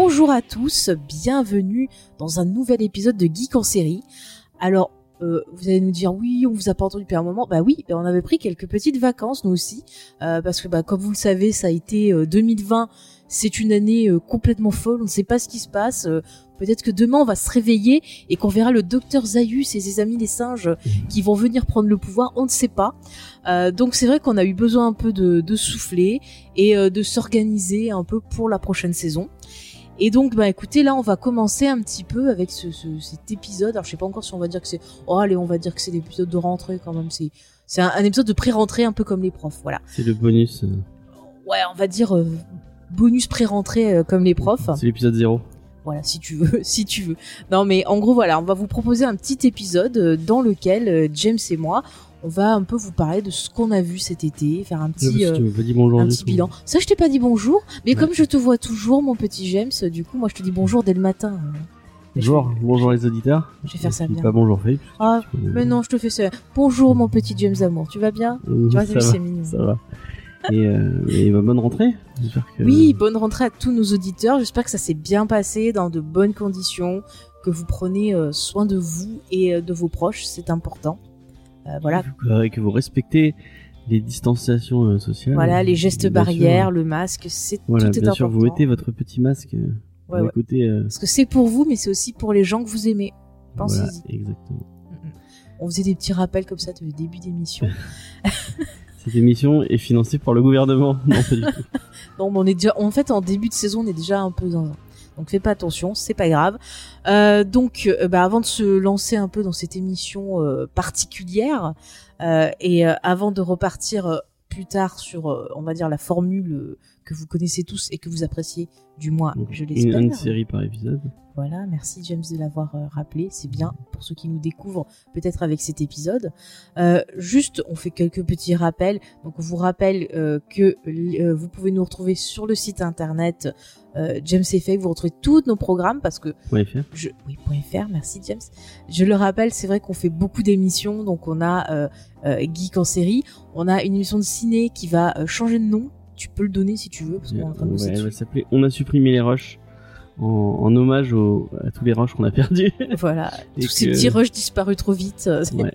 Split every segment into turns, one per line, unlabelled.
Bonjour à tous, bienvenue dans un nouvel épisode de Geek en série. Alors, euh, vous allez nous dire oui, on vous a pas entendu depuis un moment. Bah oui, on avait pris quelques petites vacances nous aussi, euh, parce que bah comme vous le savez, ça a été 2020. C'est une année euh, complètement folle. On ne sait pas ce qui se passe. Peut-être que demain on va se réveiller et qu'on verra le docteur Zaius et ses amis les singes qui vont venir prendre le pouvoir. On ne sait pas. donc c'est vrai qu'on a eu besoin un peu de, de souffler et de s'organiser un peu pour la prochaine saison. Et donc, bah écoutez, là, on va commencer un petit peu avec ce, ce, cet épisode. Alors, je sais pas encore si on va dire que c'est. Oh, allez, on va dire que c'est l'épisode de rentrée quand même. C'est c'est un, épisode de pré-rentrée, un peu comme les profs. Voilà.
C'est le bonus. euh,
Ouais, on va dire euh, bonus pré-rentrée euh, comme les profs.
C'est l'épisode 0.
Voilà, si tu veux, si tu veux. Non, mais en gros, voilà, on va vous proposer un petit épisode dans lequel James et moi, on va un peu vous parler de ce qu'on a vu cet été, faire un petit. euh,
bonjour
un petit bilan. Ça, je t'ai pas dit bonjour, mais
Ouais.
comme je te vois toujours, mon petit James, du coup, moi, je te dis bonjour dès le matin.
Bonjour, bonjour les auditeurs.
Je vais faire ça bien.
Pas bonjour Philippe.
Ah, mais non, je te fais ça. Bonjour, mon petit James Amour. Tu vas bien
Euh,
Tu vois, c'est mignon.
ça va. Et, euh, et bah, bonne rentrée. Que-
Oui, bonne rentrée à tous nos auditeurs. J'espère que ça s'est bien passé dans de bonnes conditions, que vous prenez euh, soin de vous et de vos proches. C'est important. Euh, voilà,
et que vous respectez les distanciations euh, sociales.
voilà, les gestes barrières,
sûr.
le masque, c'est
Voilà,
tout est
bien
important.
sûr, vous mettez votre petit masque. euh,
Ouais, ouais.
euh,
Parce que c'est pour vous, mais c'est aussi pour les gens que vous aimez. Pensez-y.
voilà, exactement.
On faisait des petits rappels comme ça de début d'émission.
Cette émission est financée par le gouvernement. Non, pas du tout.
Non, mais on est déjà, en fait, en début de saison, on est déjà un peu dans donc fais pas attention, c'est pas grave. Euh, donc, euh, bah, avant de se lancer un peu dans cette émission euh, particulière et avant de repartir plus tard sur, on va dire la formule que vous connaissez tous et que vous appréciez, du moins,
Donc,
je
une,
l'espère.
une série par épisode.
Voilà, merci James de l'avoir euh, rappelé, c'est bien pour ceux qui nous découvrent peut-être avec cet épisode. Euh, juste, on fait quelques petits rappels. Donc, on vous rappelle euh, que euh, vous pouvez nous retrouver sur le site internet James Effect. Vous retrouvez tous nos programmes parce que
.fr.
je oui .fr, merci James. Je le rappelle, c'est vrai qu'on fait beaucoup d'émissions. Donc, on a Geek en série, on a une émission de ciné qui va changer de nom. Tu peux le donner si tu veux parce qu'on
Ouais,
dessus.
s'appeler On a supprimé les rushs en, en hommage au- à tous les rushs qu'on a perdus.
Voilà, tous ces petits rushs disparus trop vite. euh,
Ouais.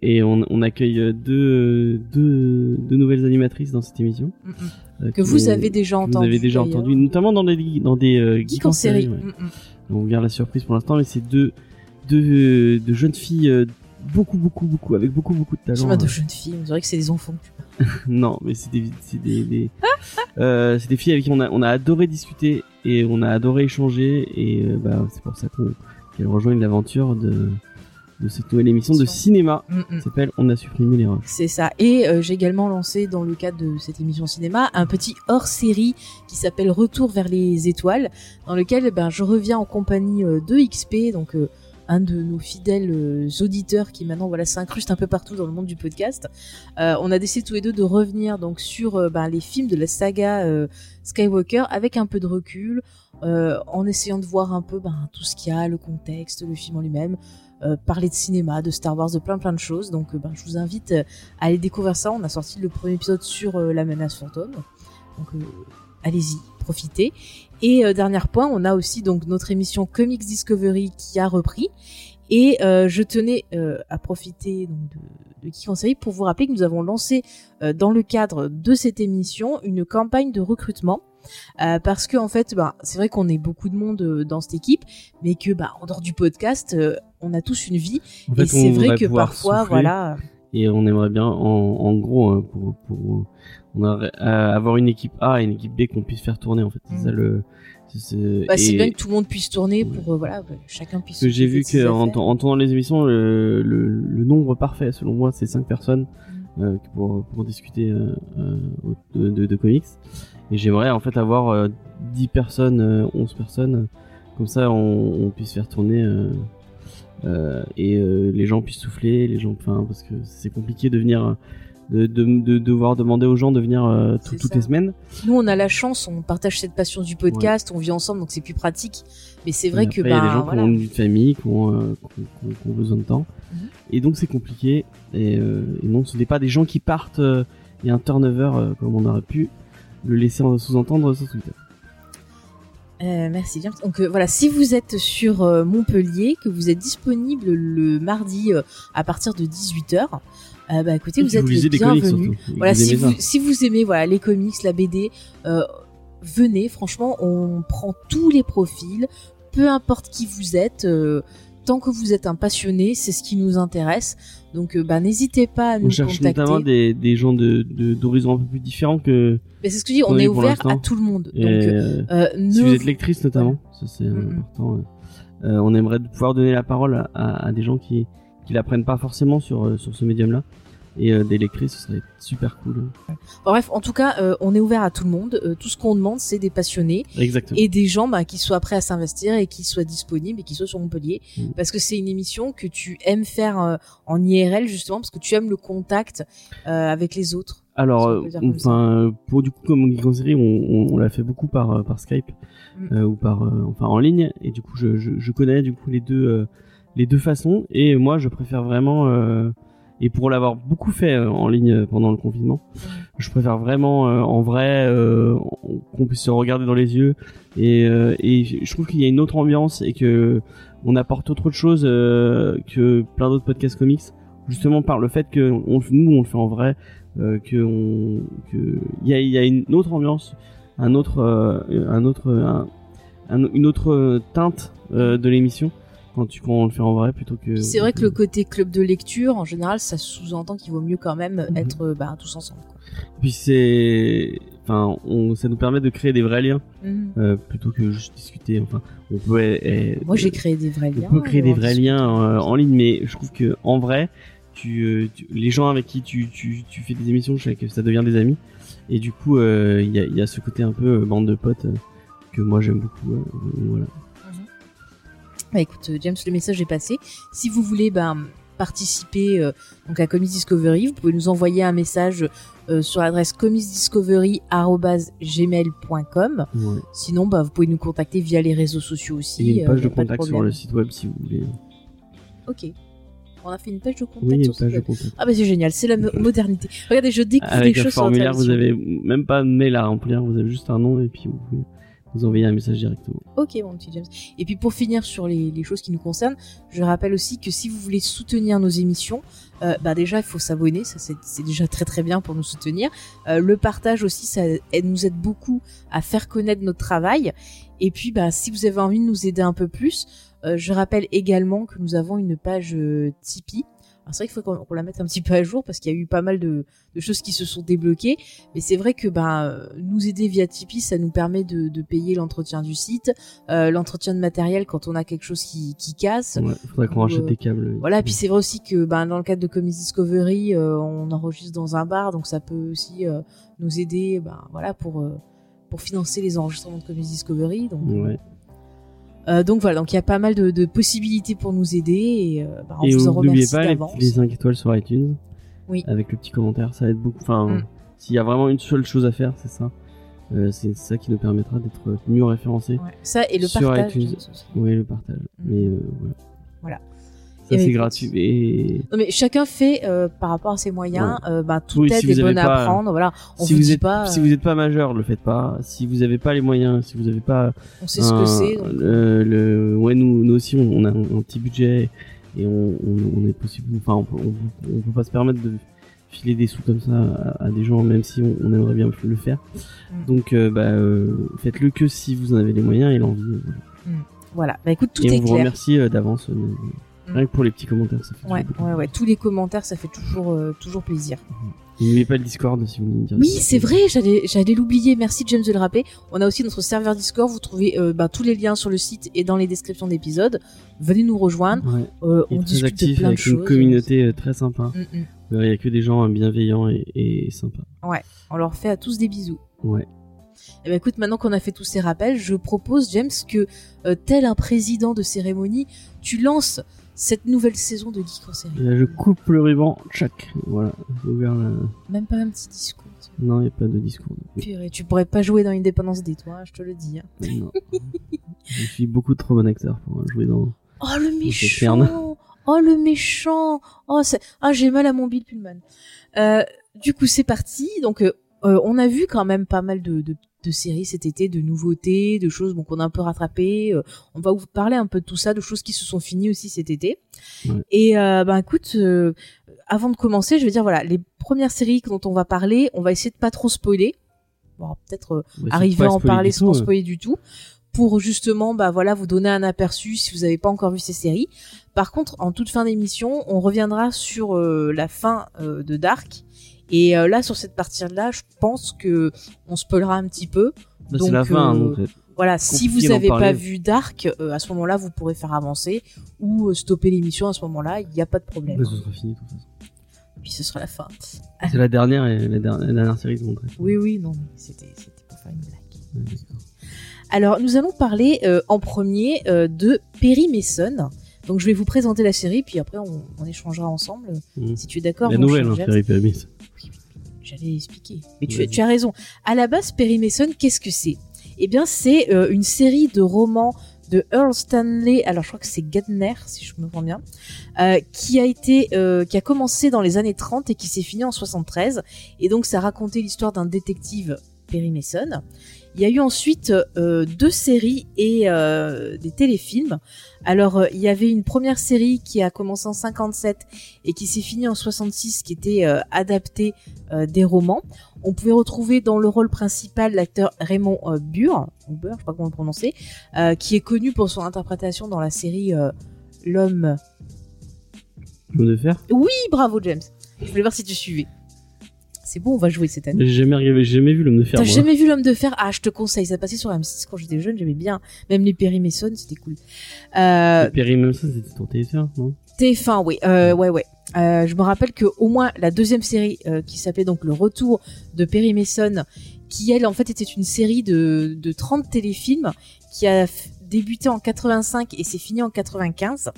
Et on, on accueille deux, deux, deux nouvelles animatrices dans cette émission.
Mm, mm.
euh,
que vous avez déjà entendu.
Vous avez déjà entendu, notamment dans des, dans des euh,
Geek en série.
ouais.
Mm.
On garde la surprise pour l'instant, mais c'est deux, deux, deux jeunes filles beaucoup, beaucoup, beaucoup, avec beaucoup, beaucoup de
Je
talent.
vois de
euh.
jeunes filles, on dirait que c'est des enfants.
Non, mais c'est des, c'est des, des, euh, c'est des filles avec qui on a, on a adoré discuter et on a adoré échanger et euh, bah, c'est pour ça qu'on, qu'elles rejoignent l'aventure de, de cette nouvelle émission de cinéma.
Mm, mm.
qui s'appelle On a supprimé les rushs.
C'est ça. Et euh, j'ai également lancé dans le cadre de cette émission cinéma un petit hors-série qui s'appelle Retour vers les étoiles, dans lequel ben je reviens en compagnie de XP, donc euh, un de nos fidèles euh, auditeurs qui maintenant voilà s'incruste un peu partout dans le monde du podcast. Euh, on a décidé tous les deux de revenir donc sur euh, ben, les films de la saga Skywalker avec un peu de recul, en essayant de voir un peu ben, tout ce qu'il y a, le contexte, le film en lui-même. parler de cinéma, de Star Wars, de plein plein de choses. Donc ben, je vous invite à aller découvrir ça. On a sorti le premier épisode sur la menace fantôme. Donc allez-y, profitez. Et euh, dernier point, on a aussi donc notre émission Comics Discovery qui a repris. Et euh, je tenais euh, à profiter donc, de, en série pour vous rappeler que nous avons lancé dans le cadre de cette émission une campagne de recrutement. Euh, parce que en fait, bah, c'est vrai qu'on est beaucoup de monde euh, dans cette équipe, mais que bah, en dehors du podcast, euh, on a tous une vie.
En
et c'est vrai que parfois, voilà,
Et on aimerait bien, en, en gros, hein, pour, pour on a, euh, avoir une équipe A et une équipe B qu'on puisse faire tourner. En fait, c'est
Mm.
ça le. c'est-
bah, bien que tout le monde puisse tourner
Ouais.
pour euh, voilà, que chacun puisse.
Parce que j'ai vu que en, en tournant les émissions, le, le, le nombre parfait, selon moi, c'est 5 personnes
Mm.
euh, pour, pour discuter euh, euh, de, de, de comics. Et j'aimerais en fait avoir euh, 10 personnes, euh, 11 personnes comme ça on, on puisse faire tourner euh, euh, et euh, les gens puissent souffler, les gens, enfin parce que c'est compliqué de venir. De, de, de devoir demander aux gens de venir euh, tout- toutes les semaines.
Nous, on a la chance, on partage cette passion du podcast, on vit ensemble, donc c'est plus pratique. Mais c'est vrai que
il y a
bah,
des gens
voilà.
qui ont une vie de famille, qui ont, euh, qui ont- qui ont- besoin de temps.
Mhm.
Et donc c'est compliqué. Et, euh, et non, ce n'est pas des gens qui partent euh, et un turnover euh, comme on aurait pu le laisser en sous-entendre sur Twitter.
Euh, merci James. Donc euh, voilà, si vous êtes sur euh, Montpellier, que vous êtes disponible le mardi à partir de 18h, euh, bah écoutez, vous
puis
êtes
vous
les
lisez des comics
bienvenus. Voilà,
vous
si vous, si vous aimez voilà les comics, la BD, euh, venez. Franchement, on prend tous les profils, peu importe qui vous êtes. euh, tant que vous êtes un passionné, c'est ce qui nous intéresse. Donc, euh, bah, n'hésitez pas à
On
nous
cherche
contacter.
notamment des, des gens de de- d'horizons un peu plus différents que.
Mais c'est ce que je dis, on est ouvert à tout le monde.
et,
Donc,
si vous êtes lectrice notamment, ça c'est euh,
Mhm.
important. on aimerait pouvoir donner la parole à, à- à des gens qui qui l'apprennent pas forcément sur euh, sur ce médium-là. Et euh, des lectrices, ce serait super cool.
Bon, bref, en tout cas, euh, on est ouvert à tout le monde. Euh, tout ce qu'on demande, c'est des passionnés
Exactement.
et des gens bah, qui soient prêts à s'investir et qui soient disponibles et qui soient sur Montpellier.
Mm.
Parce que c'est une émission que tu aimes faire en IRL justement parce que tu aimes le contact avec les autres.
Alors, enfin, pour du coup, comme Geek en série, on, on, on l'a fait beaucoup par par Skype
Mm.
euh, ou par, euh, enfin, en ligne. Et du coup, je, je, je connais du coup les deux les deux façons. Et moi, je préfère vraiment, euh, et pour l'avoir beaucoup fait euh, en ligne euh, pendant le confinement, je préfère vraiment en vrai qu'on puisse se regarder dans les yeux. Et, je trouve qu'il y a une autre ambiance et que on apporte autre chose que plein d'autres podcasts comics justement par le fait que on, nous on le fait en vrai que on que il y a, une autre ambiance un autre un autre un- un- une autre teinte de l'émission quand tu quand on le fait en vrai plutôt que
C'est vrai que le côté club de lecture, en général, ça sous-entend qu'il vaut mieux quand même
Mhm.
être euh, bah, tous ensemble. quoi.
puis c'est enfin on ça nous permet de créer des vrais liens
Mhm.
euh, plutôt que juste discuter enfin on peut
Moi, j'ai créé des vrais liens.
on peut créer des
en
vrais liens euh, en ligne mais je trouve que en vrai tu, euh, tu- les gens avec qui tu, tu, tu fais des émissions je sais que ça devient des amis et du coup euh, il y, a, y a ce côté un peu euh, bande de potes euh, que moi j'aime beaucoup euh, voilà
Bah écoute, euh, James, le message est passé. Si vous voulez bah, participer euh, donc à Comics Discovery, vous pouvez nous envoyer un message euh, sur l'adresse comicsdiscovery@gmail.com.
Ouais.
Sinon, bah, vous pouvez nous contacter via les réseaux sociaux aussi.
Il y a une page de contact sur le site web si vous voulez.
Ok. On a fait une page de contact
Oui,
sur
page de contact.
Ah bah c'est génial, c'est la mo- modernité. Regardez, je découvre
Avec
des
un
choses
formulaire,
sur
vous avez même pas de mail à remplir, vous avez juste un nom et puis vous pouvez vous envoyer un message directement.
Ok, mon petit James. Et puis pour finir sur les, choses qui nous concernent, je rappelle aussi que si vous voulez soutenir nos émissions, euh, bah déjà il faut s'abonner, ça c'est déjà très très bien pour nous soutenir. Euh, le partage aussi, ça nous aide beaucoup à faire connaître notre travail. Et puis bah si vous avez envie de nous aider un peu plus, euh, je rappelle également que nous avons une page Tipeee. Alors c'est vrai qu'il faut qu'on la mette un petit peu à jour parce qu'il y a eu pas mal de, de choses qui se sont débloquées. Mais c'est vrai que euh, nous aider via Tipeee, ça nous permet de, de payer l'entretien du site, euh, l'entretien de matériel quand on a quelque chose qui, qui casse.
Ouais, faudrait qu'on rachète
euh,
des câbles.
Voilà, puis c'est vrai aussi que ben, dans le cadre de Comics Discovery, euh, on enregistre dans un bar, donc ça peut aussi nous aider ben, voilà, pour, pour financer les enregistrements de Comics Discovery. Donc,
Ouais.
Euh, donc voilà, donc il y a pas mal de, de possibilités pour nous aider et euh, ben, on
Et
vous en remercie
pas les,
d'avance.
les 5 étoiles sur iTunes.
Oui.
Avec le petit commentaire, ça aide beaucoup. Enfin,
Mm.
s'il y a vraiment une seule chose à faire, c'est ça. Euh, c'est ça qui nous permettra d'être mieux référencés.
Ouais, Ça et le
Sur
partage.
iTunes. Oui, le partage.
Mm.
Mais euh, voilà.
Voilà.
Ça, c'est gratuit. Et
Non mais chacun fait euh, par rapport à ses moyens, euh, bah, toute
Oui,
aide
si
est bonne à prendre. Voilà, on
si
vous,
vous
dit
êtes
pas,
si
euh,
vous n'êtes pas majeur, le faites pas. Si vous n'avez pas les moyens, si vous n'avez pas
on sait ce que c'est. donc-
le, le- ouais, nous, nous aussi, on, a un, un petit budget et on, on, on est possible. Enfin, on, peut- on, on peut pas se permettre de filer des sous comme ça à, à des gens, même si on, aimerait bien le faire.
Mm.
Donc, euh, bah, euh, faites-le que si vous en avez les moyens et l'envie. voilà.
Voilà, bah écoute, tout
et
est
on vous remercie d'avance. Rien que pour les petits commentaires, ça fait
Ouais, ouais, ouais. Tous les commentaires, ça fait toujours, euh, toujours plaisir.
Et N'oubliez pas le Discord si vous voulez dire.
Oui, c'est vrai, j'allais, j'allais l'oublier. Merci James de le rappeler. On a aussi notre serveur Discord. Vous trouvez euh, bah, tous les liens sur le site et dans les descriptions d'épisodes. Venez nous rejoindre.
Ouais.
Euh, on discute de
actif
plein de choses.
une communauté euh, très sympa.
Mm, mm.
Il y a que des gens bienveillants et, et sympas.
On leur fait à tous des bisous.
Ouais.
Eh ben écoute, maintenant qu'on a fait tous ces rappels, je propose James que tel un président de cérémonie, tu lances cette nouvelle saison de Geek en série.
Là, je coupe le ruban, tchac. Voilà, j'ai ouvert le...
Même pas un petit discours.
Non, il n'y a pas de discours.
Purée, tu pourrais pas jouer dans Indépendance des Toits, je te le dis. hein.
Non. je suis beaucoup trop bon acteur pour jouer dans.
Oh le méchant Oh le méchant Oh ah j'ai mal à mon Bill Pullman. Euh, du coup c'est parti. Donc euh, euh, on a vu quand même pas mal de, de, de séries cet été, de nouveautés, de choses bon, qu'on a un peu rattrapées. Euh, on va vous parler un peu de tout ça, de choses qui se sont finies aussi cet été.
Ouais.
Et euh, ben écoute, euh, avant de commencer, je vais dire voilà les premières séries dont on va parler, on va essayer de pas trop spoiler. Bon, peut-être euh, arriver à en parler sans
tout, euh.
spoiler du tout pour justement bah voilà vous donner un aperçu si vous n'avez pas encore vu ces séries. Par contre, en toute fin d'émission, on reviendra sur euh, la fin euh, de Dark et euh, là sur cette partie-là, je pense que on spoilera un petit peu.
Bah,
donc,
c'est la fin,
euh,
donc. euh,
Voilà, si vous n'avez pas vu Dark, euh, à ce moment-là, vous pourrez faire avancer ou euh, stopper l'émission à ce moment-là, il n'y a pas de problème.
bah, ce sera fini, de toute façon.
Puis ce sera la fin.
C'est la dernière et la dernière, la dernière série de.
Oui, oui, non, c'était pour faire une blague.
Ouais.
Alors, nous allons parler euh, en premier de Perry Mason. Donc, je vais vous présenter la série, puis après, on, on échangera ensemble.
Mhm.
Si tu es d'accord.
La nouvelle, hein,
James.
Perry Permis.
J'allais expliquer. Mais tu, as raison. À la base, Perry Mason, qu'est-ce que c'est? Eh bien, c'est euh, une série de romans de Earl Stanley. Alors, je crois que c'est Gardner, si je me trompe bien, euh, qui a été, euh, qui a commencé dans les années 30 et qui s'est fini en 73. Et donc, ça racontait l'histoire d'un détective Perry Mason. Il y a eu ensuite euh, deux séries et euh, des téléfilms. Alors, euh, il y avait une première série qui a commencé en 57 et qui s'est finie en 66, qui était adaptée des romans. On pouvait retrouver dans le rôle principal l'acteur Raymond Burr, ou Burr, je sais pas comment le prononcer, qui est connu pour son interprétation dans la série L'homme.
L'homme de fer?
Oui, bravo James. Je voulais voir si tu suivais. C'est bon, on va jouer cette année.
J'ai jamais j'ai jamais vu l'homme de fer.
T'as
moi.
jamais vu l'homme de fer? Ah, je te conseille. Ça passait sur M6 quand j'étais jeune. J'aimais bien. Même les Perry Mason, c'était cool. Euh,
Perry, ça, c'était ton TF1, non?
TF1, oui, euh, ouais, ouais. Euh, je me rappelle que au moins la deuxième série euh, qui s'appelait donc Le Retour de Perry Mason, qui elle en fait était une série de, de 30 téléfilms qui a débuté en 85 et s'est fini en 95.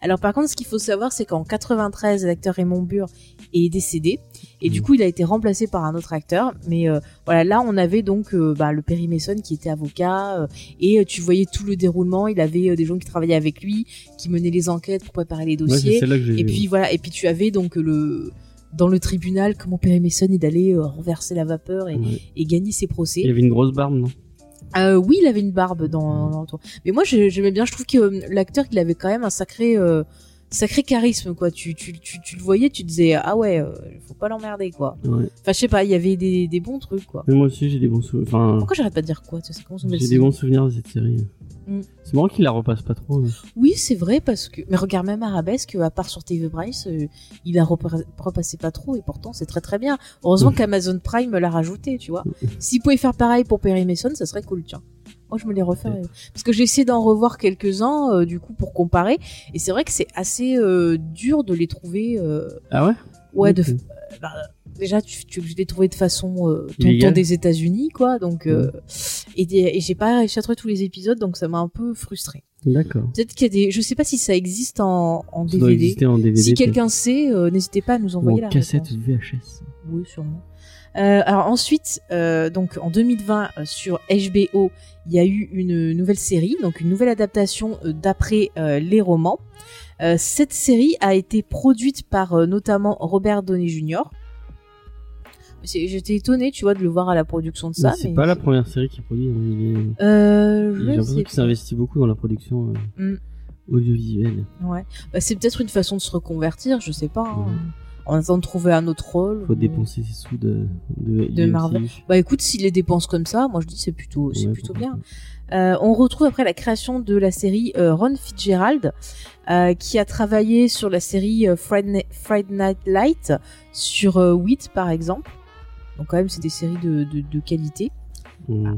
Alors par contre, ce qu'il faut savoir, c'est qu'en 93, l'acteur Raymond Burr est décédé et du
Mhm.
coup, il a été remplacé par un autre acteur. Mais euh, voilà, là, on avait donc euh, bah, le Perry Mason qui était avocat euh, et tu voyais tout le déroulement. Il avait des gens qui travaillaient avec lui, qui menaient les enquêtes pour préparer les dossiers.
c'est
Et puis voilà, et puis tu avais donc le dans le tribunal comment Perry Mason il allait euh, renverser la vapeur et,
Ouais.
et gagner ses
Il
procès.
avait une grosse barbe, non?
Euh, oui, il avait une barbe dans, dans le tour. Mais moi j'ai- j'aimais bien, je trouve que euh, l'acteur il avait quand même un sacré euh, sacré charisme quoi. Tu, tu, tu, tu le voyais, tu disais ah ouais, euh, faut pas l'emmerder quoi.
Ouais.
Enfin je sais pas, il y avait des, des bons trucs quoi.
Mais moi aussi, j'ai des bons souvenirs. Enfin,
Pourquoi j'arrête pas de dire quoi?
J'ai des bons souvenirs de cette série.
Mm.
C'est marrant qu'il la repasse pas trop. hein.
Oui, c'est vrai parce que mais regarde même Arabesque à part sur TV Bryce, euh, il a repre- repassé pas trop et pourtant c'est très très bien. Heureusement
Mm.
qu'Amazon Prime l'a rajouté, tu vois. S'il pouvait faire pareil pour Perry Mason, ça serait cool, tiens. Moi, je me les referais. Parce que j'ai essayé d'en revoir quelques-uns, euh, du coup, pour comparer. Et c'est vrai que c'est assez euh, dur de les trouver. euh,
Ah ouais?
ouais, de, euh, bah, déjà, tu, tu, je les trouvais de façon euh,
Illégale.
des États-Unis, quoi. Donc, euh, et, et j'ai pas réussi à trouver tous les épisodes, donc ça m'a un peu frustré.
D'accord.
Peut-être qu'il y a des, je sais pas si ça existe en, en
Ça
DVD.
en DVD.
Si quelqu'un sait, euh, n'hésitez pas à nous
Ou
envoyer la
en cassette
réponse.
VHS.
Oui, sûrement. Euh, alors ensuite, donc en 2020 euh, sur HBO, il y a eu une nouvelle série, donc une nouvelle adaptation d'après les romans. Cette série a été produite par notamment Robert Downey Jr. J'étais étonnée, tu vois, de le voir à la production de ça.
Mais c'est pas la première série qu'il produit. hein. Il est-
Euh,
J'ai l'impression qu'il s'investit beaucoup dans la production euh,
Mm.
audiovisuelle.
Ouais. Bah, c'est peut-être une façon de se reconvertir, je sais pas. hein.
Ouais.
En attendant de trouver un autre rôle.
Faut
ou-
dépenser ses sous de, de.
Marvel. Bah écoute, s'il les dépense comme ça, moi je dis c'est plutôt, c'est
Ouais,
plutôt bien. Euh, on retrouve après la création de la série euh, Ron Fitzgerald, euh, qui a travaillé sur la série Friday, Friday Night Light, sur euh, Wit par exemple. Donc quand même c'est des séries de, de, de qualité.
Ouais.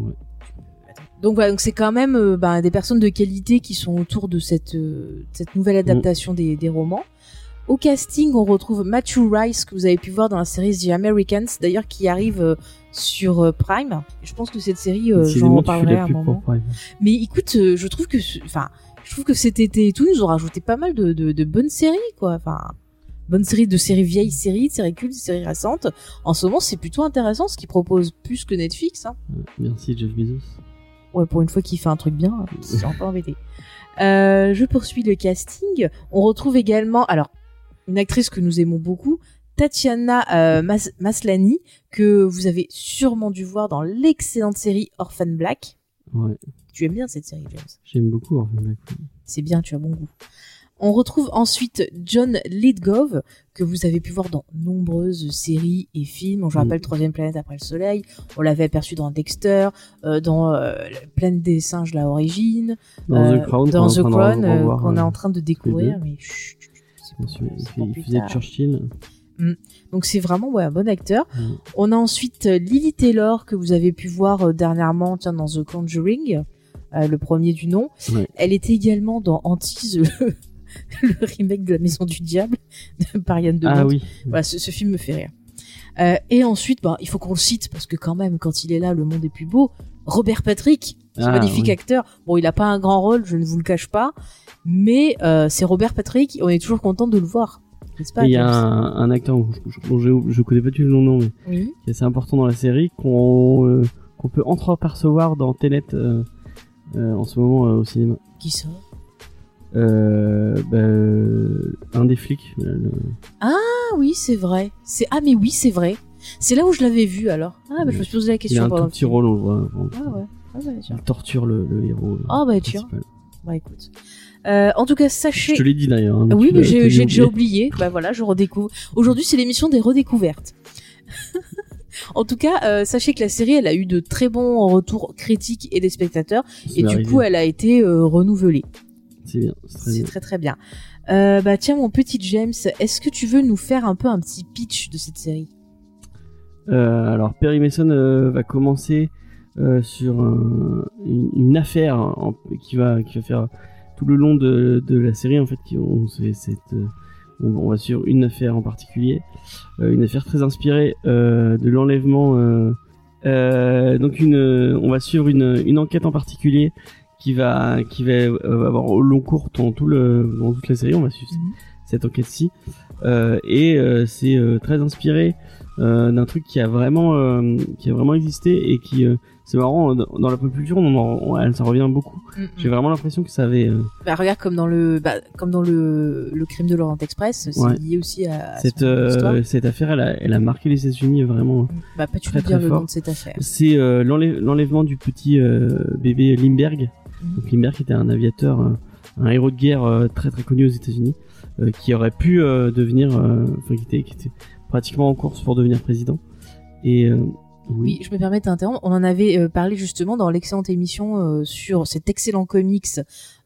Donc voilà, donc c'est quand même euh, bah, des personnes de qualité qui sont autour de cette, euh, cette nouvelle adaptation des, des romans. Au casting, on retrouve Matthew Rice que vous avez pu voir dans la série The Americans, d'ailleurs qui arrive euh, sur euh, Prime. Je pense que cette série, j'en reparlerai à un moment. Mais écoute, je trouve que, enfin, je trouve que cet été et tout, ils nous ont rajouté pas mal de, de, de bonnes séries, quoi. Enfin, bonnes séries de séries vieilles séries, de séries cultes, de séries récentes. En ce moment, c'est plutôt intéressant ce qu'ils proposent plus que Netflix. Hein.
Merci Jeff Bezos.
Ouais, pour une fois qu'il fait un truc bien, il s'est un peu embêté. Euh, je poursuis le casting. On retrouve également, alors, une actrice que nous aimons beaucoup, Tatiana euh, Mas- Maslany, que vous avez sûrement dû voir dans l'excellente série Orphan Black.
Ouais,
Tu aimes bien cette série, James?
J'aime beaucoup Orphan Black.
C'est bien, tu as bon goût. On retrouve ensuite John Lithgow, que vous avez pu voir dans nombreuses séries et films. Je
Mm.
rappelle Troisième planète après le soleil. On l'avait aperçu dans Dexter, euh, dans euh, La Plaine des singes, la origine,
Dans
euh,
The Crown,
dans
qu'on est
The
en train de
Crown, euh, qu'on est
euh,
en train de découvrir. Mais chut, chut, chut, pour-
il, il faisait
tard.
Churchill.
Donc c'est vraiment ouais, un bon acteur.
Mm.
On a ensuite euh, Lily Taylor que vous avez pu voir euh, dernièrement tiens, dans The Conjuring, euh, le premier du nom.
Ouais.
Elle était également dans Antise, le, remake de La Maison du Diable de par Yann de
Ah oui.
Voilà, ce, ce film me fait rire. Euh, et ensuite, bah, il faut qu'on le cite parce que quand même, quand il est là, le monde est plus beau. Robert Patrick, ce
Ah,
magnifique
oui.
acteur. Bon, il a pas un grand rôle, je ne vous le cache pas, mais euh, c'est Robert Patrick. On est toujours content de le voir,
Il y a un, un acteur dont je, je connais pas du tout le nom, mais
Oui.
qui est assez important dans la série, qu'on euh, peut entreapercevoir dans Tenet en ce moment au cinéma.
Qui ça
Euh, bah, euh, un des flics. euh, le-
Ah oui, c'est vrai. C'est ah mais oui, c'est vrai. C'est là où je l'avais vu alors. Ah bah je me suis posé la
il
question
a un tout petit
film.
rôle, on voit. on-
Ah ouais. Ah bah tiens.
Il torture le, le héros.
Ah bah tiens. Bah écoute. Euh, en tout cas, sachez.
Je te l'ai dit d'ailleurs. hein,
oui, mais j'ai déjà
oublié.
Bah voilà, je redécouvre. Aujourd'hui, c'est l'émission des redécouvertes. en tout cas, euh, sachez que la série, elle a eu de très bons retours critiques et des spectateurs, et du
arrivé.
coup, elle a été euh, renouvelée.
C'est bien. c'est très
très bien. Euh, bah tiens, mon petit James, est-ce que tu veux nous faire un peu un petit pitch de cette série?
Euh, alors Perry Mason euh, va commencer sur un- une, une affaire en- qui va qui va faire tout le long de, de la série en fait qui on c'est cette on, va suivre une affaire en particulier une affaire très inspirée de l'enlèvement donc une on va suivre une, une enquête en particulier qui va qui va euh, avoir au long cours dans tout le dans toute la série on va suivre
Mhm.
cette enquête-ci Euh, et euh, c'est très inspiré d'un truc qui a vraiment qui a vraiment existé et qui c'est marrant dans la pop culture on, en- on- elle, ça revient beaucoup j'ai vraiment l'impression que ça avait euh,
Bah regarde comme dans le bah, comme dans le le crime de l'Orient Express, c'est
Ouais.
lié aussi à, à
cette euh, cette affaire elle a, elle a marqué les États-Unis vraiment
Bah pas tu
très,
peux dire
très
le nom de cette affaire.
c'est euh, l'enlève- l'enlèvement du petit bébé Limberg
Mhm.
Donc Limberg était un aviateur euh, un héros de guerre euh, très très connu aux États-Unis euh, qui aurait pu devenir enfin qui était, qui était pratiquement en course pour devenir président et euh,
Oui, je me permets d'interrompre. On en avait parlé justement dans l'excellente émission sur cet excellent comics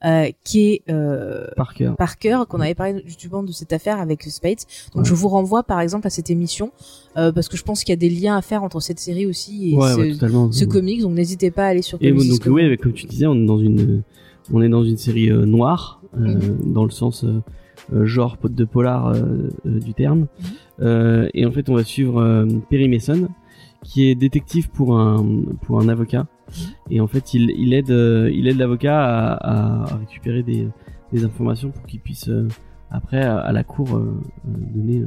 euh, qui est euh,
Parker
Parker, qu'on avait parlé justement de cette affaire avec Spades. Donc
Ouais.
je vous renvoie par exemple à cette émission euh, parce que je pense qu'il y a des liens à faire entre cette série aussi et
ouais,
ce, ce comics. Donc n'hésitez pas à aller sur
Et
Comics
donc oui, avec- comme tu disais, on est dans une, on est dans une série euh, noire,
Mhm.
dans le sens genre pote de polar du terme. Euh, et en fait, on va suivre Perry Mason, qui est détective pour un pour un avocat. Et en fait, il, il aide euh, il aide l'avocat à, à récupérer des, des informations pour qu'il puisse euh, après à, à la cour euh, donner.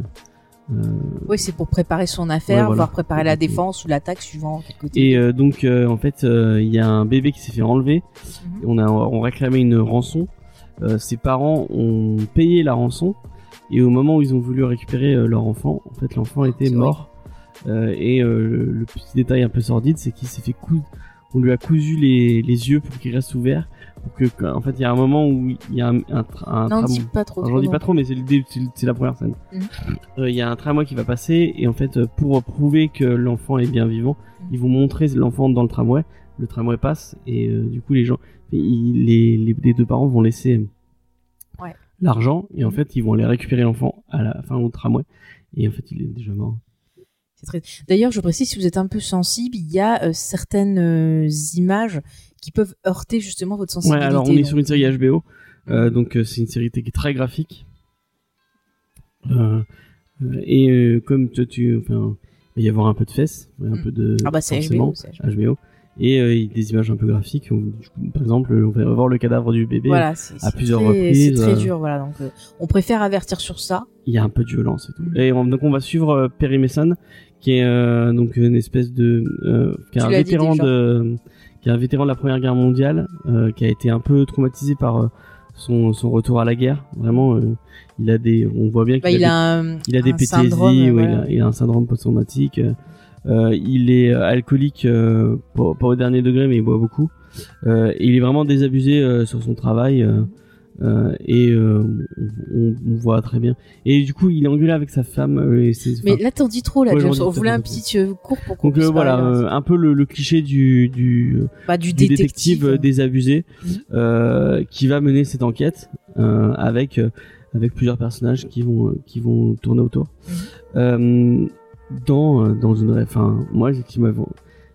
euh,
Oui, c'est pour préparer son affaire,
Ouais, voilà.
voire préparer la défense ou l'attaque suivant.
Et euh, donc, euh, en fait, il y a un bébé qui s'est fait enlever.
Mhm.
On a on réclamait une rançon. Ses parents ont payé la rançon. Et au moment où ils ont voulu récupérer leur enfant, en fait, l'enfant était
C'est
mort. Et le, le petit détail un peu sordide, c'est qu'il s'est fait coudre. On lui a cousu les, les yeux pour qu'ils restent ouverts. Pour que, en fait, il y a un moment où il y a un, un, un
non,
tram-
dis pas trop.
J'en dis pas trop, mais c'est le c'est la première scène.
Mhm.
Euh, Il y a un tramway qui va passer et en fait, euh, pour prouver que l'enfant est bien vivant,
Mhm.
ils vont montrer l'enfant dans le tramway. Le tramway passe et euh, du coup, les gens, ils- les, les, les deux parents vont laisser
Ouais.
l'argent et en
Mhm.
fait, ils vont aller récupérer l'enfant à la fin au tramway. Et en fait, il est déjà mort.
Très- D'ailleurs, je précise, si vous êtes un peu sensible, il y a euh, certaines euh, images qui peuvent heurter justement votre
Ouais,
sensibilité.
alors on est
donc-
sur une série HBO, euh, donc c'est une série qui est très graphique. Et comme toi, tu, enfin, il va y avoir un peu de fesses, un
Mm.
peu de.
Ah bah c'est HBO. HBO.
HBO. Et des images un peu graphiques. où, du coup, par exemple, on va voir le cadavre du bébé.
Voilà,
à plusieurs
très-
reprises,
C'est très dur, voilà. Donc, on préfère avertir sur ça.
Il y a un peu de violence et tout.
Mm.
Et on- donc on va suivre Perry Mason, qui est euh, donc une espèce de, euh, qui est un vétéran de, qui est un vétéran de la Première Guerre mondiale, euh, qui a été un peu traumatisé par euh, son, son retour à la guerre. Vraiment, euh, il a des, on voit bien
Bah,
qu'il
il
a,
a un,
des, il a des PTSD,
syndrome,
ouais,
voilà.
il, a, il a un syndrome post-traumatique. euh, il est alcoolique, euh, pas, pas au dernier degré, mais il boit beaucoup. Euh, et il est vraiment désabusé euh, sur son travail. Euh, et euh, on, on voit très bien. Et du coup, il est engueulé avec sa femme. euh, et c'est-
Mais là, t'en dis trop, là,
Ouais,
James. On voulait un petit euh, cours pour qu'on
donc euh, voilà, euh, un peu le, le cliché du du,
bah, du,
du détective,
détective.
euh, désabusé
Mhm.
euh, qui va mener cette enquête euh, avec euh, avec plusieurs personnages qui vont qui vont tourner autour. Euh, dans dans une enfin moi qui m'a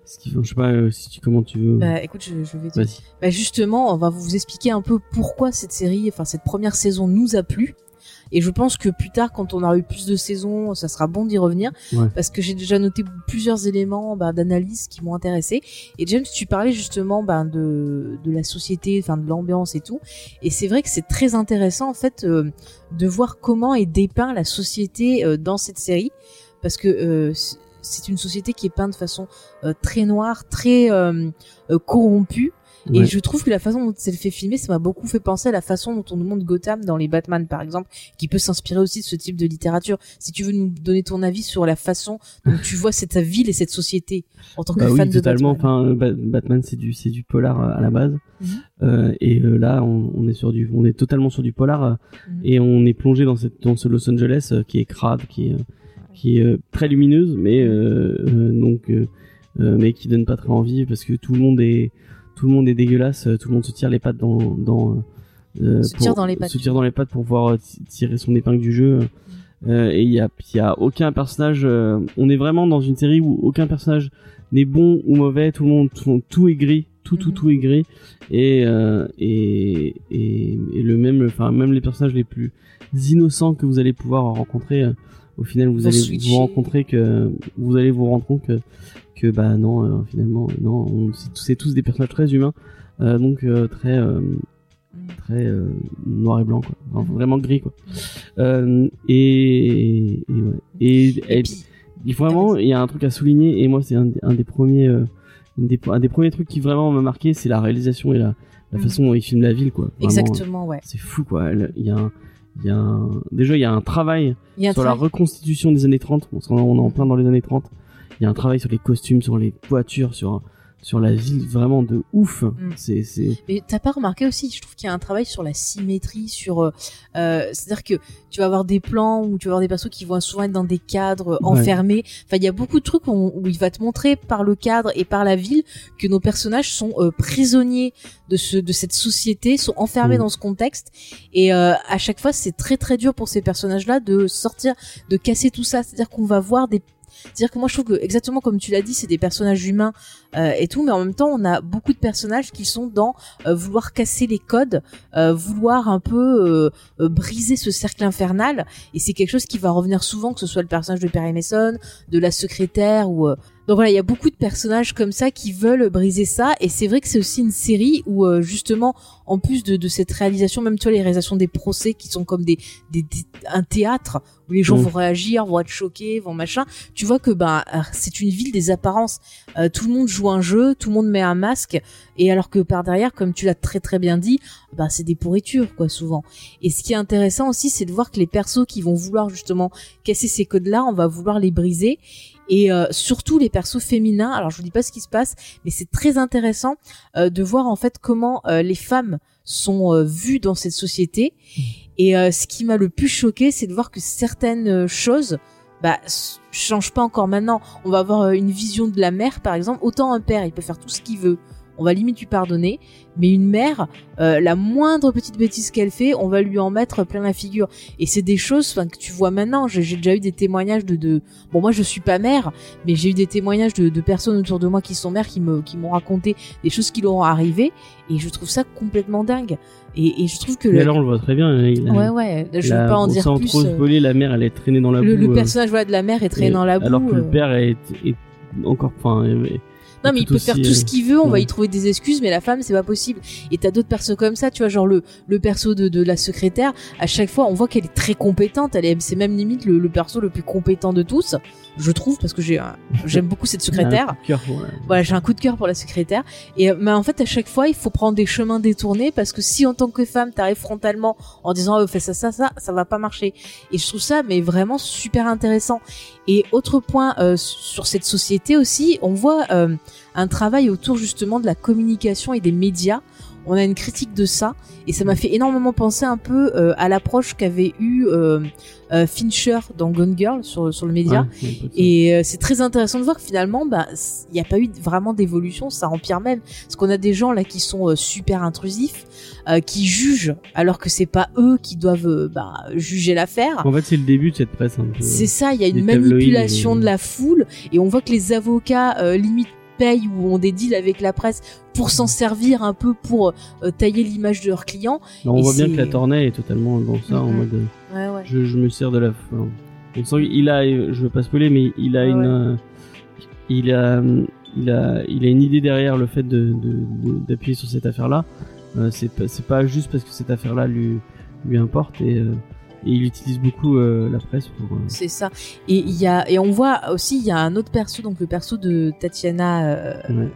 ce qui je sais pas euh, si tu comment tu veux
Bah, écoute, je, je vais te
vas-y
Bah justement, on va vous expliquer un peu pourquoi cette série, enfin cette première saison nous a plu. Et je pense que plus tard, quand on aura eu plus de saisons, ça sera bon d'y revenir.
Ouais.
Parce que j'ai déjà noté plusieurs éléments bah, d'analyse qui m'ont intéressé. Et James, tu parlais justement bah, de, de la société, enfin de l'ambiance et tout. Et c'est vrai que c'est très intéressant en fait euh, de voir comment est dépeint la société euh, dans cette série. Parce que euh, c'est une société qui est peinte de façon euh, très noire, très euh, euh, corrompue. Et
Ouais.
je trouve que la façon dont c'est fait filmer, ça m'a beaucoup fait penser à la façon dont on nous montre Gotham dans les Batman, par exemple, qui peut s'inspirer aussi de ce type de littérature. Si tu veux nous donner ton avis sur la façon dont tu vois cette ville et cette société en tant que
Bah oui,
fan de
totalement.
Batman.
Enfin, Ba- Batman, c'est du, c'est du polar à la base.
Mhm.
Euh, et là, on, on est sur du, on est totalement sur du polar
Mhm.
et on est plongé dans cette, dans ce Los Angeles qui est crade, qui est, qui est euh, très lumineuse, mais euh, euh, donc, mais qui donne pas très envie parce que tout le monde est, tout le monde est dégueulasse, tout le monde se tire les pattes dans, dans,
Se tire dans les pattes.
se tire dans les pattes pour pouvoir ti- tirer son épingle du jeu. Euh, et il y a, y a aucun personnage. euh, on est vraiment dans une série où aucun personnage n'est bon ou mauvais. Tout le monde, tout, tout est gris. Tout, tout,
Mhm.
tout est gris. Et, euh, et, et, et le même, enfin, même les personnages les plus innocents que vous allez pouvoir rencontrer, au final, vous
Vont
allez
switcher.
vous rencontrer que, vous allez vous rendre compte que, que bah non, euh, finalement, non, on- c'est tous- des personnages très humains. Euh, donc euh, très euh, très euh, noir et blanc quoi Enfin, vraiment gris quoi euh, et et ouais et,
Et
et- il faut vraiment il y a un truc à souligner et moi c'est un, des- un des premiers une des, un des premiers trucs qui vraiment m'a marqué c'est la réalisation et la, la
Mhm.
façon dont il filme la ville quoi Vraiment,
exactement, ouais.
c'est fou quoi il y a un, il y a un, déjà il y a un travail
a
sur la reconstitution des années 30 parce qu'on est- on est en plein dans les années 30 il y a un travail sur les costumes sur les voitures sur sur la ville vraiment de ouf
Mm.
c'est c'est
Mais t'as pas remarqué aussi, je trouve qu'il y a un travail sur la symétrie, sur, euh, euh, c'est-à-dire que tu vas avoir des plans où tu vas avoir des persos qui vont souvent être dans des cadres
Ouais.
enfermés. Enfin, il y a beaucoup de trucs où, où il va te montrer par le cadre et par la ville que nos personnages sont euh, prisonniers de ce, de cette société, sont enfermés
Mm.
dans ce contexte. Et euh, à chaque fois, c'est très très dur pour ces personnages-là de sortir, de casser tout ça. C'est-à-dire qu'on va voir des c'est-à-dire que moi je trouve que exactement comme tu l'as dit, c'est des personnages humains euh, et tout, mais en même temps on a beaucoup de personnages qui sont dans euh, vouloir casser les codes, euh, vouloir un peu briser ce cercle infernal. Et c'est quelque chose qui va revenir souvent, que ce soit le personnage de Perry Mason, de la secrétaire ou donc voilà, il y a beaucoup de personnages comme ça qui veulent briser ça. Et c'est vrai que c'est aussi une série où euh, justement, en plus de, de cette réalisation, même tu vois les réalisations des procès qui sont comme des, des, des- un théâtre où les gens
Mm.
vont réagir, vont être choqués, vont machin. Tu vois que bah c'est une ville des apparences. Euh, tout le monde joue un jeu, tout le monde met un masque, et alors que par derrière, comme tu l'as très très bien dit, bah c'est des pourritures quoi souvent. Et ce qui est intéressant aussi, c'est de voir que les persos qui vont vouloir justement casser ces codes-là, on va vouloir les briser. Et euh, surtout les persos féminins. Alors je vous dis pas ce qui se passe, mais c'est très intéressant euh, de voir en fait comment euh, les femmes sont euh, vues dans cette société. Et euh, ce qui m'a le plus choqué, c'est de voir que certaines euh, choses bah changent pas encore maintenant. On va avoir une vision de la mère par exemple. Autant un père, il peut faire tout ce qu'il veut. On va limite lui pardonner. Mais une mère, euh, la moindre petite bêtise qu'elle fait, on va lui en mettre plein la figure. Et c'est des choses, enfin que tu vois maintenant. J'ai déjà eu des témoignages de, de, bon moi je suis pas mère, mais j'ai eu des témoignages de, de personnes autour de moi qui sont mères qui me, qui m'ont raconté des choses qui leur ont arrivé, et je trouve ça complètement dingue. Et, et je trouve que
Mais
le,
là, on le voit très bien. Il a-
ouais ouais, je
la-
veux pas en dire
sans
plus.
trop
euh,
spoiler, la mère, elle est traînée dans la
le,
boue.
le
euh,
personnage voilà de la mère est traîné dans la boue.
Alors que
euh.
le père est, est encore, enfin,
Non, mais il peut faire tout ce qu'il veut, on va y trouver des excuses, mais la femme, c'est pas possible. Et t'as d'autres persos comme ça, tu vois, genre le, le perso de, de la secrétaire, à chaque fois, on voit qu'elle est très compétente, elle est, c'est même limite le, le perso le plus compétent de tous, je trouve, parce que j'ai, un- j'aime beaucoup cette secrétaire.
un coup de cœur pour
Voilà, j'ai un coup de cœur pour la secrétaire. Et euh, mais en fait, à chaque fois, il faut prendre des chemins détournés parce que si en tant que femme, t'arrives frontalement en disant oh, fais ça, ça, ça, ça va pas marcher. Et je trouve ça mais vraiment super intéressant. Et autre point euh, sur cette société aussi, on voit euh, un travail autour justement de la communication et des médias. On a une critique de ça et ça m'a fait énormément penser un peu euh, à l'approche qu'avait eu euh, euh, Fincher dans Gone Girl sur sur le média.
Ouais.
Et euh, c'est très intéressant de voir que finalement, bah, il n'y a pas eu vraiment d'évolution, ça empire même. Parce qu'on a des gens là qui sont euh, super intrusifs, euh, qui jugent, alors que c'est pas eux qui doivent bah, juger l'affaire.
En fait, c'est le début de cette presse un peu.
C'est ça, il y a une manipulation
et-
de la foule, et on voit que les avocats euh, limite payent ou ont des deals avec la presse pour s'en servir un peu pour euh, tailler l'image de leurs clients.
On
et
voit bien que la tournée est totalement dans ça, en
Mhm.
mode. euh,
Ouais, ouais.
je, je me sers de la. enfin, qu'il a, je veux pas spoiler, mais il a
Ouais,
une, euh, il a, il a, il a une idée derrière le fait de, de- de- d'appuyer sur cette affaire-là. Euh, c'est pas, juste parce que cette affaire-là lui, lui importe et, et il utilise beaucoup euh, la presse pour. euh,
C'est ça. Et il y a et on voit aussi il y a un autre perso donc le perso de Tatiana euh,
ouais.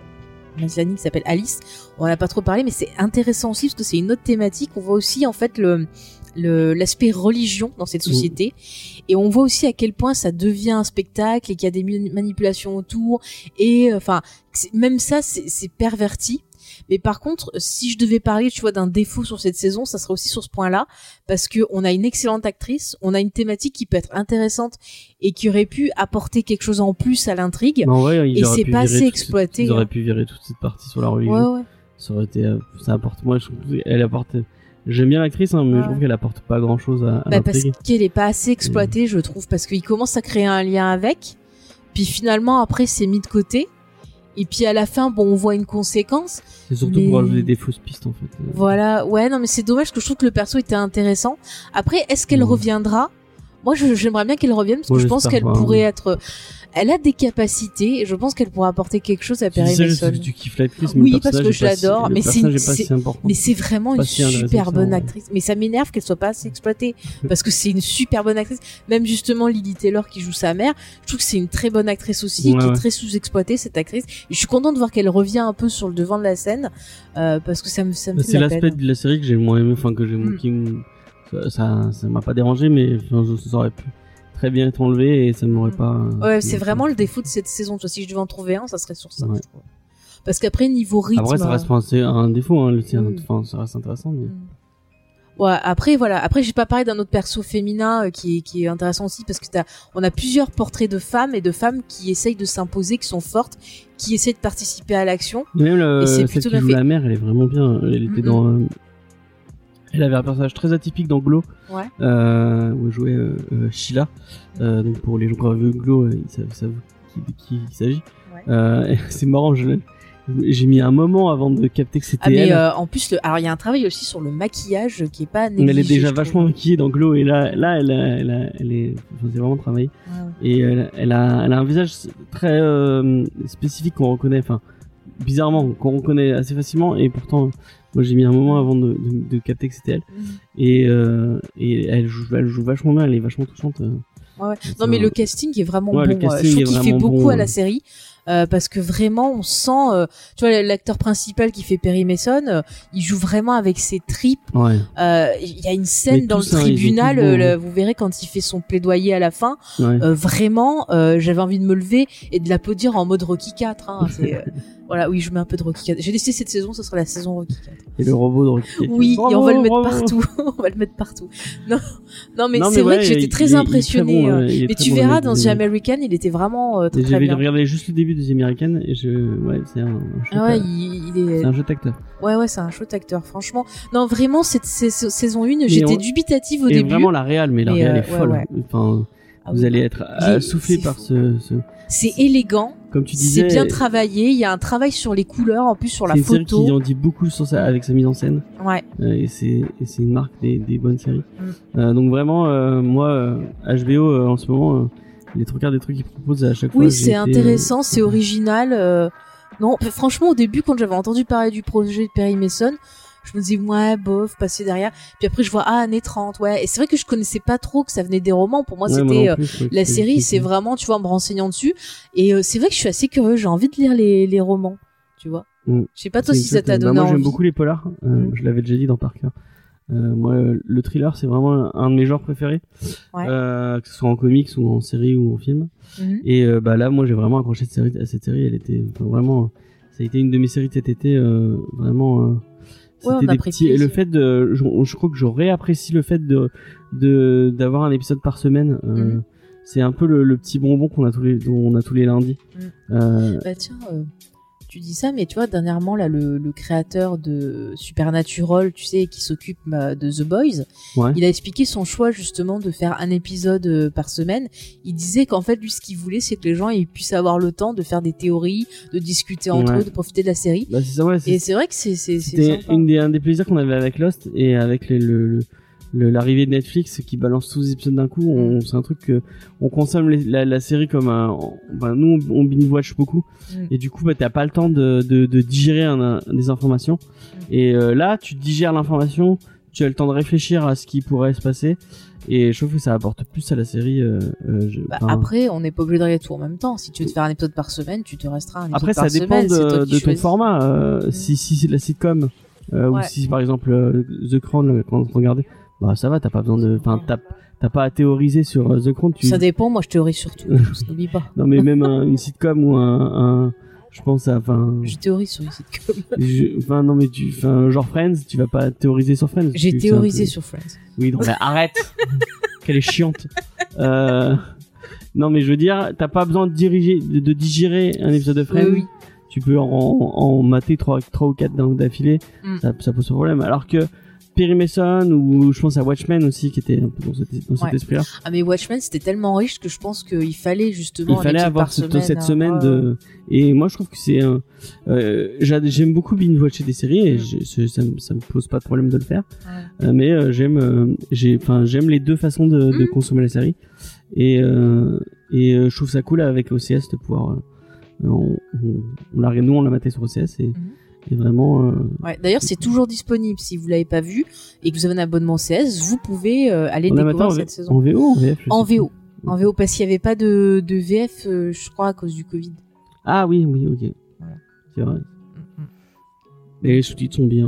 Maslany qui s'appelle Alice. On en a pas trop parlé, mais c'est intéressant aussi parce que c'est une autre thématique. On voit aussi en fait le- l'aspect religion dans cette
Mhm.
société et on voit aussi à quel point ça devient un spectacle et qu'il y a des mani- manipulations autour et euh, enfin même ça c'est perverti mais par contre si je devais parler tu vois d'un défaut sur cette saison ça serait aussi sur ce point là parce que on a une excellente actrice on a une thématique qui peut être intéressante et qui aurait pu apporter quelque chose en plus à l'intrigue Et c'est pas assez exploité,
Ils auraient
hein.
pu virer toute cette partie sur la religion.
ouais ouais
Ça aurait été, euh, ça apporte. Moi, je qu'elle apporte. J'aime bien l'actrice, hein, mais
Ouais.
je trouve qu'elle apporte pas grand-chose à, à
Bah parce qu'elle est pas assez exploitée, je trouve, parce qu'il commence à créer un lien avec, puis finalement après c'est mis de côté, et puis à la fin bon on voit une conséquence.
C'est surtout
mais-
pour ajouter des fausses pistes en fait.
Voilà, ouais non mais c'est dommage que je trouve que le perso était intéressant. Après est-ce qu'elle
Ouais.
reviendra? Moi j'aimerais bien qu'elle revienne parce que je pense qu'elle pourrait être, elle a des capacités et je pense qu'elle pourrait apporter quelque chose à
Tu
Perry Mason.
que tu kiffes l'actrice, mais
Oui, parce que je
si-
l'adore, mais c'est une-
si.
Mais c'est vraiment
Pas
une
si
super bonne actrice. Mais ça m'énerve qu'elle soit pas assez exploitée. parce que c'est une super bonne actrice. Même justement Lily Taylor qui joue sa mère, je trouve que c'est une très bonne actrice aussi,
Ouais,
qui est très sous-exploitée cette actrice. Et je suis contente de voir qu'elle revient un peu sur le devant de la scène, euh, parce que ça me, ça me
Bah, C'est l'aspect de la série que j'ai moins aimé, enfin que j'ai
Mm.
Me- ça- ça m'a pas dérangé, mais enfin, ça aurait pu très bien être enlevé et ça m'aurait
Mm.
pas.
Ouais, c'est vraiment le défaut de cette saison. Tu vois, Si je devais en trouver un, ça serait sur ça.
Ouais.
Parce qu'après niveau rythme.
Après, ça reste pas un, défaut, hein, le tien.
Mm.
Enfin, ça reste intéressant, mais.
Mm. Ouais, après voilà, après j'ai pas parlé d'un autre perso féminin euh, qui est qui est intéressant aussi parce que t'as on a plusieurs portraits de femmes et de femmes qui essayent de s'imposer, qui sont fortes, qui essaient de participer à l'action.
Même le,
Et c'est
celle
plutôt
qui
bien
joue
fait.
la mère, elle est vraiment bien. Elle était dans. Elle avait un personnage très atypique dans Glow,
Ouais.
euh, où elle jouait euh, euh, Sheila. Donc pour les gens qui ont vu Glow, ils savent, savent qui, de qui il s'agit.
Ouais.
C'est marrant, j'ai mis un moment avant de capter que c'était
Ah mais
elle.
en plus le alors il y a un travail aussi sur le maquillage qui est pas
Mais
négligé.
elle est déjà vachement maquillée dans Glow et là, là, elle, a- elle, a- elle est, enfin, c'est vraiment travaillé.
Ouais.
Et elle, elle a, elle a un visage très spécifique qu'on reconnaît, enfin bizarrement qu'on reconnaît assez facilement. Et pourtant, moi j'ai mis un moment avant de, de, de capter que c'était elle. Et, euh, et elle, joue, elle joue vachement bien, elle est vachement touchante. euh.
Ouais, ouais.
Ça
Non mais
va.
le casting est vraiment
Ouais,
bon. euh, Je trouve qu'il fait beaucoup
bon,
à la série. euh, parce que vraiment on sent euh, tu vois l'acteur principal qui fait Perry Mason euh, il joue vraiment avec ses tripes
Ouais.
Euh, il y a une scène
Mais
dans le tribunal euh,
hein.
le- vous verrez quand il fait son plaidoyer à la fin
ouais.
euh, vraiment euh, j'avais envie de me lever et de l'applaudir en mode Rocky 4 hein, c'est, euh, voilà oui je mets un peu de Rocky 4 j'ai décidé cette saison ce sera la saison Rocky 4
Et le robot de Rocky.
oui
Bravo,
et on va le mettre
bravo.
partout on va le mettre partout non non mais c'est vrai que j'étais très
très bon,
euh, mais
très
tu
bon
verras
dans
The American il était vraiment euh, très
J'avais
bien
regardé juste le début The American et je, ouais, c'est un, un
Ah ouais, il, il est.
c'est un jeu d'acteur.
Ouais, ouais, c'est un chouette acteur, franchement. Non, vraiment, cette sais- saison 1,
Mais
j'étais
on-
dubitative au
et
début.
vraiment la réal, mais la réal
euh,
est folle.
ouais.
Enfin,
Ah
vous
oui.
allez être soufflé par ce,
C'est élégant,
comme tu
c'est
disais.
bien travaillé, il y a un travail sur les couleurs, en plus sur la
C'est
photo.
qui en dit beaucoup sur sa, avec sa mise en scène.
Ouais.
Euh, et c'est c'est une marque des, des bonnes séries.
Mm.
Euh, donc vraiment, euh, moi, HBO en ce moment, les trois quarts des trucs qu'ils proposent à chaque fois.
Oui, c'est intéressant, c'est original. Non, franchement, au début, quand j'avais entendu parler du projet de Perry Mason, je me disais, ouais, bof, passer derrière. Puis après, je vois, ah, années 30, ouais. Et c'est vrai que je connaissais pas trop que ça venait des romans. Pour moi,
ouais,
c'était euh,
plus,
la série, c'est vraiment, tu vois, en me renseignant dessus. Et euh, c'est vrai que je suis assez curieux, j'ai envie de lire les, les romans, tu vois.
Mm.
Je sais pas toi si ça t'a
chouette- bah,
donné
Moi, j'aime beaucoup les polars. Euh,
Mm.
Je l'avais déjà dit dans Parker. Euh, moi, le thriller, c'est vraiment un de mes genres préférés,
Ouais.
euh, que ce soit en comics ou en série ou en film.
Mhm.
Et euh, bah là, moi, j'ai vraiment accroché cette série, à cette série. Elle était enfin, vraiment, ça a été une de mes séries de cet été, vraiment.
Ouais, on
des petits. Et le fait de, je, je crois que j'aurais apprécié le fait de de d'avoir un épisode par semaine. euh,
Mhm.
C'est un peu le, le petit bonbon qu'on a tous les, dont on a tous les lundis.
Mhm.
Euh,
Bah tiens, euh, tu dis ça, mais tu vois, dernièrement, là, le, le créateur de Supernatural, tu sais, qui s'occupe bah, de The Boys,
ouais.
il a expliqué son choix justement de faire un épisode euh, par semaine. Il disait qu'en fait, lui, ce qu'il voulait, c'est que les gens ils puissent avoir le temps de faire des théories, de discuter entre
Ouais.
eux, de profiter de la série.
Bah, c'est ça, ouais.
Et c'est vrai que c'est
C'était un des plaisirs qu'on avait avec Lost et avec les- le, le- le- l'arrivée de Netflix qui balance tous les épisodes d'un coup.
Mm.
On, c'est un truc que on consomme les- la, la série comme un. Ben, nous, on, on binge watch beaucoup
Mm.
et du coup, bah, t'as pas le temps de, de, de digérer un- un- des informations.
Mm.
Et euh, là, tu digères l'information, tu as le temps de réfléchir à ce qui pourrait se passer. Et je trouve que ça apporte plus à la série. euh, euh, je-
Bah, après, on n'est pas obligé de regarder tout en même temps. Si tu veux te faire un épisode par semaine, tu te resteras un épisode
Après,
par
ça dépend
semaine. c'est toi
de,
qui
de ton format. euh, Si, si c'est de la sitcom, euh,
Ouais.
ou si par exemple euh, The Crown, là, quand on regardait, bah ça va, t'as pas besoin de. Enfin, t'as t'as pas à théoriser sur euh, The Crown. Tu...
Ça dépend, moi je théorise surtout, n'oublie pas.
Non, mais même un- une sitcom ou un. un- je pense à. Enfin,
Je théorise sur une sitcom.
enfin, non, mais tu. Enfin, genre Friends, tu vas pas théoriser sur Friends.
J'ai théorisé
peu-
sur Friends.
Oui, donc bah, arrête Qu'elle est chiante. Euh... Non, mais je veux dire, t'as pas besoin de diriger, de, de digérer un épisode de Friends.
Oui, oui.
Tu peux en, en mater trois, trois ou quatre d'affilée.
Mm.
Ça, ça pose problème. Alors que Perry Mason ou je pense à Watchmen aussi, qui était un peu dans cet, dans cet
Ouais.
esprit-là.
Ah mais Watchmen c'était tellement riche que je pense qu'il fallait justement
Il fallait avoir cette,
semaine,
cette
hein.
semaine
Ouais,
de. Et moi, je trouve que c'est un. euh, j'a- j'aime beaucoup binge watcher des séries et
Mm.
ça, ça me pose pas de problème de le faire.
ouais.
Euh, mais euh, j'aime j'ai enfin j'aime les deux façons de, de
Mhm.
consommer la série et euh, et je trouve ça cool avec OCS de pouvoir on, on, on l'a nous on l'a maté sur OCS et, Vraiment euh,
Ouais, D'ailleurs c'est toujours disponible si vous l'avez pas vu et que vous avez un abonnement CS, vous pouvez euh, aller découvrir cette saison.
en VO en VF
En. VO. En VO parce qu'il y avait pas de, de VF euh, je crois à cause du Covid.
ah oui oui ok
Voilà.
c'est vrai et les sous-titres sont bien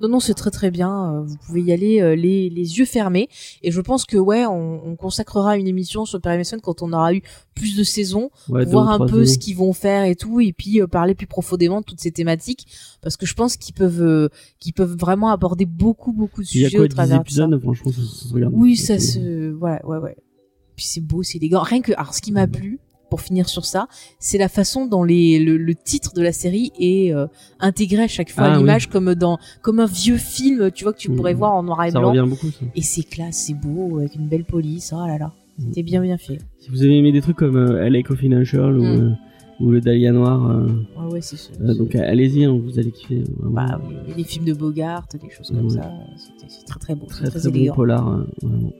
Non, non, c'est très très bien. euh, Vous pouvez y aller euh, les, les yeux fermés. Et je pense que ouais, on, on consacrera une émission sur Perry Mason quand on aura eu plus de saisons,
ouais,
voir un peu
saisons.
ce qu'ils vont faire et tout, et puis euh, parler plus profondément de toutes ces thématiques, parce que je pense qu'ils peuvent, euh, qu'ils peuvent vraiment aborder beaucoup beaucoup de sujets au
10
travers de ça.
franchement ça, se regarde
Oui, ça se, voilà, ouais, ouais. Puis c'est beau, c'est élégant. Rien que, alors ce qui m'a plu, pour finir sur ça, c'est la façon dont les, le, le titre de la série est euh, intégré à chaque fois
Ah,
à l'image, comme dans, comme un vieux film, tu vois que tu pourrais voir en noir et
ça
blanc.
revient beaucoup ça
Et c'est classe, c'est beau, avec une belle police. Oh là là,
Mhm.
c'était bien bien fait.
si vous avez aimé des trucs comme euh, LA Confidential ou
Mm.
euh, ou le Dahlia Noir euh,
Ouais, ouais, c'est sûr.
donc allez-y hein, vous allez kiffer vraiment.
Bah oui, les films de Bogart, des choses comme ça, c'est très très beau, c'est
très
très,
très bon
élégant.
polar hein, vraiment.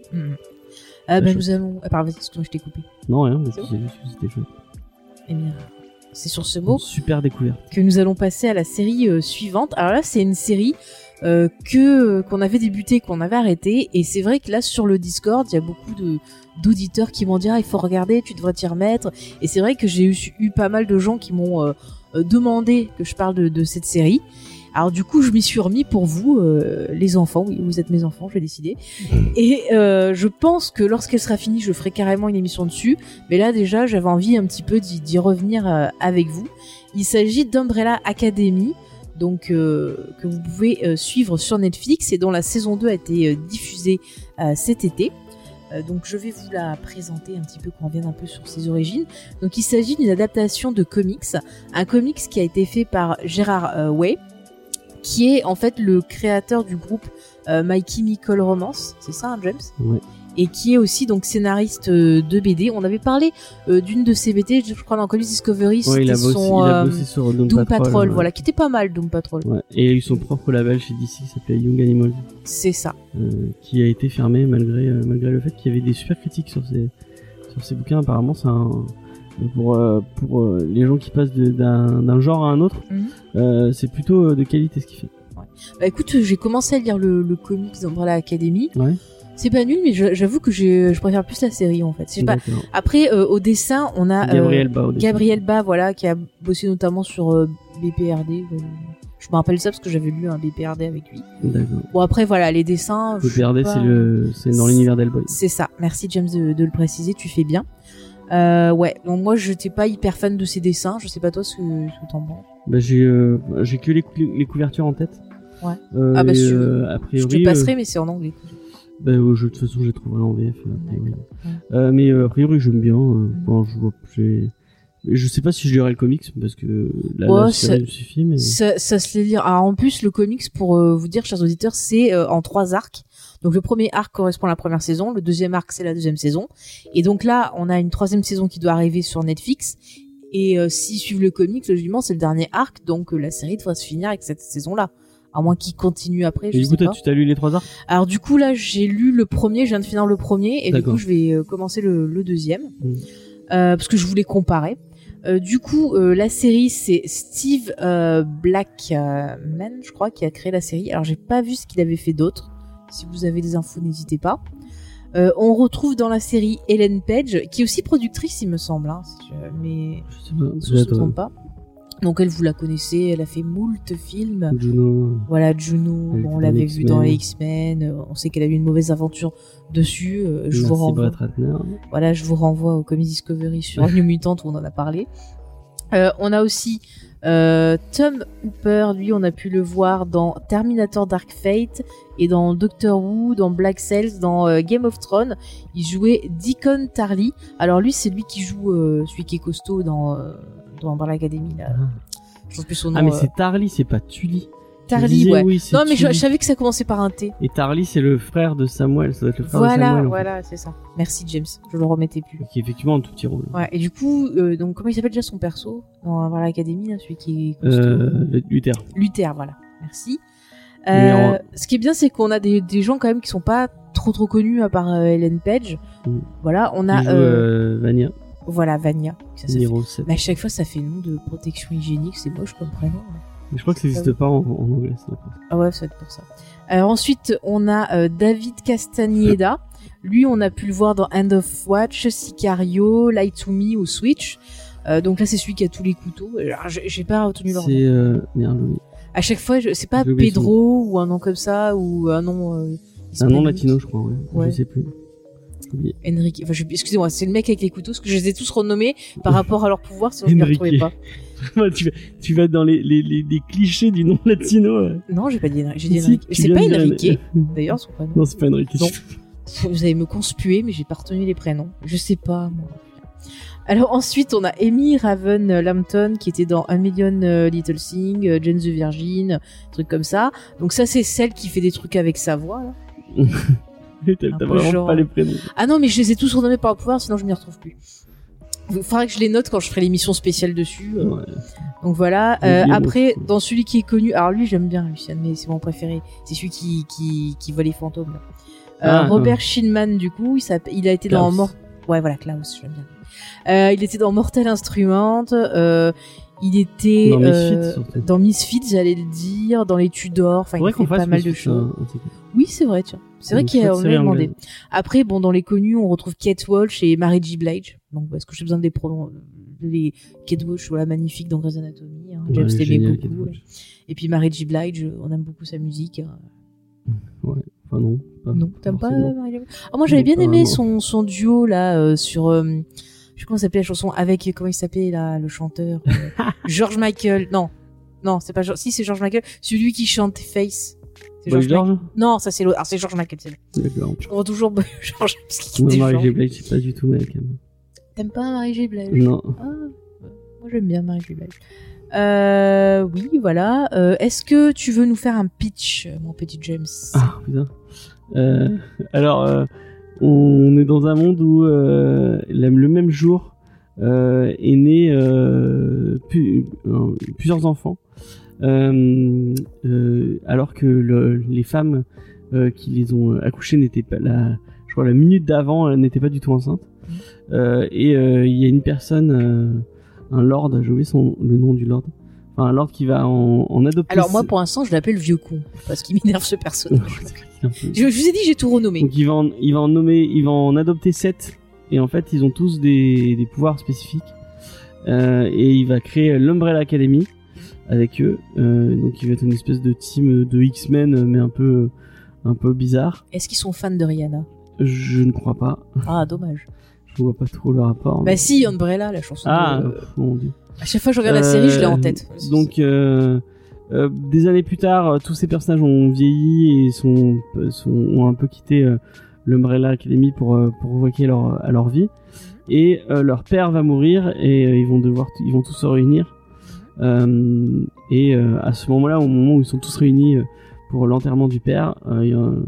Mhm. Ah ben
chouette.
nous allons. Ah pardon, je t'ai coupé.
Non, rien, mais
C'est
juste que c'était chouette.
Eh bien, c'est sur ce
Une
mot
Super découverte.
que nous allons passer à la série euh, suivante. Alors là, c'est une série euh, que qu'on avait débuté, qu'on avait arrêté, et c'est vrai que là sur le Discord, il y a beaucoup de d'auditeurs qui m'ont dit ah, il faut regarder, tu devrais t'y remettre. Et c'est vrai que j'ai eu, eu pas mal de gens qui m'ont euh, euh, demandé que je parle de, de cette série. Alors du coup, je m'y suis remis pour vous, euh, les enfants. Oui, vous êtes mes enfants, je vais décider. Et euh, je pense que lorsqu'elle sera finie, je ferai carrément une émission dessus. Mais là, déjà, j'avais envie un petit peu d'y revenir euh, avec vous. Il s'agit d'Umbrella Academy, donc que vous pouvez suivre sur Netflix et dont la saison 2 a été diffusée cet été. Donc je vais vous la présenter un petit peu, qu'on revienne un peu sur ses origines. Donc il s'agit d'une adaptation de comics, un comics qui a été fait par Gérard euh, Way, qui est en fait le créateur du groupe euh, My Chemical Romance, c'est ça, hein, James?
Ouais.
Et qui est aussi donc scénariste euh, de BD. On avait parlé euh, d'une de ses BD, je crois dans Comics Discovery,
Ouais,
c'était
il a
euh,
bossé sur Doom,
Doom Patrol,
ouais.
voilà, qui était pas mal Doom Patrol.
Ouais. Et il a eu son propre label chez DC qui s'appelait Young Animal,
C'est ça.
qui a été fermé malgré malgré le fait qu'il y avait des super critiques sur ces sur ces bouquins. Apparemment, c'est un pour euh, pour euh, les gens qui passent d'un genre à un autre,
Mhm.
euh, c'est plutôt de qualité ce qu'il fait.
Bah écoute, j'ai commencé à lire le, le comics d'Umbrella Academy.
Ouais.
C'est pas nul, mais j'avoue que je préfère plus la série en fait. Pas. Après, euh, au dessin, on a
Gabriel Ba.
Gabriel Ba, voilà, qui a bossé notamment sur euh, BPRD. je me rappelle ça parce que j'avais lu un BPRD avec lui. Bon après voilà, les dessins. je
Le
suis
PRD,
pas-
c'est le dans l'univers d'Hellboy.
C'est ça. Merci James de, de le préciser. Tu fais bien. Euh, ouais. Donc moi, je n'étais pas hyper fan de ses dessins. Je sais pas toi ce que, que t'en penses.
Bah, j'ai euh, j'ai que les, cou- les couvertures en tête.
Ouais.
Euh,
Ah, bah, si tu
euh,
veux,
a
Je
priori,
te
euh,
passerai, mais c'est en anglais.
Bah, euh, je, de toute façon, je les trouverai en VF. euh, a priori.
Ouais.
Euh, mais euh, a priori, j'aime bien. euh,
Mm.
bon, je, vois, j'ai- je sais pas si je lirai le comics parce que la,
Ouais,
la
ça-
me suffit, mais
Ça, ça se les lire. Alors en plus, le comics, pour euh, vous dire, chers auditeurs, c'est euh, en trois arcs. Donc le premier arc correspond à la première saison, le deuxième arc c'est la deuxième saison, et donc là on a une troisième saison qui doit arriver sur Netflix. Et euh, s'ils suivent le comics, logiquement c'est le dernier arc, donc euh, la série devrait se finir avec cette saison-là. À moins qu'il continue après,
Et
je
du
sais
coup, toi,
pas.
tu t'as lu les trois arcs?
Alors du coup là j'ai lu le premier, je viens de finir le premier, et du coup je vais euh, commencer le, le deuxième,
Mm.
Euh, parce que je voulais comparer. Euh, du coup, euh, la série, c'est Steve euh, Blackman, je crois, qui a créé la série. Alors, j'ai pas vu ce qu'il avait fait d'autre. Si vous avez des infos, n'hésitez pas. Euh, on retrouve dans la série Ellen Page, qui est aussi productrice, il me semble, hein, si je- mais
Je
ne me trompe pas. Donc, elle, vous la connaissez, elle a fait moult films.
Juno.
Voilà, Juno, bon, on l'avait vu dans
X-Men.
les X-Men. euh, On sait qu'elle a eu une mauvaise aventure dessus. euh, je vous
Merci
renvoie.
Brett Ratner.
Voilà, je vous renvoie au Comics Discovery sur New Mutant où on en a parlé. Euh, on a aussi euh, Tom Hooper, lui, on a pu le voir dans Terminator Dark Fate et dans Doctor Who, dans Black Cells, dans euh, Game of Thrones. Il jouait Deacon Tarly. Alors lui, c'est lui qui joue euh, celui qui est costaud dans dans Academy. Là. Je trouve plus son nom.
Ah, mais c'est Tarly, c'est pas Tully.
Tarly, ouais.
oui,
non, mais je, savais que ça commençait par un T.
Et Tarly, c'est le frère de Samuel. Ça doit être le frère de
Voilà,
Samuel. en
voilà, c'est ça. Merci James, je le remettais plus.
Qui est effectivement un tout petit rôle.
Ouais, et du coup, euh, donc comment il s'appelle déjà son perso dans là, celui qui est costaud
Euh, Luther.
Luther, voilà. Merci. Euh, ce qui est bien, c'est qu'on a des, des gens quand même qui sont pas trop trop connus à part Ellen Page.
Mm.
Voilà, on a
joue, Vania.
voilà Vania. Ça, ça fait-
Niro 7.
Mais à chaque fois, ça fait nom de protection hygiénique, c'est moche comme prénom.
Mais je crois que ça n'existe pas en, en anglais. ça.
Ah ouais, ça va être pour ça. Alors ensuite, on a euh, David Castagneda. Lui, on a pu le voir dans End of Watch, Sicario, Light to Me ou Switch. Euh, donc là, c'est celui qui a tous les couteaux. J'ai pas retenu leur nom.
C'est euh, merde, oui.
À chaque fois, je- c'est pas Pedro ou un nom comme ça ou un nom. euh,
C'est un nom latino, je crois. Ouais.
Ouais.
Je sais plus.
Enrique. Enfin, je- excusez-moi, c'est le mec avec les couteaux, parce que je les ai tous renommés par rapport à leur pouvoir, sinon je ne les retrouvais pas.
Tu, vas, tu vas dans les, les, les, les clichés du nom latino. ouais.
Non, j'ai pas dit Enrique. J'ai dit
Si,
Enrique.
tu
C'est pas Enrique, d'ailleurs, son prénom.
Non, c'est pas Enrique.
Vous allez me conspuer, mais j'ai pas retenu les prénoms. Je sais pas, moi. Alors ensuite, on a Amy Raven Lambton qui était dans Un Million euh, Little Thing, euh, Jane the Virgin, trucs comme ça. Donc ça, c'est celle qui fait des trucs avec sa voix. Là.
T'as vraiment
genre-
pas les prénoms.
Ah non, mais je les ai tous renommés par le pouvoir, sinon je m'y retrouve plus. Il faudra que je les note quand je ferai l'émission spéciale dessus. euh.
Ouais.
Donc voilà. Euh, après, dans celui qui est connu, alors lui j'aime bien Lucien, mais c'est mon préféré. C'est celui qui qui qui voit les fantômes. là. Euh,
Ah,
Robert Shinman du coup, il, il a été dans. Mort. Ouais voilà Klaus, j'aime bien. Euh, il était dans Mortal Instrument. Euh, il était
Dans Misfits,
euh, dans Misfits, j'allais le dire, dans les Tudors. Enfin, il fait
qu'on
pas mal de choses.
truc.
Oui, c'est vrai, tiens. C'est vrai
Une
qu'il y a
chouette
on
série
l'a demandé. Après, bon, dans les connus, on retrouve Kate Walsh et Mary J. Blige. Donc, est-ce que j'ai besoin des pronoms les Kate Walsh, voilà, magnifique dans Grey's Anatomy. hein. James l'aimait beaucoup. Et puis Mary J. Blige, on aime beaucoup sa musique. hein.
Ouais. Enfin, non. Pas
Non, t'aimes pas. Mary. Blige? Ah, Moi, j'avais bien aimé son, son duo là euh, sur. euh, je sais comment s'appelait la chanson avec comment il s'appelait là le chanteur euh, George Michael. Non, non, c'est pas George. Si c'est George Michael, celui qui chante Face. George
George
Michael. Non, ça c'est l'autre. Ah, c'est George Michael.
D'accord.
Je comprends toujours George parce qu'il
Moi,
était
Marie. J. Blige, c'est pas du tout mec. hein.
T'aimes pas Marie J. Blige?
Non.
Ah, moi j'aime bien Marie J. Blige. Euh, oui, voilà. Euh, Est-ce que tu veux nous faire un pitch, mon petit James?
Ah, putain. Euh, alors, euh, on est dans un monde où euh, le même jour euh, est né euh, plusieurs enfants, alors que le- les femmes qui les ont accouchés n'étaient pas je crois la minute d'avant n'étaient pas du tout enceintes. Et il y a une personne, un lord, j'ai oublié son le nom du lord, enfin un lord qui va en, en adopter.
Alors moi pour l'instant je l'appelle vieux con parce qu'il m'énerve ce personnage. Je vous ai dit j'ai tout renommé.
Donc il va en, il va en nommer, il va en adopter 7 et en fait ils ont tous des, des pouvoirs spécifiques Euh, et il va créer l'Umbrella Academy avec eux. Euh, donc il va être une espèce de team de X-Men mais un peu un peu bizarre.
Est-ce qu'ils sont fans de Rihanna?
Je ne crois pas.
Ah dommage.
Je vois pas trop le rapport.
Bah si Umbrella la chanson.
ah
de-
mon dieu.
À chaque fois que je regarde la série je l'ai en
Euh,
tête.
Donc, euh, euh, des années plus tard, euh, tous ces personnages ont vieilli et sont, sont ont un peu quitté euh, l'Umbrella Academy pour euh, pour leur à leur vie. Et euh, leur père va mourir et euh, ils vont devoir ils vont tous se réunir. Euh, et euh, à ce moment-là, au moment où ils sont tous réunis euh, pour l'enterrement du père, euh, il y a un-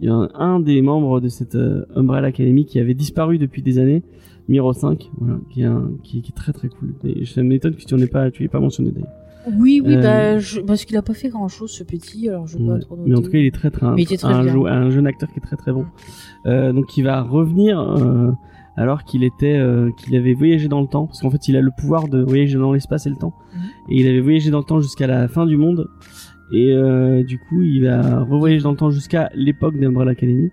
il y a un, un des membres de cette euh, Umbrella Academy qui avait disparu depuis des années, Miro 5, voilà, qui est, un, qui, qui est très très cool. Et ça m'étonne que tu en aies pas, tu l'aies pas mentionné d'ailleurs.
Oui oui
Euh,
bah je- parce qu'il a pas fait grand chose ce petit alors je vais pas
Ouais.
trop noter.
Mais en tout cas, il est très très,
était très
un, jou- un jeune acteur qui est très très bon. Euh, donc il va revenir euh, alors qu'il était, qu'il avait voyagé dans le temps, parce qu'en fait, il a le pouvoir de voyager dans l'espace et le temps.
Mhm.
Et il avait voyagé dans le temps jusqu'à la fin du monde. Et euh, du coup, il va revoyager dans le temps jusqu'à l'époque d'Umbrella Academy.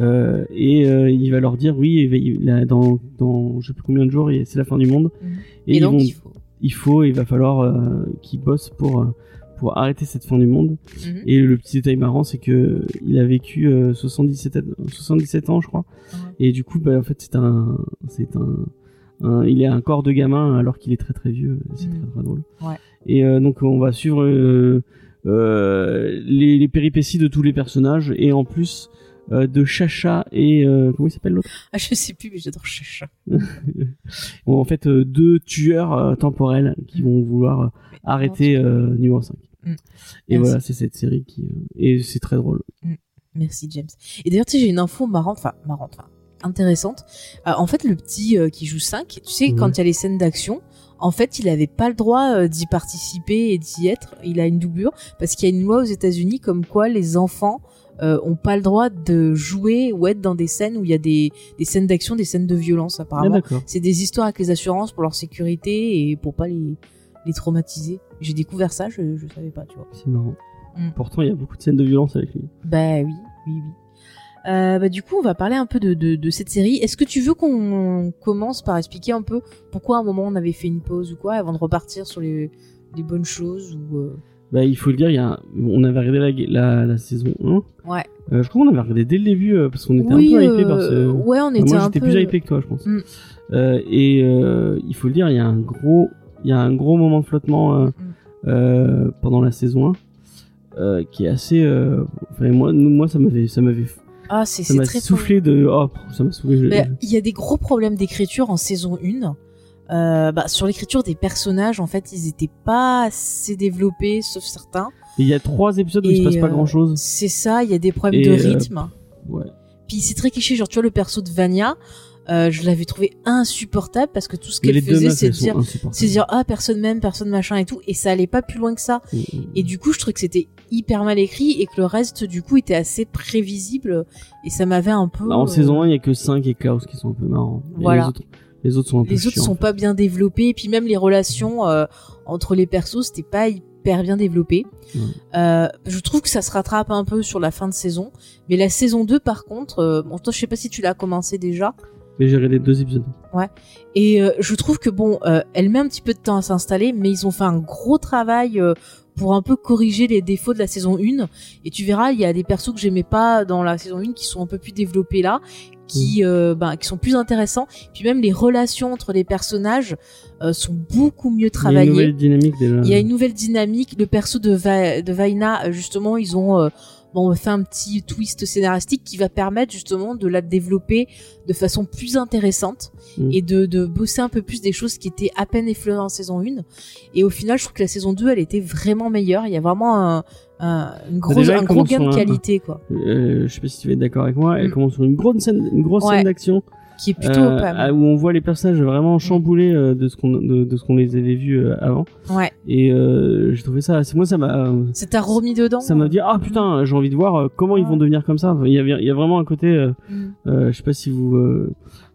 Euh, et euh, il va leur dire oui, il va- il dans, dans je sais plus combien de jours, c'est la fin du monde.
Mhm.
Et,
donc
vont
il faut.
il faut, il va falloir euh, qu'ils bossent pour euh, pour arrêter cette fin du monde.
Mhm.
Et le petit détail marrant, c'est que il a vécu euh, 77 ans- 77 ans, je crois. Et du coup, bah, en fait, c'est un c'est un, un- il a un corps de gamin alors qu'il est très très vieux. C'est
Mhm.
très très drôle.
Ouais.
Et euh, donc on va suivre euh, euh, les, les péripéties de tous les personnages et en plus euh, de Chacha et euh, comment il s'appelle l'autre?
Ah je sais plus mais j'adore Chacha.
Bon, En fait, euh, deux tueurs euh, temporels qui vont vouloir euh, arrêter euh, numéro 5.
Mm.
Et
Merci.
voilà, c'est cette série qui euh, et c'est très drôle.
Merci James. Et d'ailleurs, tu sais, j'ai une info marrante, enfin marrante, enfin intéressante. Euh, en fait, le petit euh, qui joue 5, tu sais, quand il y a les scènes d'action, en fait, il avait pas le droit euh, d'y participer et d'y être. Il a une doublure parce qu'il y a une loi aux États-Unis comme quoi les enfants euh, ont pas le droit de jouer ou être dans des scènes où il y a des, des scènes d'action, des scènes de violence
Ah,
apparemment.
d'accord.
C'est des histoires avec les assurances pour leur sécurité et pour pas les, les traumatiser. J'ai découvert ça, je, je savais pas, tu vois.
C'est marrant.
Mm.
Pourtant, il y a beaucoup de scènes de violence avec lui.
Bah oui, oui, oui. Euh, bah, du coup, on va parler un peu de, de, de cette série. Est-ce que tu veux qu'on commence par expliquer un peu pourquoi à un moment on avait fait une pause ou quoi avant de repartir sur les, les bonnes choses ou euh,
Bah, il faut le dire, il y a un- on avait regardé la, la, la saison 1.
Ouais.
Euh, je crois qu'on avait regardé dès le début parce qu'on était
oui,
un peu hypé par ce.
ouais, on
Enfin,
était
moi,
un
j'étais
peu.
plus hypé que toi, je pense.
Mm.
Et il faut le dire, il y a un gros, il y a un gros moment de flottement
Mm.
pendant la saison 1 euh, qui est assez. enfin, moi, moi, ça m'avait, ça m'avait,
Ah, c'est
ça m'a
très
soufflé de. Oh, ça m'a soufflé.
Il y a des gros problèmes d'écriture en saison 1. Euh, bah, sur l'écriture des personnages, en fait, ils étaient pas assez développés, sauf certains.
Et Il y a trois épisodes où il se
Et,
passe pas
euh,
grand chose.
C'est ça, il y a des problèmes
Et,
de
euh,
rythme.
Ouais.
Puis c'est très cliché, genre tu vois le perso de Vania, euh, je l'avais trouvé insupportable parce que tout ce qu'elle faisait c'est dire c'est dire ah personne m'aime, personne machin et tout et ça allait pas plus loin que ça.
Mm, mm.
Et du coup, je trouvais que c'était hyper mal écrit et que le reste du coup était assez prévisible et ça m'avait un peu
Bah, en
euh,
saison 1, il y a que 5 et Klaus qui sont un peu marrants.
Voilà.
Les autres, les autres sont un peu
les autres sont
en fait.
pas bien développés et puis même les relations euh, entre les persos c'était pas hyper bien développé. Euh, je trouve que ça se rattrape un peu sur la fin de saison, mais la saison 2 par contre, euh, bon toi je sais pas si tu l'as commencé déjà,
Mais j'ai regardé deux épisodes.
et euh, je trouve que bon, euh, elle met un petit peu de temps à s'installer, mais ils ont fait un gros travail euh, pour un peu corriger les défauts de la saison 1. Et tu verras, il y a des persos que j'aimais pas dans la saison 1 qui sont un peu plus développés là, qui, euh, ben, qui sont plus intéressants. Puis même les relations entre les personnages euh, sont beaucoup mieux
Il y a une
travaillées.
nouvelle dynamique déjà.
Il y a une nouvelle dynamique. Le perso de, Va- de Vaina, justement, ils ont euh, bon, on fait un petit twist scénaristique qui va permettre justement de la développer de façon plus intéressante
Mm.
et de, de bosser un peu plus des choses qui étaient à peine effleurées en saison 1. Et au final, je trouve que la saison 2, elle était vraiment meilleure. Il y a vraiment un, un, une grosse,
déjà, elle
un gros gain de
un-
qualité, quoi,
Euh, je sais pas si tu vas être d'accord avec moi. Elle
Mm.
commence sur une grosse scène, une grosse
Ouais.
scène d'action
qui est plutôt
euh,
pas mal.
à- où on voit les personnages vraiment chamboulés euh, de ce qu'on de, de ce qu'on les avait vus euh, avant.
Ouais.
Et j'ai trouvé ça. C'est moi ça m'a
Ça t'a remis dedans.
ça m'a dit ah putain j'ai envie de voir comment ils vont devenir comme ça. Il y avait il y a vraiment un côté.
Mm.
je sais pas si vous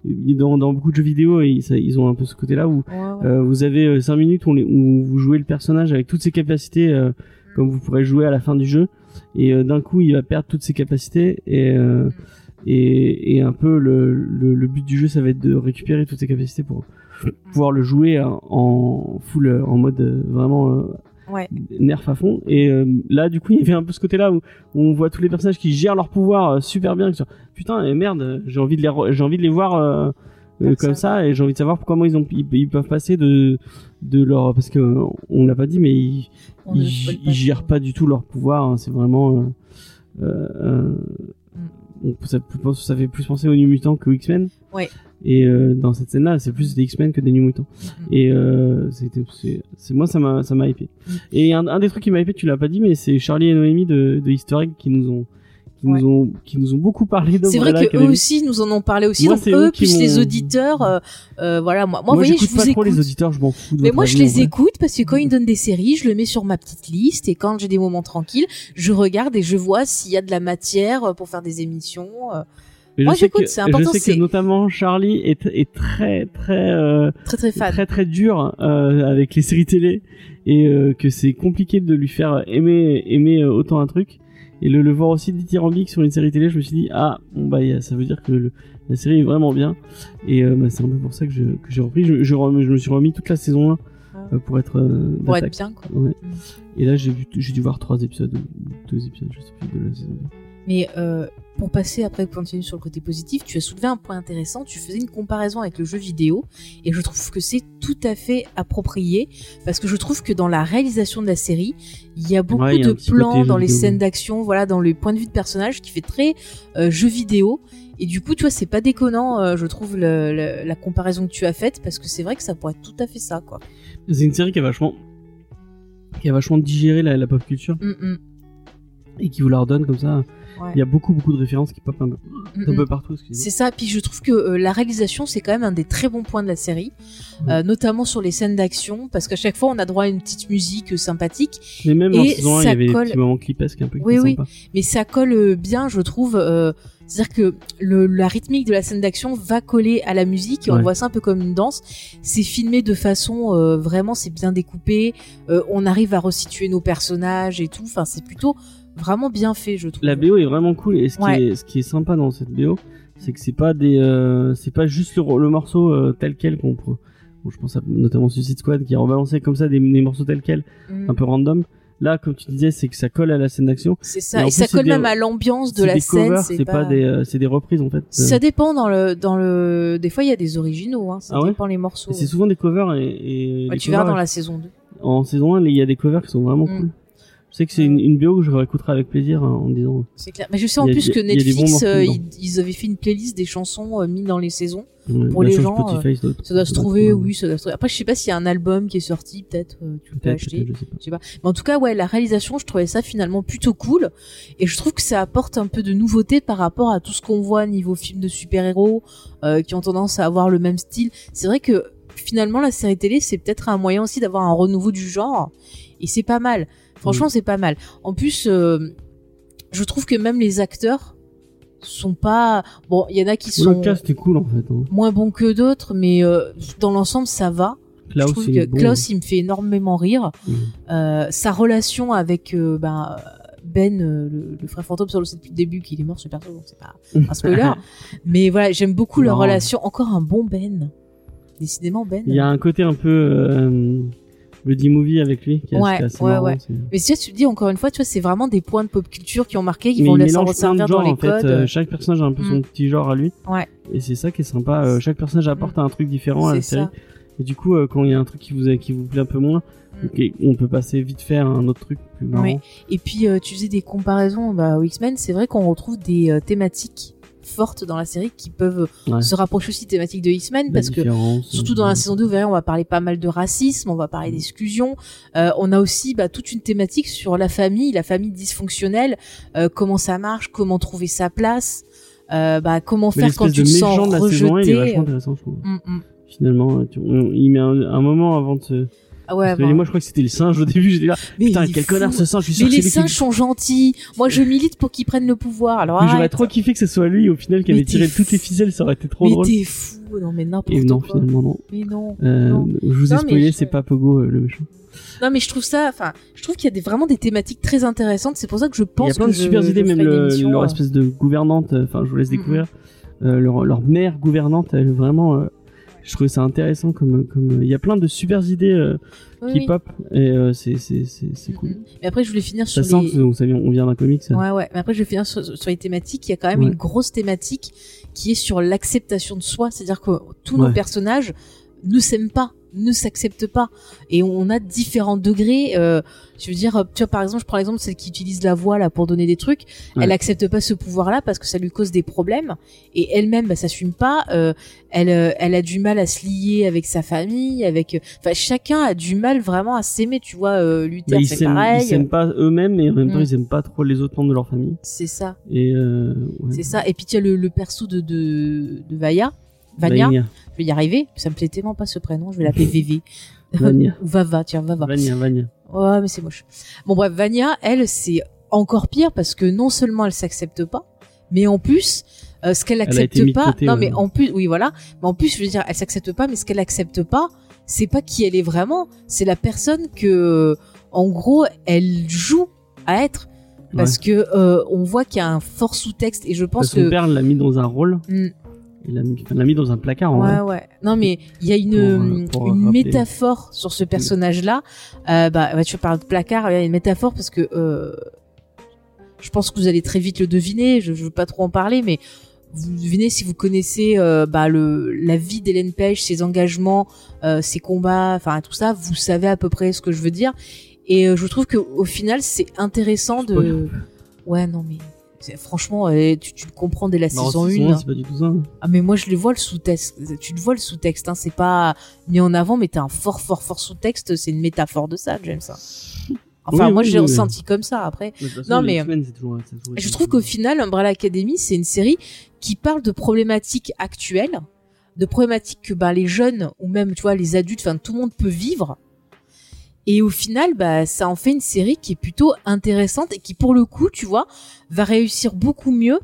dans, dans beaucoup de jeux vidéo ils, ça- ils ont un peu ce côté là où
Ouais, ouais.
vous avez 5 minutes où, on les- où vous jouez le personnage avec toutes ses capacités comme vous pourrez jouer à la fin du jeu et d'un coup il va perdre toutes ses capacités et euh, et, et un peu le, le, le but du jeu ça va être de récupérer toutes ses capacités pour pouvoir le jouer en- en full euh, en mode euh, vraiment euh,
Ouais.
nerf à fond et euh, là du coup il y avait un peu ce côté là où, où on voit tous les personnages qui gèrent leur pouvoir euh, super bien putain et merde j'ai envie de les j'ai envie de les voir euh,
Comme ça.
ça et j'ai envie de savoir pourquoi moi ils ont ils, ils peuvent passer de de leur parce que on l'a pas dit mais ils ils, gèrent pas du tout leur pouvoir hein, c'est vraiment ça, ça fait plus penser aux New Mutants qu'aux X-Men
Ouais.
et euh, dans cette scène là c'est plus des X-Men que des New Mutants
Mm.
et euh, c'était c'est moi ça m'a ça m'a hypé
Mm.
et un, un des trucs qui m'a hypé tu l'as pas dit mais c'est Charlie et Noémie de, de Easter Egg qui nous ont qui
Ouais.
nous ont qui nous ont beaucoup parlé
C'est vrai que eux aussi nous en ont parlé aussi.
Moi,
donc
c'est
eux
eux
plus les auditeurs, euh, euh, voilà moi. Moi,
moi
vous voyez, je vous
pas trop
écoute.
les auditeurs je m'en fous de
Mais moi, je
avis,
les écoute parce que quand ils donnent des séries, je le mets sur ma petite liste et quand j'ai des moments tranquilles, je regarde et je vois s'il y a de la matière pour faire des émissions. euh,
Mais
Moi, j'écoute, c'est important,
Je sais que notamment Charlie est, est très très euh,
Très très fan.
très très dur euh, avec les séries télé et euh, que c'est compliqué de lui faire aimer aimer euh, autant un truc et le, le voir aussi dithyrambique sur une série télé je me suis dit ah bon bah ça veut dire que le- la série est vraiment bien et euh, bah, c'est un peu pour ça que je- que j'ai repris je, je, rem- je me suis remis toute la saison 1
Ah.
euh, pour être euh,
Pour être bien, quoi.
Ouais.
Mm.
et là j'ai vu j'ai dû voir trois épisodes ou deux épisodes je sais plus de la saison 2
Mais euh, pour passer après continuer sur le côté positif, tu as soulevé un point intéressant. Tu faisais une comparaison avec le jeu vidéo et je trouve que c'est tout à fait approprié parce que je trouve que dans la réalisation de la série, il y a beaucoup
Ouais, il y a
de plans dans les
vidéo.
scènes d'action, voilà, dans le point de vue de personnage qui fait très euh, jeu vidéo. Et du coup, tu vois, c'est pas déconnant, euh, je trouve, le- le- la comparaison que tu as faite parce que c'est vrai que ça pourrait être tout à fait ça, quoi.
c'est une série qui a vachement qui a vachement digéré la, la pop culture
Mm, mm,
et qui vous la redonne comme ça
ouais.
il y a beaucoup beaucoup de références qui popent un peu,
Mm,
un
mm.
peu partout excusez-moi.
C'est ça. Puis je trouve que euh, la réalisation, c'est quand même un des très bons points de la série, euh, notamment sur les scènes d'action, parce qu'à chaque fois, on a droit à une petite musique euh, sympathique,
Mais même en
Et
saison 1, il y avait
colle-
des petits moments clipesques un peu
Oui, oui. mais ça colle bien, je trouve. c'est-à-dire que le, la rythmique de la scène d'action va coller à la musique et on
Ouais.
voit ça un peu comme une danse. C'est filmé de façon euh, vraiment, c'est bien découpé. euh, on arrive à resituer nos personnages et tout. Enfin, c'est plutôt vraiment bien fait, je trouve.
La BO est vraiment cool et ce qui, est, ce qui est sympa dans cette BO, c'est que c'est pas des, euh, c'est pas juste le, le morceau euh, tel quel qu'on prend. Bon, je pense à notamment Suicide Squad qui a rebalancé comme ça des, des morceaux tels quels,
Mm.
un peu random. Là, comme tu disais, c'est que ça colle à la scène d'action.
C'est ça. Et ça
plus,
colle
des-
même à l'ambiance de la
des
scène.
c'est pas, des, euh, c'est des reprises en fait.
Ça dépend dans le dans le. Des fois, il y a des originaux. Hein. Ça
Ah ouais?
dépend les morceaux.
C'est souvent des covers et, et
Ouais,
les
tu verras dans la saison 2.
en saison 1, il y a des covers qui sont vraiment
Mm.
cool. Je sais que c'est une, une BO que je réécouterai avec plaisir hein, en disant.
C'est clair. Mais je sais en
a-
plus que Netflix, euh, ils, ils avaient fait une playlist des chansons euh, mises dans les saisons.
ouais,
Pour les gens,
Spotify, ça doit,
Ça doit se trouver, oui, ça doit se trouver. Après, je sais pas s'il y a un album qui est sorti, peut-être, euh, tu peux
Peut-être,
acheter.
je sais pas.
Je sais pas. Mais en tout cas, ouais, la réalisation, je trouvais ça finalement plutôt cool. Et je trouve que ça apporte un peu de nouveauté par rapport à tout ce qu'on voit niveau film de super-héros, euh, qui ont tendance à avoir le même style. C'est vrai que finalement, la série télé, c'est peut-être un moyen aussi d'avoir un renouveau du genre. Et c'est pas mal. Franchement, c'est pas mal. En plus, euh, je trouve que même les acteurs sont pas... Bon, il y en a qui sont
Le cast est cool en fait. Hein.
moins bons que d'autres, mais euh, dans l'ensemble, ça va.
Klaus,
je trouve
il
que
est bon.
Klaus, il me fait énormément rire.
Mhm.
Euh, sa relation avec euh, ben, Ben, le, le frère fantôme, sur le sait depuis le début qu'il est mort, ce perso, donc c'est pas un spoiler. mais voilà, j'aime beaucoup leur relation. Encore un bon Ben. Décidément, Ben.
Il y a un côté un peu euh, buddy movie avec lui qui est
Ouais,
assez
ouais,
marrant,
ouais. Mais si tu te dis encore une fois, tu vois, c'est vraiment des points de pop culture qui ont marqué, qui
Mais
vont
plein
resservir dans les
en fait. euh, chaque personnage a un peu son
Mm.
petit genre à lui.
Ouais.
Et c'est ça qui est sympa. euh, chaque personnage apporte un truc différent à la série.
ça.
Et du coup, euh, quand il y a un truc qui vous qui vous plaît un peu moins, Ok, on peut passer vite fait à un autre truc plus marrant.
Oui. Et puis euh, tu faisais des comparaisons bah, aux X-Men, c'est vrai qu'on retrouve des euh, thématiques fortes dans la série qui peuvent
Ouais.
se rapprocher aussi thématiques de X-Men parce que Surtout dans la saison 2, vous verrez, on va parler pas mal de racisme, on va parler d'exclusion. Euh, on a aussi bah, toute une thématique sur la famille, la famille dysfonctionnelle, euh, comment ça marche, comment trouver sa place, euh, bah, comment
Mais
faire quand tu te sens
méchant de la saison 1, il est
rejeté.
vachement intéressant, je trouve.
Mm, mm.
Finalement, tu- on- il met un, un moment avant de.
Ah ouais,
Parce que
bah,
moi, je crois que c'était le singe au début, j'étais là,
mais
putain, quel
fou.
connard ce singe, je suis sûr
Mais les
qui...
singes sont gentils. Moi, je milite pour qu'ils prennent le pouvoir. Alors,
Mais j'aurais trop kiffé que ce soit lui, au final, qui
Mais
avait tiré
t'es
toutes les ficelles, ça aurait été trop
mais
drôle.
t'es fou. Non, mais n'importe
Et non,
quoi.
finalement, non.
Mais non.
Euh,
Non.
je vous ai
mais
spoilé, c'est pas Pogo, euh, le méchant.
Non, mais je trouve ça, enfin, je trouve qu'il y a des, vraiment des thématiques très intéressantes. C'est pour ça que je
Il y
pense
a plein de super idées, même leur
euh,
espèce de gouvernante, enfin, je vous laisse
Mhm.
découvrir. Euh, leur, leur mère gouvernante, elle est vraiment, euh, je trouvais ça intéressant comme, comme, il y a plein de super idées euh,
oui,
qui
oui.
pop, et euh, c'est, c'est, c'est, cool.
Mhm. Mais après, je voulais finir
Ça
sur
sent
les...
que on, ça on vient d'un comics. ça.
Ouais, ouais. Mais après, je vais finir sur, sur les thématiques. Il y a quand même
Ouais.
une grosse thématique qui est sur l'acceptation de soi. C'est-à-dire que tous
Ouais.
nos personnages ne s'aiment pas, ne s'acceptent pas. Et on a différents degrés. Euh, je veux dire, tu vois, par exemple, je prends l'exemple de celle qui utilise la voix là pour donner des trucs.
Ouais.
Elle accepte pas ce pouvoir-là parce que ça lui cause des problèmes. Et elle-même, bah, s'assume pas. Euh, elle, euh, elle a du mal à se lier avec sa famille, avec. euh, Enfin, chacun a du mal vraiment à s'aimer. Tu vois, euh, Luther,
ils
c'est
s'aiment, ils
pareil.
s'aiment pas eux-mêmes, et en même temps,
Mm.
ils aiment pas trop les autres membres de leur famille.
C'est ça.
Et, ouais.
C'est ça. Et puis tu as le, le perso de, de, de Vaya. Vania.
Vania.
Je vais y arriver. Ça me plaît tellement pas ce prénom. Je vais l'appeler VV.
Vania.
Vava, tiens, Vava.
Vania, Vania.
Ouais, mais c'est moche. Bon, bref, Vania, elle, c'est encore pire parce que non seulement elle s'accepte pas, mais en plus, euh, ce qu'elle accepte pas.
côté,
non,
ouais.
mais en plus, oui, voilà. Mais en plus, je veux dire, elle s'accepte pas, mais ce qu'elle accepte pas, c'est pas qui elle est vraiment. C'est la personne que, en gros, elle joue à être. Parce que euh, on voit qu'il y a un fort sous-texte et je pense
Son
que
père l'a mis dans un rôle,
Hmm.
Il l'a mis, dans un placard, en
Ouais,
vrai.
ouais. Non, mais il y a une,
Pour, euh, pour
une
rappeler.
métaphore sur ce personnage-là. Euh, bah, bah, tu parles de placard, il y a une métaphore parce que euh, je pense que vous allez très vite le deviner. Je, je veux pas trop en parler, mais vous devinez si vous connaissez euh, bah, le, la vie d'Hélène Page, ses engagements, euh, ses combats, enfin tout ça, vous savez à peu près ce que je veux dire. Et euh, je trouve que au final, c'est intéressant de. Ouais, non mais. Franchement, euh, tu, tu le comprends dès la
Non,
saison
saison
1.
un, c'est pas du tout ça.
Ah mais moi je le vois le sous-texte. Tu le vois le sous-texte, hein. C'est pas mis en avant, mais t'as un fort fort fort sous-texte. C'est une métaphore de ça, James. ça. Enfin
Oui,
moi
oui, oui.
ressenti comme ça. Après,
façon,
Non, mais,
toujours- toujours
je trouve qu'au final, Umbrella Academy, c'est une série qui parle de problématiques actuelles, de problématiques que bah, les jeunes ou même tu vois les adultes, enfin tout le monde peut vivre. Et au final, bah, ça en fait une série qui est plutôt intéressante et qui, pour le coup, tu vois, va réussir beaucoup mieux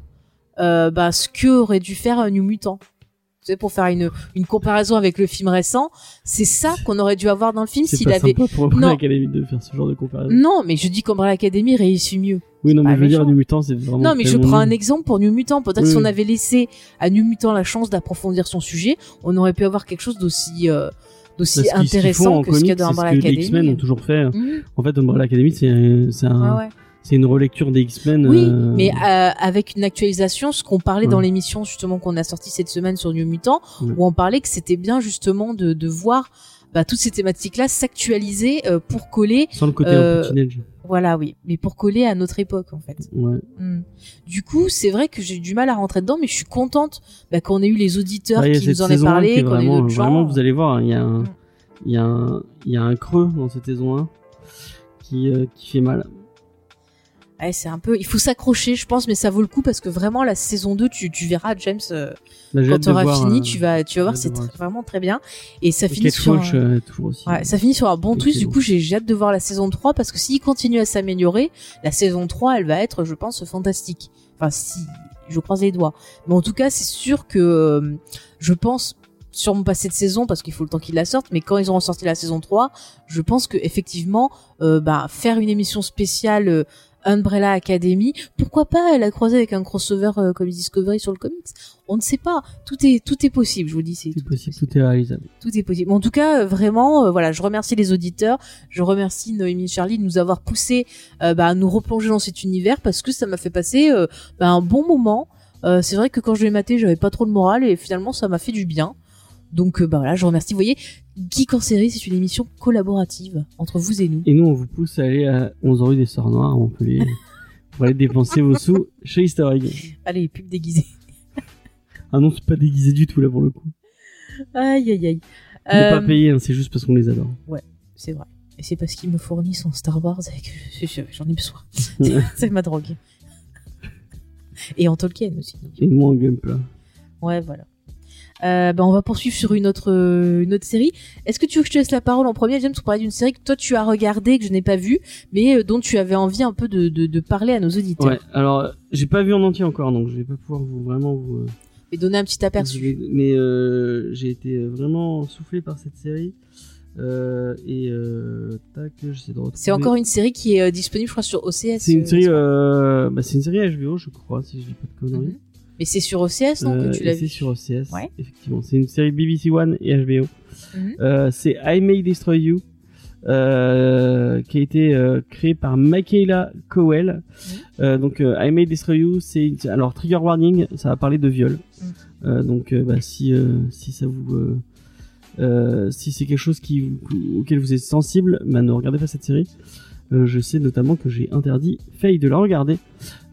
euh, bah, ce que aurait dû faire un New Mutant. Tu sais, pour faire une, une comparaison avec le film récent, c'est ça qu'on aurait dû avoir dans le film s'il avait.
sympa pour
Non.
l'Académie de faire ce genre de comparaison.
Non, mais je dis qu'Umbrella Academy réussit mieux.
Oui, non, mais je veux dire, du mutant, c'est vraiment.
Non, mais je prends un exemple pour New Mutant. Peut-être
Oui,
si on avait laissé à New Mutant la chance d'approfondir son sujet, on aurait pu avoir quelque chose d'aussi euh, d'aussi intéressant
en
que ce qu'il y a dans Umbrella
que les X-Men ont
Academy.
toujours fait.
Mhm.
En fait, Umbrella Academy, c'est c'est un-
Ouais, ouais.
c'est une relecture des X-Men.
Oui,
euh,
mais euh, avec une actualisation, ce qu'on parlait
Ouais.
dans l'émission justement qu'on a sorti cette semaine sur New Mutant,
Ouais.
où on parlait que c'était bien justement de, de voir bah, toutes ces thématiques-là s'actualiser euh, pour coller,
Sans le côté
euh, voilà, oui, mais pour coller à notre époque en fait.
Ouais.
Hmm. Du coup, c'est vrai que j'ai du mal à rentrer dedans, mais je suis contente bah, qu'on ait eu les auditeurs
Ouais,
qui nous en aient
saison 1 qui
parlé, qu'on ait d'autres gens.
vraiment, vous allez voir, il y a un,
Mm.
il y a un, il y a un creux dans cette saison 1 qui, euh, qui fait mal.
Ouais, c'est un peu, il faut s'accrocher, je pense, mais ça vaut le coup parce que vraiment la saison 2, tu, tu verras, James, euh,
j'ai
quand
hâte de
tu auras
voir,
fini,
euh,
tu vas, tu vas voir, c'est
de
vraiment très bien. Et ça
et
finit
Kate
sur.
Walsh,
un-
euh, toujours aussi.
Ouais, ça finit sur un bon twist. Du coup, j'ai hâte de voir la saison 3 parce que s'il continue à s'améliorer, la saison 3, elle va être, je pense, fantastique. Enfin, si, je croise les doigts. Mais en tout cas, c'est sûr que euh, je pense sûrement pas cette saison parce qu'il faut le temps qu'ils la sortent, mais quand ils auront sorti la saison 3, je pense que effectivement, euh, bah, faire une émission spéciale euh, Umbrella Academy, pourquoi pas la croiser avec un crossover euh, comme Discovery sur le comics? On ne sait pas. Tout est tout est possible. Je vous dis, c'est
Tout
tout
possible, tout est réalisable.
tout est possible. En tout cas, euh, vraiment, euh, voilà, je remercie les auditeurs, je remercie Noémie et Charlie de nous avoir poussé euh, bah, à nous replonger dans cet univers parce que ça m'a fait passer euh, bah, un bon moment. Euh, c'est vrai que quand je l'ai maté, j'avais pas trop de morale et finalement ça m'a fait du bien. Donc euh, bah voilà, je remercie. Vous voyez, Geek en série, c'est une émission collaborative entre vous et nous.
Et nous, on vous pousse à aller à 11 rue des Sœurs Noires à Montpellier pour aller dépenser vos sous chez Easter Egg.
Allez, pub déguisée.
Ah non, c'est pas déguisé du tout là pour le coup.
Aïe aïe aïe.
On n'est pas
Euh,
payé, hein, c'est juste parce qu'on les adore.
C'est vrai. Et c'est parce qu'ils me fournissent en Star Wars et que je- j'en ai besoin. c'est ma drogue. Et en Tolkien aussi.
Et moi en Gunpla.
Ouais, voilà. Euh, bah, on va poursuivre sur une autre, euh, une autre série. Est-ce que tu veux que je te laisse la parole en premier, James, pour parler d'une série que toi tu as regardée, que je n'ai pas vue, mais euh, dont tu avais envie un peu de, de, de parler à nos auditeurs?
Ouais, alors euh, j'ai pas vu en entier encore, donc je vais pas pouvoir vous vraiment vous.
Et donner un petit aperçu.
Mais euh, j'ai été vraiment soufflé par cette série. Euh, et euh, tac, j'essaie de retrouver.
C'est encore une série qui est euh, disponible, je crois, sur OCS.
C'est une série, euh, bah, c'est une série HBO, je crois, si je dis pas de conneries.
Mhm. Mais c'est sur OCS, non,
Euh,
que tu
et
l'as
c'est
vu
sur OCS,
Ouais.
effectivement. C'est une série BBC One et HBO.
Mhm.
Euh, c'est I May Destroy You, euh, qui a été euh, créé par Michaela Cowell.
Mhm.
Euh, donc euh, I May Destroy You, c'est alors trigger warning, ça va parler de viol.
Mhm.
Euh, donc euh, bah, si euh, si ça vous euh, euh, si c'est quelque chose qui auquel vous êtes sensible, bah, ne regardez pas cette série. Euh, je sais notamment que j'ai interdit Faye de la regarder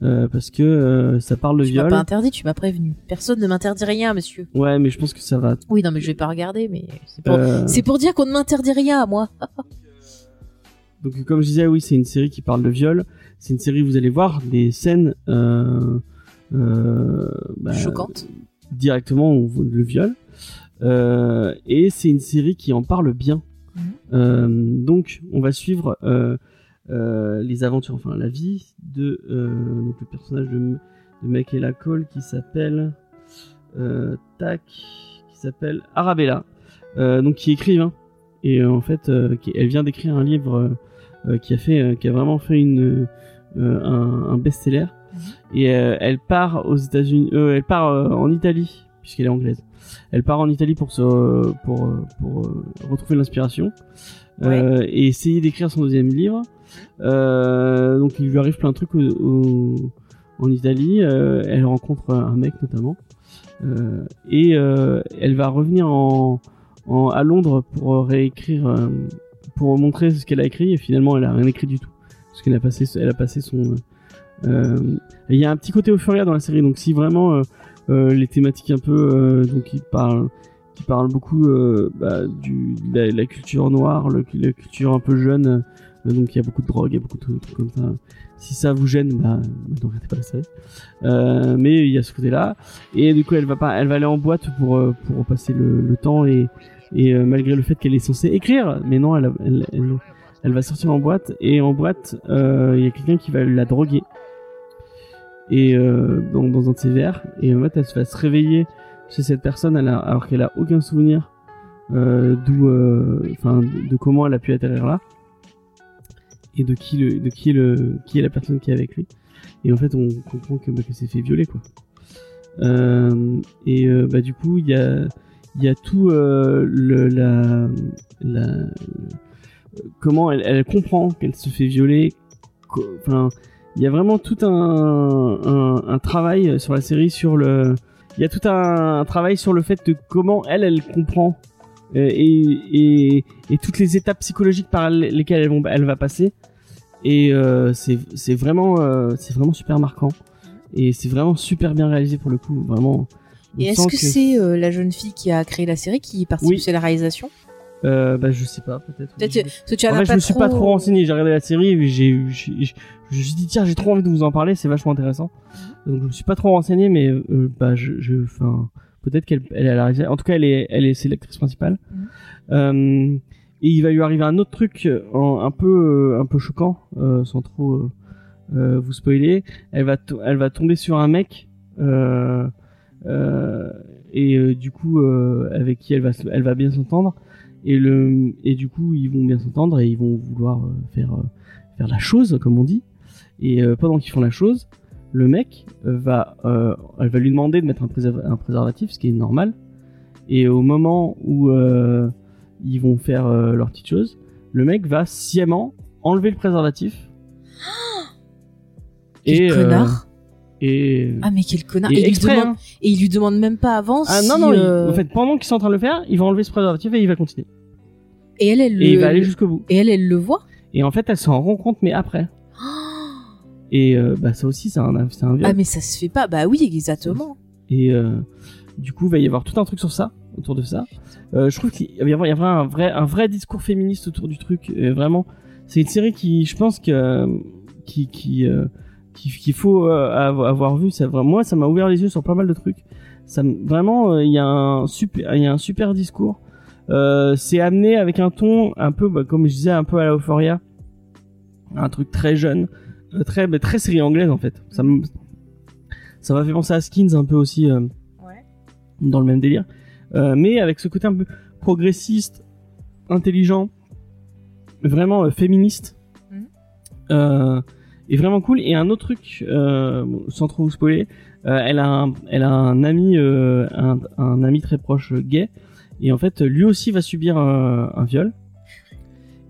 euh, parce que euh, ça parle de
Tu m'as
viol.
pas interdit, tu m'as prévenu. Personne ne m'interdit rien, monsieur.
Ouais, mais je pense que ça va.
Oui, non, mais je vais pas regarder, mais c'est pour, c'est pour dire qu'on ne m'interdit rien à moi.
Donc comme je disais, oui, c'est une série qui parle de viol. C'est une série où vous allez voir des scènes bah,
Choquante.
directement le viol. Et c'est une série qui en parle bien.
Mhm.
Donc on va suivre euh, les aventures, enfin la vie de euh, donc le personnage de, de Michaela Cole qui s'appelle euh, Tac, qui s'appelle Arabella, donc qui est écrivain. Et en fait, qui- elle vient d'écrire un livre qui a fait, qui a vraiment fait une un, un best-seller. Et euh, elle part aux États-Unis, elle part en Italie puisqu'elle est anglaise. Elle part en Italie pour se pour pour retrouver l'inspiration euh, et essayer d'écrire son deuxième livre. Euh, donc il lui arrive plein de trucs en Italie. Euh, elle rencontre un mec notamment. Euh, et elle va revenir en, en- à Londres pour réécrire pour montrer ce qu'elle a écrit. Et finalement elle a rien écrit du tout. Parce qu'elle a passé elle a passé son il y a un petit côté euphoria dans la série. Donc si vraiment les thématiques un peu donc qui parlent qui parlent beaucoup bah, de la, culture noire le, la culture un peu jeune donc il y a beaucoup de drogue il y a beaucoup de trucs comme ça. Si ça vous gêne bah, ne regardez pas la série. Euh, mais il y a ce côté là et du coup elle va pas elle va aller en boîte pour euh, pour passer le, le temps et et euh, malgré le fait qu'elle est censée écrire. Mais non elle, elle, elle, va sortir en boîte. Et en boîte euh, il y a quelqu'un qui va la droguer. Et euh, dans, dans un de ses verres. Et en fait elle va se réveiller chez cette personne alors qu'elle a aucun souvenir d'où enfin de comment elle a pu atterrir là de qui le de qui est le qui est la personne qui est avec lui. Et en fait on comprend que bah, s'est fait violer quoi. Euh, et euh, bah du coup il y a il y a tout euh, le la comment elle, elle comprend qu'elle se fait violer enfin il y a vraiment tout un, un, travail sur la série sur le il y a tout un, travail sur le fait de comment elle elle comprend et, et, et toutes les étapes psychologiques par lesquelles elle va passer et euh, c'est c'est vraiment euh, c'est vraiment super marquant et c'est vraiment super bien réalisé pour le coup vraiment
Et est-ce
sent
que, c'est euh, la jeune fille qui a créé la série qui participe
Oui.
à la réalisation?
Euh, bah je sais pas peut-être
Peut-être
Je-
que tu en
fait, je me suis pas trop renseigné. J'ai regardé la série, et j'ai, je me suis dit tiens, j'ai trop envie de vous en parler, c'est vachement intéressant. Donc je me suis pas trop renseigné, mais euh, bah je, je, enfin, peut-être qu'elle, elle à la réalisation. En tout cas, elle est, elle est, c'est l'actrice principale.
Mhm.
Euh, et il va lui arriver un autre truc en- un peu, euh, un peu choquant, euh, sans trop euh, euh, vous spoiler. Elle va, elle va tomber sur un mec. Euh, euh, et euh, du coup euh, avec qui elle va elle va bien s'entendre et le et du coup ils vont bien s'entendre et ils vont vouloir euh, faire euh, faire la chose comme on dit et euh, pendant qu'ils font la chose le mec euh, va euh, elle va lui demander de mettre un, préserv- un préservatif ce qui est normal et au moment où euh, ils vont faire euh, leur petite chose le mec va sciemment enlever le préservatif
Quel
euh,
connard
Et
Ah mais quel connard
et
et, il
exprès,
demande,
hein.
et il lui demande même pas avant
Ah
si,
non non, il-
euh,
en fait pendant qu'ils sont en train de le faire, il va enlever ce préservatif et il va continuer.
et elle elle
Et il
le
va aller jusqu'au bout.
et elle elle le voit?
Et en fait, elle s'en rend compte mais après. Et euh, bah ça aussi c'est un un viol.
ah mais ça se fait pas bah oui exactement
Et euh, du coup, il va y avoir tout un truc sur ça, autour de ça. Euh, je trouve qu'il y avoir un vrai, un vrai discours féministe autour du truc. Et vraiment, c'est une série qui, je pense que, qui, qui, euh, qui- qu'il faut euh, avoir vu. Ça, moi, ça m'a ouvert les yeux sur pas mal de trucs. Ça, vraiment, euh, il y a un super, il y a un super discours. Euh, c'est amené avec un ton un peu, bah, comme je disais, un peu à la Euphoria, un truc très jeune, euh, très, bah, très série anglaise en fait. Ça m'a fait penser à Skins un peu aussi. euh,
ouais
dans le même délire, Euh, mais avec ce côté un peu progressiste, intelligent, vraiment euh, féministe,
Mhm.
euh, et vraiment cool. Et un autre truc, euh, bon, sans trop vous spoiler, euh, elle a un, elle a un ami, euh, un, un ami très proche euh, gay, et en fait lui aussi va subir un, viol.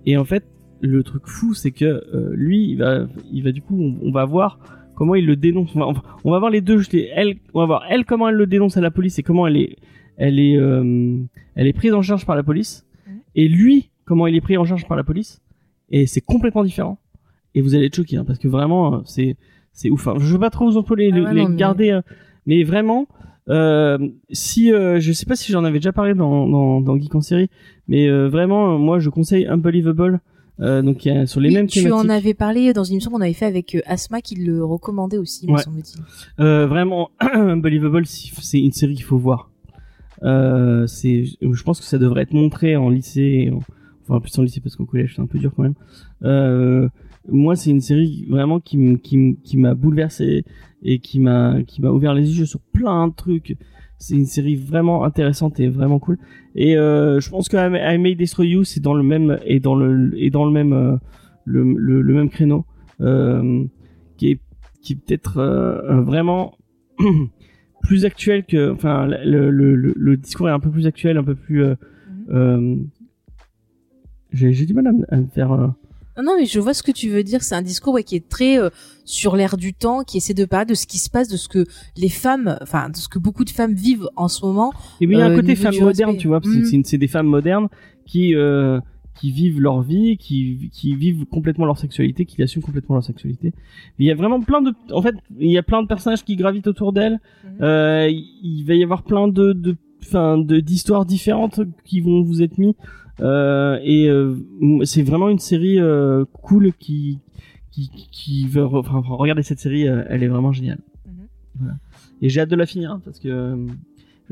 Et en fait, le truc fou, c'est que euh, lui, il va, il va du coup, on, on va voir comment il le dénonce. On va, enfin, on va voir les deux. Elle, on va voir elle comment elle le dénonce à la police et comment elle est, elle est, euh, elle est prise en charge par la police. Et lui, comment il est pris en charge par la police. Et c'est complètement différent. Et vous allez être choqués, hein, parce que vraiment, euh, c'est, c'est ouf. hein. Je veux pas trop vous employer,
Ah
les,
ouais,
les
non, mais-
garder, euh, mais vraiment. Euh, si euh, je sais pas si j'en avais déjà parlé dans dans, dans Geek en série, mais euh, vraiment moi je conseille Unbelievable, donc il y a sur les
Oui,
mêmes
tu
thématiques.
en avais parlé dans une émission qu'on avait fait avec Asma qui le recommandait aussi me
Ouais.
semble-t-il
Euh, vraiment, Unbelievable, c'est une série qu'il faut voir. Euh, c'est, je pense que ça devrait être montré en lycée, en- enfin plus en lycée parce qu'au collège c'est un peu dur quand même. Euh, moi, c'est une série vraiment qui qui qui m'a bouleversé et qui m'a ouvert les yeux sur plein de trucs. C'est une série vraiment intéressante et vraiment cool. Et euh, je pense que I May- Destroy You c'est dans le même et dans le et dans le même euh, le, le, même créneau euh, qui est qui peut-être euh, vraiment plus actuel que enfin le, le, discours est un peu plus actuel un peu plus euh,
Mhm.
euh, j'ai du mal à, me- à me faire euh,
Non, non, mais je vois ce que tu veux dire. C'est un discours ouais, qui est très euh, sur l'air du temps, qui essaie de parler de ce qui se passe, de ce que les femmes, enfin, de ce que beaucoup de femmes vivent en ce moment.
Et bien, il y a un
Euh,
côté
niveau
femme moderne, tu vois, parce que
Mhm.
c'est c'est des femmes modernes qui euh, qui vivent leur vie, qui qui vivent complètement leur sexualité, qui assument complètement leur sexualité. Il y a vraiment plein de, en fait, il y a plein de personnages qui gravitent autour d'elle.
Mhm.
Euh, il va y avoir plein de de enfin de d'histoires différentes qui vont vous être mis. Euh, et euh, c'est vraiment une série cool qui qui qui veut enfin, regarder cette série, elle est vraiment géniale.
Mhm.
Voilà. Et j'ai hâte de la finir hein, parce que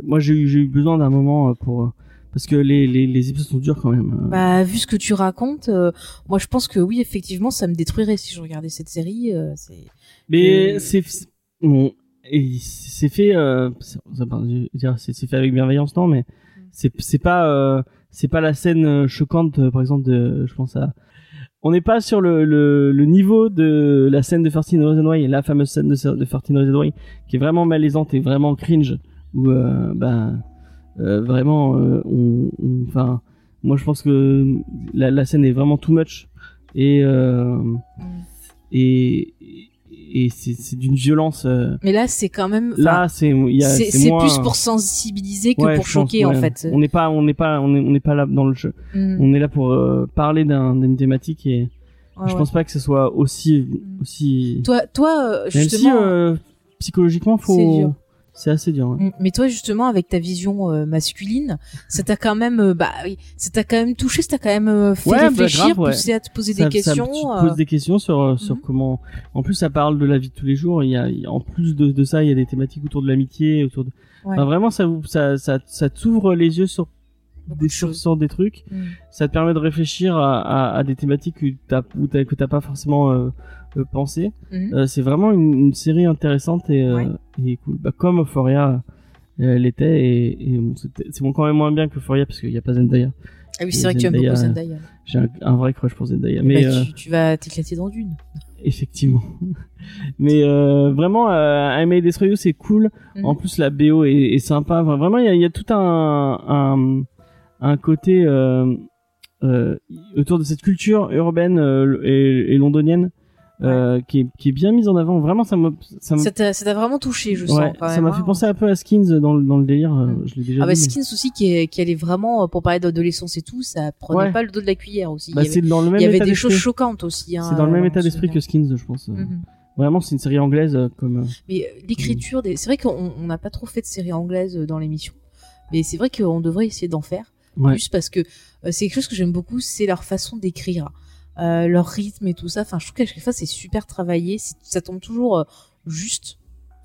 moi j'ai eu j'ai eu besoin d'un moment pour parce que les, les les épisodes sont durs quand même. euh.
Bah, vu ce que tu racontes, euh, moi, je pense que oui, effectivement, ça me détruirait si je regardais cette série. euh,
Mais
Euh,
c'est bon, c'est fait euh, c'est fait avec bienveillance non mais c'est c'est pas c'est pas la scène choquante par exemple de je pense à on n'est pas sur le, le, le niveau de la scène de 13 Reasons Why, la fameuse scène de, de 13 Reasons Why, qui est vraiment malaisante et vraiment cringe, où bah, vraiment, euh, on, enfin, moi je pense que la, la scène est vraiment too much et euh, et, et c'est d'une violence. euh,
Mais là, c'est quand même.
là, c'est
c'est
moins-
plus pour sensibiliser que
Ouais,
pour
pense,
choquer, en fait.
On n'est pas, on n'est pas, on est, on n'est pas là dans le jeu.
Mm.
On est là pour euh, parler d'un- d'une thématique et je
ouais.
pense pas que ce soit aussi,
Mm.
aussi.
Toi, toi, euh,
Même si
justement.
euh, psychologiquement, faut. C'est assez dur. ouais.
Mm, Mais toi, justement, avec ta vision euh, masculine, ça t'a quand même, euh, bah, ça t'a quand même touché, ça t'a quand même euh, fait
Ouais, bah,
réfléchir,
ouais.
poussé à te poser
Ça-
des
ça-
questions.
tu te
euh,
poses des questions sur euh, sur
Mhm.
comment. En plus, ça parle de la vie de tous les jours. Il y a, en plus de, de ça, il y a des thématiques autour de l'amitié, autour de. Enfin, vraiment, ça vous, ça, ça, ça t'ouvre les yeux sur des
de
sur,
choses.
sur des trucs.
mm.
ça te permet de réfléchir à, à, à des thématiques que t'as que t'as pas forcément euh, euh, pensé.
Mhm.
Euh, c'est vraiment une, une série intéressante et, euh,
Ouais.
et cool. Bah, comme Euphoria euh, l'était et, et bon, c'est bon quand même moins bien que Euphoria parce qu'il y a pas Zendaya.
Ah oui, c'est vrai que tu aimes beaucoup Zendaya.
J'ai un, un vrai crush pour Zendaya, mais
Bah, tu, tu vas t'éclater dans d'une.
effectivement. mais euh, vraiment, euh, I May Destroy You c'est cool.
Mhm.
En plus, la BO est, est sympa. Enfin, vraiment, il y y a tout un, un, un côté euh, euh, autour de cette culture urbaine euh, et, et londonienne qui, est, qui est bien mise en avant. Vraiment, ça m'a, ça
t'a vraiment touché, je
ouais,
sens. Quand
ça m'a
hein.
fait penser un peu à Skins dans le, dans le délire. euh,
Mm.
Je l'ai déjà
Ah bah
dit. mais-
Skins aussi qui, est, qui allait vraiment, pour parler d'adolescence et tout, ça prenait
Ouais.
pas le dos de la cuillère aussi.
Bah,
il y avait,
dans le même
il y avait
état
des choses choquantes aussi. Hein,
C'est dans le même état d'esprit que. Skins, je pense.
Mhm.
Vraiment, c'est une série anglaise euh, comme. euh,
Mais l'écriture, des... c'est vrai qu'on on n'a pas trop fait de séries anglaises euh, dans l'émission, mais c'est vrai qu'on devrait essayer d'en faire
Ouais.
plus parce que euh, c'est quelque chose que j'aime beaucoup, c'est leur façon d'écrire, euh, leur rythme et tout ça. Enfin, je trouve qu'à chaque fois c'est super travaillé, ça tombe toujours euh, juste.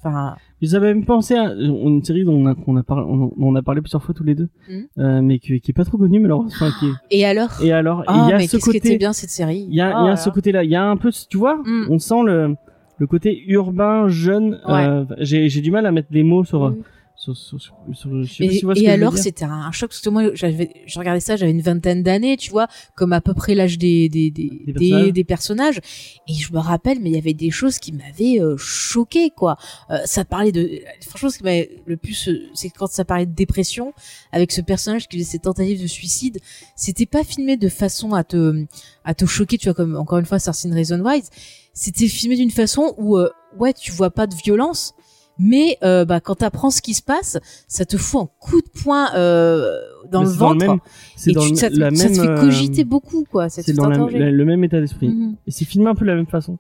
Enfin,
J'avais même pensé à une série dont on a, parlé, on, dont on a parlé plusieurs fois tous les deux, euh, mais qui, qui est pas trop connue, mais alors, enfin, qui est-
et alors?
Et alors, et
Ah,
il y a
mais
ce
qu'est-ce qui était bien cette série?
Il y a, il y
Oh
a ce
là.
côté-là, il y a un peu, tu vois,
Mm.
on sent le, le côté urbain, jeune.
Ouais.
euh, j'ai, j'ai du mal à mettre des mots sur. Sur, sur, sur,
Et, alors, c'était un choc parce que moi, j'avais, je regardais ça, j'avais une vingtaine d'années, tu vois, comme à peu près l'âge des des des,
Des personnages.
des personnages. Et je me rappelle, mais il y avait des choses qui m'avaient euh, choqué, quoi. Euh, ça parlait de, franchement, ce qui m'avait le plus, euh, c'est quand ça parlait de dépression avec ce personnage qui faisait ses tentatives de suicide. C'était pas filmé de façon à te à te choquer, tu vois, comme encore une fois, Certain Reason Wise. C'était filmé d'une façon où, euh, ouais, tu vois pas de violence. Mais euh, bah, quand t'apprends ce qui se passe, ça te fout un coup de poing euh, dans
Mais
le
c'est dans
ventre
même, c'est
et
dans
tu,
le-
ça, te,
la
ça te
même,
fait cogiter
euh,
beaucoup quoi.
C'est dans la-
t'interroger.
la- le même état d'esprit.
Mhm.
Et c'est filmé un peu de la même façon.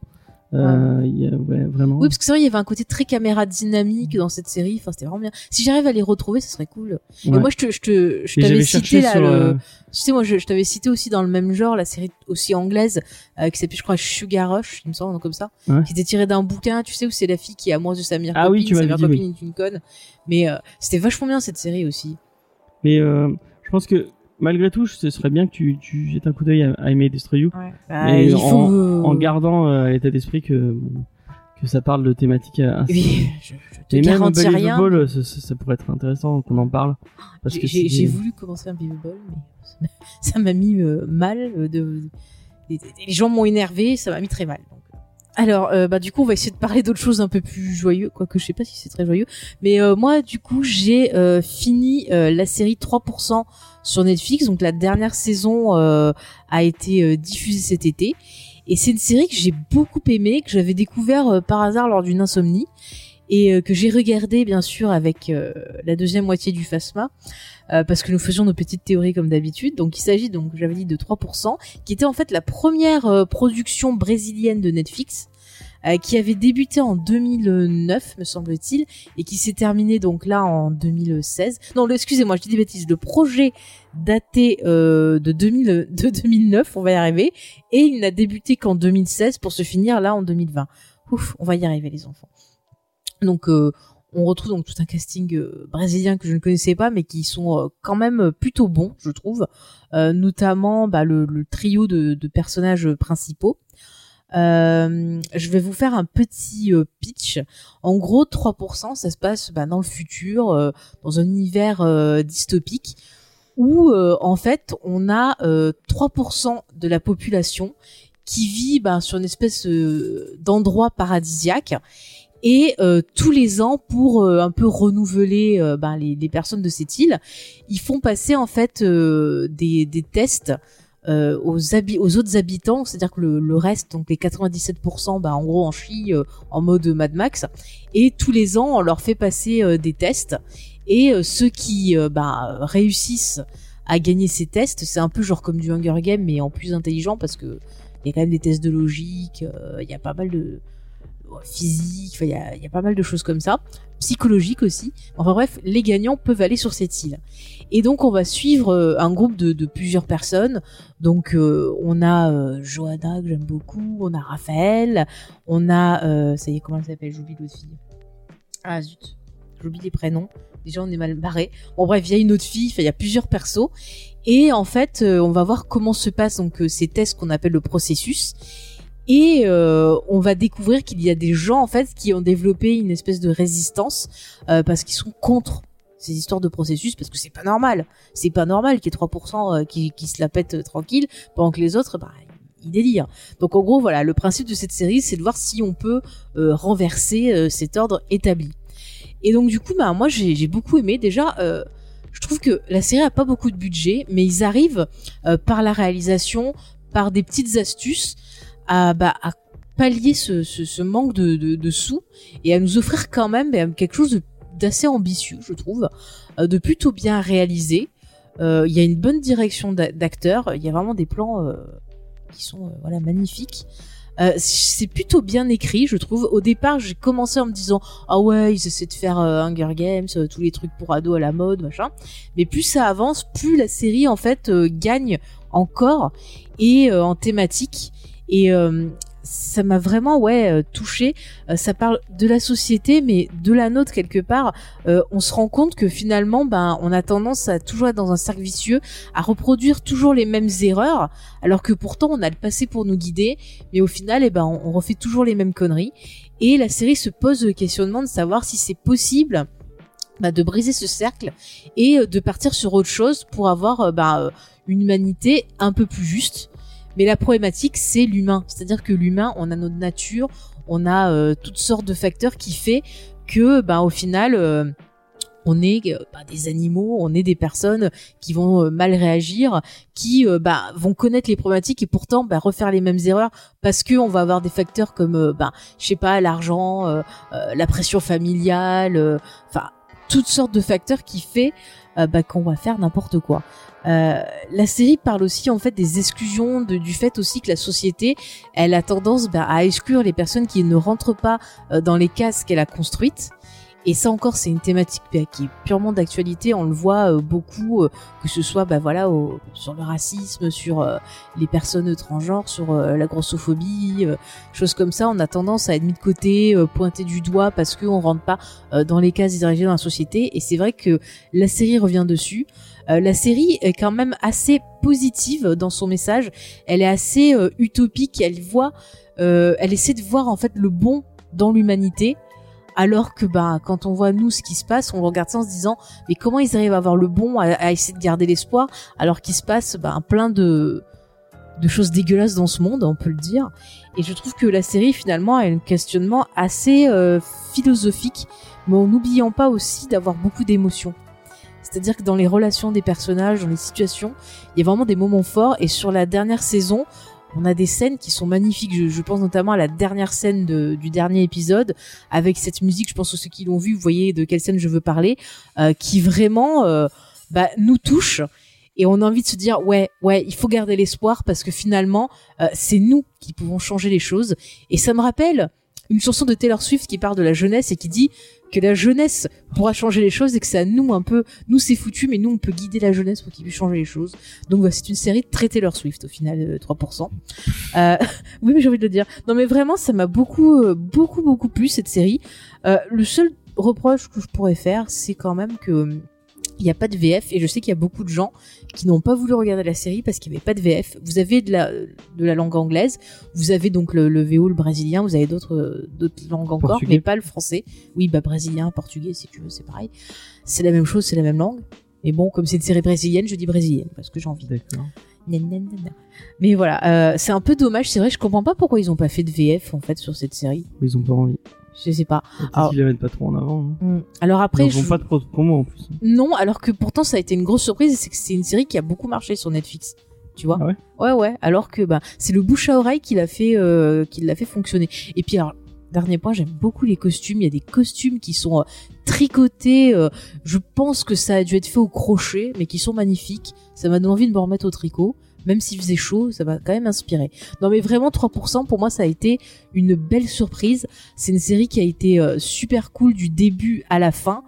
Euh, il y a, ouais, vraiment.
Oui, parce que c'est vrai, il y avait un côté très caméra dynamique dans cette série. Enfin, c'était vraiment bien. Si j'arrive à les retrouver, ce serait cool. Et moi, je te, je te, je t'avais cité là le.
euh,
Tu sais, moi, je, je t'avais cité aussi dans le même genre la série aussi anglaise euh, qui s'appelle, je crois, Sugar Rush, il me semble, comme ça, qui était tirée d'un bouquin. Tu sais où c'est la fille qui est amoureuse de sa meilleure
Ah
copine,
oui, tu
sa
m'avais
meilleure
dit,
copine est une conne. Mais c'était vachement bien cette série aussi.
Mais je pense que malgré tout, ce serait bien que tu, tu jettes un coup d'œil à, à I May Destroy You,
Bah, il
en-
faut.
en gardant euh, à l'état d'esprit que que ça parle de thématiques assez.
Oui, je, je te
Et même
garantis rien.
Unbelievable, ça, ça, ça pourrait être intéressant qu'on en parle. Parce
J'ai-
que
J'ai
c'est-
j'ai voulu commencer un Ball, mais ça m'a- mis euh, mal. euh, de, les, les gens m'ont énervé, ça m'a mis très mal. donc. Alors, euh, bah du coup, on va essayer de parler d'autres choses un peu plus joyeux, quoique je sais pas si c'est très joyeux. Mais euh, moi, du coup, j'ai euh, fini euh, la série 3% sur Netflix. Donc la dernière saison a été diffusée cet été. Et c'est une série que j'ai beaucoup aimée, que j'avais découvert par hasard lors d'une insomnie et euh, que j'ai regardé bien sûr avec euh, la deuxième moitié du Phasma euh, parce que nous faisions nos petites théories comme d'habitude. Donc il s'agit donc j'avais dit de 3% qui était en fait la première production brésilienne de Netflix qui avait débuté en 2009 me semble-t-il et qui s'est terminée donc là en 2016. Non, excusez-moi, je dis des bêtises. Le projet daté de 2000 de 2009, on va y arriver et il n'a débuté qu'en 2016 pour se finir là en 2020. Ouf, on va y arriver les enfants. Donc euh, on retrouve donc tout un casting euh, brésilien que je ne connaissais pas, mais qui sont euh, quand même plutôt bons, je trouve. Notamment bah, le, trio de, personnages principaux. Je vais vous faire un petit pitch. En gros, 3%, ça se passe bah, dans le futur, dans un univers dystopique, où en fait on a euh, 3% de la population qui vit bah, sur une espèce d'endroit paradisiaque et euh, tous les ans, pour euh, un peu renouveler euh, ben, les, les personnes de cette île, ils font passer en fait euh, des, des tests euh, aux, aux autres habitants, c'est-à-dire que le, le reste, donc les 97%, bah, en gros en chie, euh, en mode Mad Max, et tous les ans on leur fait passer des tests, et ceux qui bah, réussissent à gagner ces tests, c'est un peu genre comme du Hunger Game, mais en plus intelligent parce que il y a quand même des tests de logique, il y a pas mal de physique, enfin, il y a, pas mal de choses comme ça, psychologique aussi. Enfin bref, les gagnants peuvent aller sur cette île. Et donc on va suivre euh, un groupe de, plusieurs personnes. Donc euh, on a euh, que j'aime beaucoup, on a Raphaël, on a euh, ça y est comment elle s'appelle, j'oublie l'autre fille. Ah zut, j'oublie les prénoms. Déjà on est mal barré. Bon bref, il y a une autre fille, il y a plusieurs persos. Et en fait, euh, on va voir comment se passent donc euh, ces tests qu'on appelle le processus. Et euh, on va découvrir qu'il y a des gens en fait qui ont développé une espèce de résistance euh, parce qu'ils sont contre ces histoires de processus parce que c'est pas normal. C'est pas normal qu'il y ait 3% euh, qui, qui se la pètent euh, tranquille pendant que les autres, bah, ils délirent. Donc en gros, voilà, le principe de cette série, c'est de voir si on peut euh, renverser euh, cet ordre établi. Et donc du coup, bah moi j'ai j'ai beaucoup aimé. Déjà, je trouve que la série a pas beaucoup de budget, mais ils arrivent euh, par la réalisation, par des petites astuces, à, bah, à pallier ce, ce, ce manque de, de, de sous et à nous offrir quand même ben, quelque chose d'assez ambitieux, je trouve, euh, de plutôt bien réalisé. Euh, Il y a une bonne direction d'a- d'acteurs, il y a vraiment des plans euh, qui sont voilà magnifiques. Euh, c'est plutôt bien écrit, je trouve. Au départ, j'ai commencé en me disant ah ouais, ils essaient de faire euh, Hunger Games, euh, tous les trucs pour ados à la mode, machin. Mais plus ça avance, plus la série en fait gagne encore et en thématique. Et euh, ça m'a vraiment ouais euh, touché. Euh, ça parle de la société, mais de la nôtre quelque part. Euh, on se rend compte que finalement, ben, on a tendance à toujours être dans un cercle vicieux, à reproduire toujours les mêmes erreurs, alors que pourtant on a le passé pour nous guider. Mais au final, eh ben, on, refait toujours les mêmes conneries. Et la série se pose le questionnement de savoir si c'est possible. bah, de briser ce cercle et de partir sur autre chose pour avoir bah, une humanité un peu plus juste. Mais la problématique, c'est l'humain. C'est-à-dire que l'humain, on a notre nature, on a euh, toutes sortes de facteurs qui fait que, bah, au final, euh, on est bah, des animaux, on est des personnes qui vont euh, mal réagir, qui bah, vont connaître les problématiques et pourtant bah, refaire les mêmes erreurs parce que on va avoir des facteurs comme, euh, bah, je sais pas, l'argent, la pression familiale, enfin toutes sortes de facteurs qui fait euh, bah, qu'on va faire n'importe quoi. Euh, la série parle aussi en fait des exclusions, de, du fait aussi que la société, elle a tendance bah, à exclure les personnes qui ne rentrent pas euh, dans les cases qu'elle a construites. Et ça encore, c'est une thématique qui est purement d'actualité. On le voit euh, beaucoup, euh, que ce soit bah, voilà sur le racisme, sur euh, les personnes transgenres, sur la grossophobie, choses comme ça. On a tendance à être mis de côté, pointé du doigt parce qu'on rentre pas dans les cases dirigées dans la société. Et c'est vrai que la série revient dessus. La série est quand même assez positive dans son message. Elle est assez utopique. Elle voit, elle essaie de voir en fait le bon dans l'humanité. Alors que ben quand on voit nous ce qui se passe, on regarde ça en se disant mais comment ils arrivent à avoir le bon, à, essayer de garder l'espoir, alors qu'il se passe ben, plein de de choses dégueulasses dans ce monde, on peut le dire. Et je trouve que la série finalement a un questionnement assez euh, philosophique, mais en n'oubliant pas aussi d'avoir beaucoup d'émotions. C'est-à-dire que dans les relations des personnages, dans les situations, il y a vraiment des moments forts. Et sur la dernière saison, on a des scènes qui sont magnifiques. Je, je pense notamment à la dernière scène de- du dernier épisode avec cette musique. Je pense aux ceux qui l'ont vu, vous voyez de quelle scène je veux parler, euh, qui vraiment euh, bah, nous touche. Et on a envie de se dire ouais, ouais, il faut garder l'espoir parce que finalement, euh, c'est nous qui pouvons changer les choses. Et ça me rappelle une chanson de Taylor Swift qui parle de la jeunesse et qui dit que la jeunesse pourra changer les choses et que c'est à nous un peu, nous c'est foutu, mais nous on peut guider la jeunesse pour qu'ils puissent changer les choses. Donc voilà, c'est une série très Taylor Swift au final, euh, 3%. Euh, oui, mais j'ai envie de le dire. Non, mais vraiment, ça m'a beaucoup, euh, beaucoup, beaucoup plu cette série. Euh, le seul reproche que je pourrais faire, c'est quand même que euh, il n'y a pas de VF et je sais qu'il y a beaucoup de gens qui n'ont pas voulu regarder la série parce qu'il n'y avait pas de VF. Vous avez de la, de la langue anglaise, vous avez donc le, le VO, le brésilien, vous avez d'autres euh, langues encore,
Portugais.
mais pas le français. Oui, bah brésilien, portugais, si tu veux, c'est pareil. C'est la même chose, c'est la même langue. Mais bon, comme c'est une série brésilienne, je dis brésilienne parce que j'ai envie.
D'accord.
Mais voilà, euh, c'est un peu dommage. C'est vrai, je comprends pas pourquoi ils ont pas fait de VF en fait sur cette série.
Ils ont pas envie.
Je sais pas. Alors-
qu'ils la mettent pas trop en avant. hein.
Hmm. Alors après,
Ils
je...
font pas de pro- promo en plus.
non, alors que pourtant ça a été une grosse surprise. C'est que c'est une série qui a beaucoup marché sur Netflix. Tu vois
Ah ouais?
Ouais, ouais. Alors que bah c'est le bouche à oreille qui l'a fait, euh, qui l'a fait fonctionner. Et puis alors. Dernier point, j'aime beaucoup les costumes. Il y a des costumes qui sont euh, tricotés. euh, je pense que ça a dû être fait au crochet, mais qui sont magnifiques. Ça m'a donné envie de me remettre au tricot. Même s'il faisait chaud, ça m'a quand même inspiré. Non mais vraiment 3% pour moi ça a été une belle surprise. C'est une série qui a été euh, super cool du début à la fin.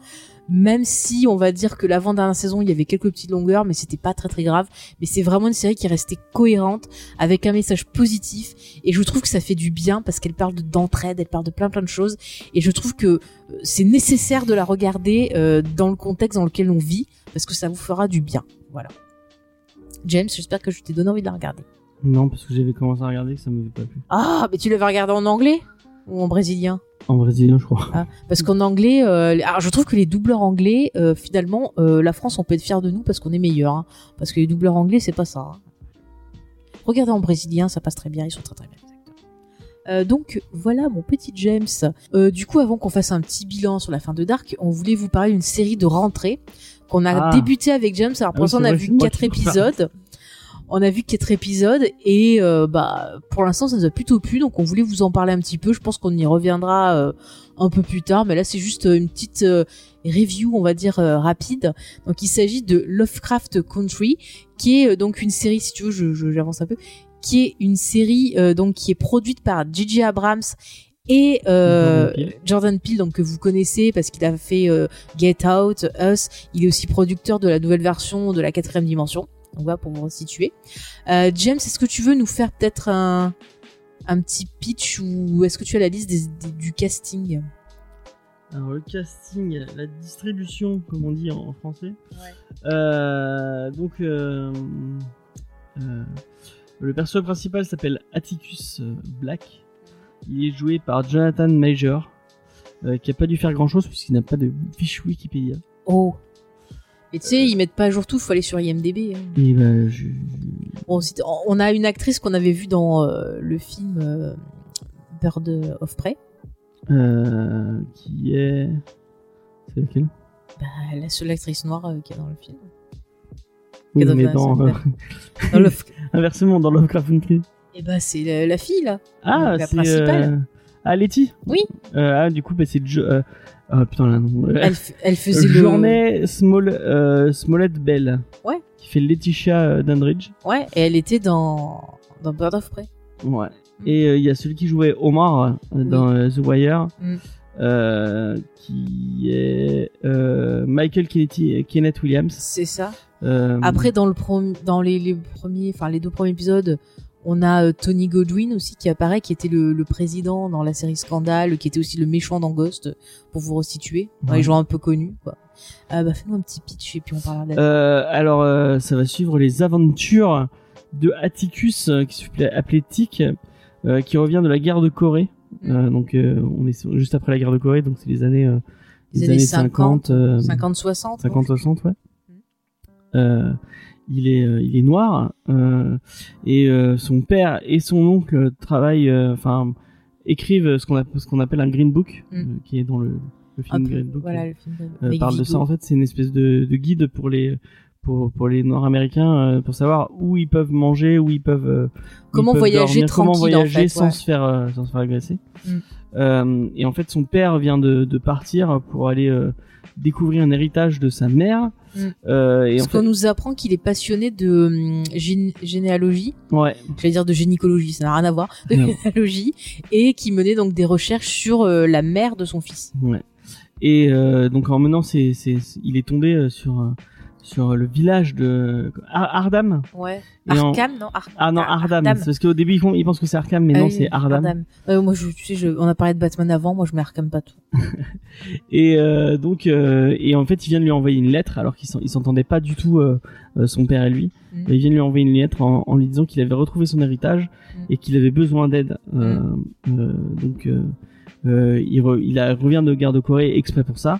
Même si on va dire que l'avant-dernière saison il y avait quelques petites longueurs mais c'était pas très très grave. Mais c'est vraiment une série qui est restée cohérente avec un message positif et je trouve que ça fait du bien parce qu'elle parle de- d'entraide, elle parle de plein plein de choses et je trouve que euh, c'est nécessaire de la regarder euh, dans le contexte dans lequel on vit parce que ça vous fera du bien. Voilà. James, j'espère que je t'ai donné envie de la regarder.
Non, parce que j'avais commencé à regarder que ça m'avait pas plu.
Ah, mais tu l'avais regardé en anglais ou en brésilien?
En brésilien, je crois.
Ah, Parce qu'en anglais, euh, alors je trouve que les doubleurs anglais, euh, finalement, euh, la France, on peut être fier de nous parce qu'on est meilleur. hein. parce que les doubleurs anglais, c'est pas ça. hein. Regardez en brésilien, ça passe très bien, ils sont très très bien. Euh, donc voilà mon petit James. Euh, du coup, avant qu'on fasse un petit bilan sur la fin de Dark, on voulait vous parler d'une série de rentrée qu'on a
Ah.
débuté avec James. Alors pour
Ah
l'instant, on a vu quatre épisodes. On a vu quatre épisodes et euh, bah pour l'instant ça nous a plutôt plu donc on voulait vous en parler un petit peu. Je pense qu'on y reviendra euh, un peu plus tard, mais là c'est juste une petite euh, review on va dire euh, rapide. Donc il s'agit de Lovecraft Country qui est euh, donc une série si tu veux je je- j'avance un peu qui est une série euh, donc qui est produite par J.J. Abrams et euh,
Jordan Peele.
Jordan Peele donc que vous connaissez parce qu'il a fait euh, Get Out, Us. Il est aussi producteur de la nouvelle version de la quatrième dimension. Donc voilà pour vous resituer. Euh, James, est-ce que tu veux nous faire peut-être un un petit pitch ou est-ce que tu as la liste des- des- du casting?
Alors le casting, la distribution, comme on dit en, en français. Euh, donc euh, euh, le personnage principal s'appelle Atticus euh, Black. Il est joué par Jonathan Major, euh, qui a pas dû faire grand chose puisqu'il n'a pas de fiche Wikipédia.
Oh. Et tu sais, ils mettent pas à jour tout, faut aller sur IMDb. hein.
Et bah, je,
Bon, c'est- on a une actrice qu'on avait vue dans euh, le film euh, Bird of Prey.
qui est, c'est lequel
Bah, la seule actrice noire qui est dans le film.
Oui, mais
dans-
inversement dans Lovecraft Country.
Et bah, c'est la, la fille là.
Ah,
La principale.
euh, ah Letty.
Oui.
Euh, ah, du coup, bah, c'est Jo- euh, ah putain là non.
Elle, elle faisait le.
Journée Small, euh, Smollett Bell.
Ouais.
Qui fait Laetitia euh, Dandridge.
Ouais, et elle était dans dans Bird of Prey.
Ouais. Et euh, il y a celui qui jouait Omar euh, dans euh, The Wire.
Mm.
qui est Michael Kennedy, Kenneth Williams.
C'est ça. Après, dans le prom- dans les, les premiers, enfin les deux premiers épisodes, on a euh, Tony Godwin aussi qui apparaît, qui était le, le président dans la série Scandale, qui était aussi le méchant dans Ghost, pour vous resituer. Dans
Ouais.
les gens un peu connus, quoi. Euh, bah, fais-nous un petit pitch et puis on parlera d'elle.
Euh, alors, euh, ça va suivre les aventures de Atticus, qui s'appelait euh, qui revient de la guerre de Corée. Euh, donc, on est juste après la guerre de Corée, donc c'est les années,
Les années 50,
euh,
50-60.
50-60, ouais.
Mm.
Il est, euh, il est noir euh, et euh, son père et son oncle travaillent, enfin, écrivent ce qu'on qu'on appelle un green book,
Mm.
qui est dans le, le film
peu,
Green Book.
voilà, le film de-
parle de ça en fait c'est une espèce de, de guide pour les pour pour les noirs américains euh, pour savoir où ils peuvent manger où ils peuvent euh,
Comment
ils peuvent
voyager
dormir, comment
tranquille, en
voyager
fait,
sans
ouais.
se faire euh, sans se faire agresser
Mm.
Et en fait son père vient de, de partir pour aller découvrir un héritage de sa mère
Mm.
Euh, et
Parce
en fait
qu'on nous apprend qu'il est passionné de gén- généalogie,
ouais
j'allais dire de gynécologie, ça n'a rien à voir, de
Non.
généalogie, et qui menait donc des recherches sur euh, la mère de son fils.
ouais et euh, donc en menant c'est c'est il est tombé sur sur le village de Ar- Ardam
Ouais.
Et en-
Arkham, non Ar-
ah non
Ar-
Ardam parce qu'au début ils, font- ils pensent que c'est Arkham mais
Ah
non
oui,
c'est Ardam
Euh, moi, je, tu sais, je, on a parlé de Batman avant, moi je mets Arkham pas tout.
Et euh, donc, euh, et en fait, il vient de lui envoyer une lettre, alors qu'ils s'en- ils s'entendaient pas du tout, son père et lui.
Mm.
Et il vient de lui envoyer une lettre en, en lui disant qu'il avait retrouvé son héritage
Mm.
et qu'il avait besoin d'aide. Euh, donc, euh, il, re- il a, revient de guerre de Corée exprès pour ça.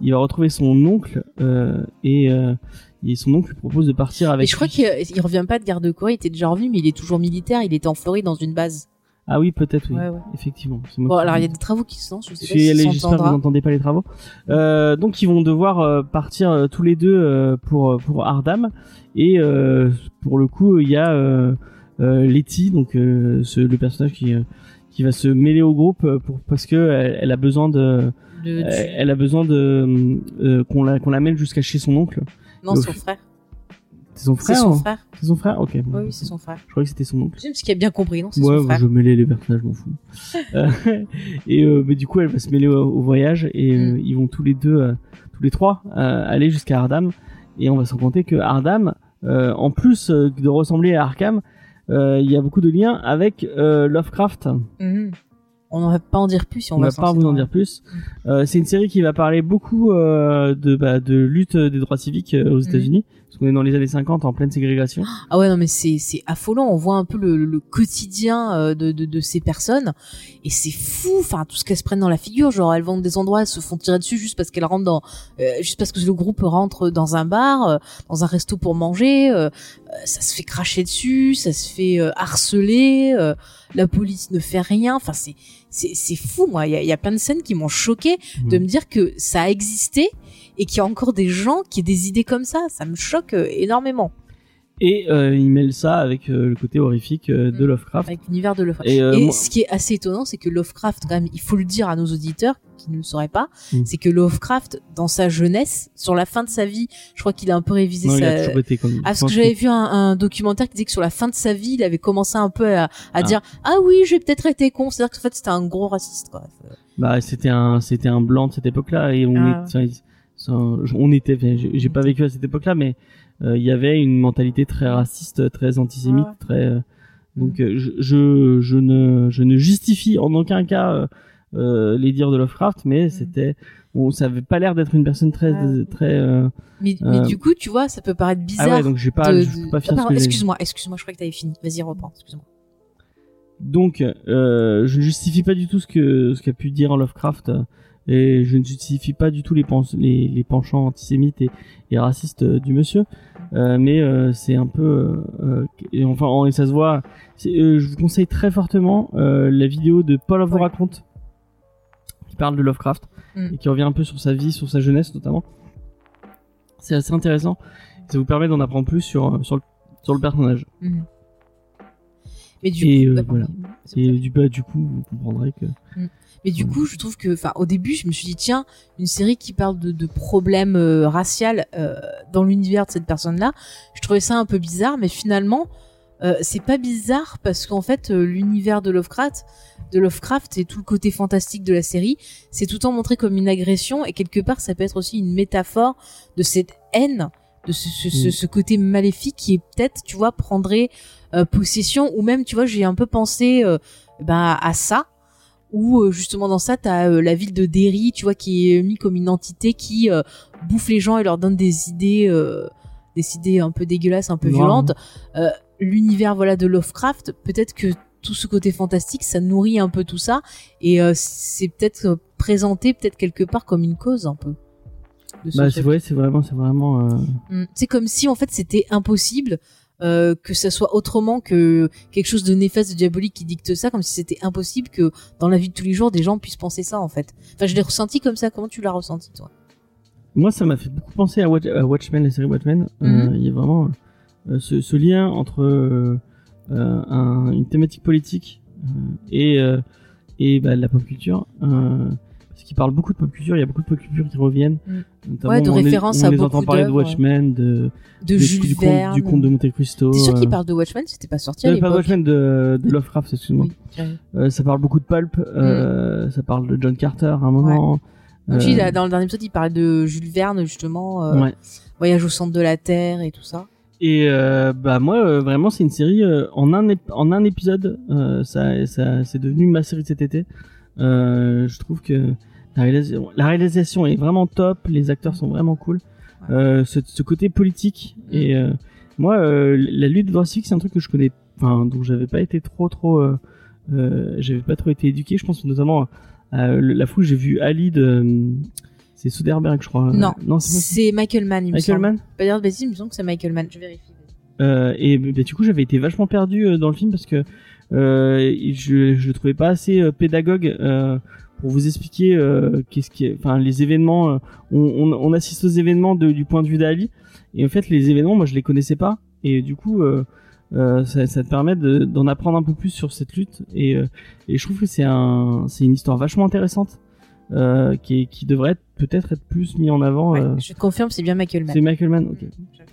Il va retrouver son oncle euh, et, euh, et son oncle lui propose de partir avec.
Et je crois qu'il il revient pas de garde de Corée, il était déjà revenu, mais il est toujours militaire, il était en Floride dans une base.
Ah oui, peut-être oui,
Ouais, ouais.
effectivement.
Bon, alors il y a des travaux qui se lancent, je sais pas
Si,
si
J'espère que vous n'entendez pas les travaux. Donc ils vont devoir partir tous les deux pour pour Ardam et pour le coup il y a euh, Letty donc ce, le personnage qui qui va se mêler au groupe euh, pour parce que elle, elle a besoin de
De-
elle, a besoin de euh, qu'on la qu'on l'amène jusqu'à chez son oncle.
Non, son frère.
C'est son
C'est
frère.
son
hein
frère.
C'est son frère. Ok.
Oui, oui, c'est son frère.
Je croyais que c'était son oncle.
James qui a bien compris, non, c'est
Ouais,
son frère.
je mêlais les personnages, je m'en fous. Euh, et euh, mais du coup, elle va se mêler au, au voyage et euh,
Mm.
ils vont tous les deux, euh, tous les trois, euh, aller jusqu'à Ardam. Et on va s'en compter que Ardam, euh, en plus euh, de ressembler à Arkham, euh, il y a beaucoup de liens avec euh, Lovecraft.
Mhm. On n'en va pas en dire plus si on,
On
va
pas vous en dire plus. Euh, c'est une série qui va parler beaucoup euh, de, bah, de lutte des droits civiques euh, aux
Mm.
États-Unis, parce qu'on est dans les années 50 en pleine ségrégation.
Ah ouais non mais c'est c'est affolant. On voit un peu le, le quotidien euh, de, de de ces personnes et c'est fou. Enfin tout ce qu'elles se prennent dans la figure. Genre elles vont des endroits, elles se font tirer dessus juste parce qu'elles rentrent dans, euh, juste parce que le groupe rentre dans un bar, euh, dans un resto pour manger. euh, euh, ça se fait cracher dessus, ça se fait euh, harceler. euh, la police ne fait rien. Enfin c'est c'est c'est fou moi. Il y a, il y a plein de scènes qui m'ont choqué de
Mm.
me dire que ça a existé et qu'il y a encore des gens qui aient des idées comme ça. Ça me choque euh, énormément.
Et euh, il mêle ça avec euh, le côté horrifique euh, de
Mm.
Lovecraft.
avec l'univers de Lovecraft.
Et,
Et,
moi-
ce qui est assez étonnant, c'est que Lovecraft, quand même, il faut le dire à nos auditeurs qui ne le sauraient pas,
Mm.
c'est que Lovecraft, dans sa jeunesse, sur la fin de sa vie, je crois qu'il a un peu révisé
Non, il a
sa...
toujours été comme.
Ah, parce que j'avais vu un, un documentaire qui disait que sur la fin de sa vie, il avait commencé un peu à, à
Ah.
dire ah oui, j'ai peut-être été con. C'est-à-dire qu'en fait, c'était un gros raciste. Quoi.
Bah, c'était un, c'était un blanc de cette époque-là et on
Ah.
est, on était, j'ai pas vécu à cette époque-là, mais euh, il y avait une mentalité très raciste, très antisémite,
Ouais.
très. euh, donc euh, je, je, je ne, je ne justifie en aucun cas euh, euh, les dires de Lovecraft, mais c'était, on, ça avait pas l'air d'être une personne très,
Ouais.
très. euh,
Mais, mais du coup, tu vois, ça peut paraître
Ah
bizarre.
ouais, donc pas,
de-
je suis pas
Ah,
fier de dit.
excuse-moi, excuse-moi, je crois que t'avais fini. Vas-y, reprends. Excuse-moi.
Donc, euh, je ne justifie pas du tout ce que ce qu'a pu dire Lovecraft euh, et je ne justifie pas du tout les, pens- les, les penchants antisémites et, et racistes euh, du monsieur, Euh, mais euh, c'est un peu, euh, et enfin, et ça se voit. je vous conseille très fortement la vidéo de Paul vous raconte qui parle de Lovecraft
Mm.
et qui revient un peu sur sa vie, sur sa jeunesse notamment. C'est assez intéressant. Ça vous permet d'en apprendre plus sur sur le, sur le personnage.
Mhm. Mais du
Et,
coup,
euh,
bah,
voilà. Et du, bah, du coup, vous comprendrez que
Mais du coup, je trouve que, enfin, au début, je me suis dit, tiens, une série qui parle de, de problèmes euh, raciaux euh, dans l'univers de cette personne-là, je trouvais ça un peu bizarre, mais finalement, euh, c'est pas bizarre parce qu'en fait, euh, l'univers de Lovecraft, de Lovecraft et tout le côté fantastique de la série, c'est tout le temps montré comme une agression et quelque part, ça peut être aussi une métaphore de cette haine, de ce, ce, ce,
Mm.
ce côté maléfique qui est peut-être, tu vois, prendrait euh, possession ou même, tu vois, j'ai un peu pensé euh, bah, à ça où euh, justement dans ça t'as euh, la ville de Derry tu vois qui est mis comme une entité qui euh, bouffe les gens et leur donne des idées euh, des idées un peu dégueulasses un peu
Noires,
violentes. Euh, l'univers voilà de Lovecraft peut-être que tout ce côté fantastique ça nourrit un peu tout ça et euh, c'est peut-être présenté peut-être quelque part comme une cause un peu de ce
bah, c'est vrai, c'est vraiment, c'est vraiment. euh,
Mm. C'est comme si en fait c'était impossible euh, que ça soit autrement que quelque chose de néfaste, de diabolique qui dicte ça, comme si c'était impossible que dans la vie de tous les jours des gens puissent penser ça en fait. Enfin, je l'ai ressenti comme ça. Comment tu l'as ressenti toi?
Moi, ça m'a fait beaucoup penser à, Watch- à Watchmen, la série Watchmen. Euh,
Mhm.
Il y a vraiment ce, ce lien entre un- une thématique politique et, et bah, la pop culture. Euh, qu'il parle beaucoup de pop culture, il y a beaucoup de pop culture qui reviennent. Notamment,
Ouais, de
on les-
références
on
à
les
beaucoup
entend parler de Watchmen, de,
De
de-
Jules
du,
Verne.
conte, du conte de Monte Cristo.
T'es sûr
euh,
parle de Watchmen C'était pas sorti à
euh, pas
l'époque.
Watchmen de, de Lovecraft, excuse-moi.
Oui.
Euh, ça parle beaucoup de pulp, euh, ça parle de John Carter à un moment.
Donc,
Euh,
là, dans le dernier épisode, il parlait de Jules Verne justement,
ouais.
voyage au centre de la Terre et tout ça.
Et euh, bah moi euh, vraiment c'est une série euh, en un en un épisode ça ça c'est devenu ma série de cet été. Je trouve que la réalisation, la réalisation est vraiment top, les acteurs sont vraiment cool. Euh, ce, ce côté politique et euh, moi euh, la lutte drastique c'est un truc que je connais enfin dont j'avais pas été trop trop euh, euh, j'avais pas trop été éduqué je pense notamment la fois j'ai vu Ali de euh, c'est Soderbergh je crois
Non,
non c'est
Michael Mann, il me
Michael. Mann
Pas dire de bêtises, il me semble que c'est Michael Mann. Je vérifie.
Euh, et bah, du coup, j'avais été vachement perdu dans le film parce que euh, je je le trouvais pas assez pédagogue euh, pour vous expliquer euh, qu'est-ce qui, est- enfin les événements. euh, on, on, on assiste aux événements de, du point de vue d'Ali et en fait les événements, moi je les connaissais pas et du coup euh, ça, ça te permet de- d'en apprendre un peu plus sur cette lutte et, et je trouve que c'est un c'est une histoire vachement intéressante qui est- qui devrait être peut-être être plus mis en avant.
Ouais, je confirme, c'est bien Michael Mann.
c'est Michael Mann. ok.
J'avais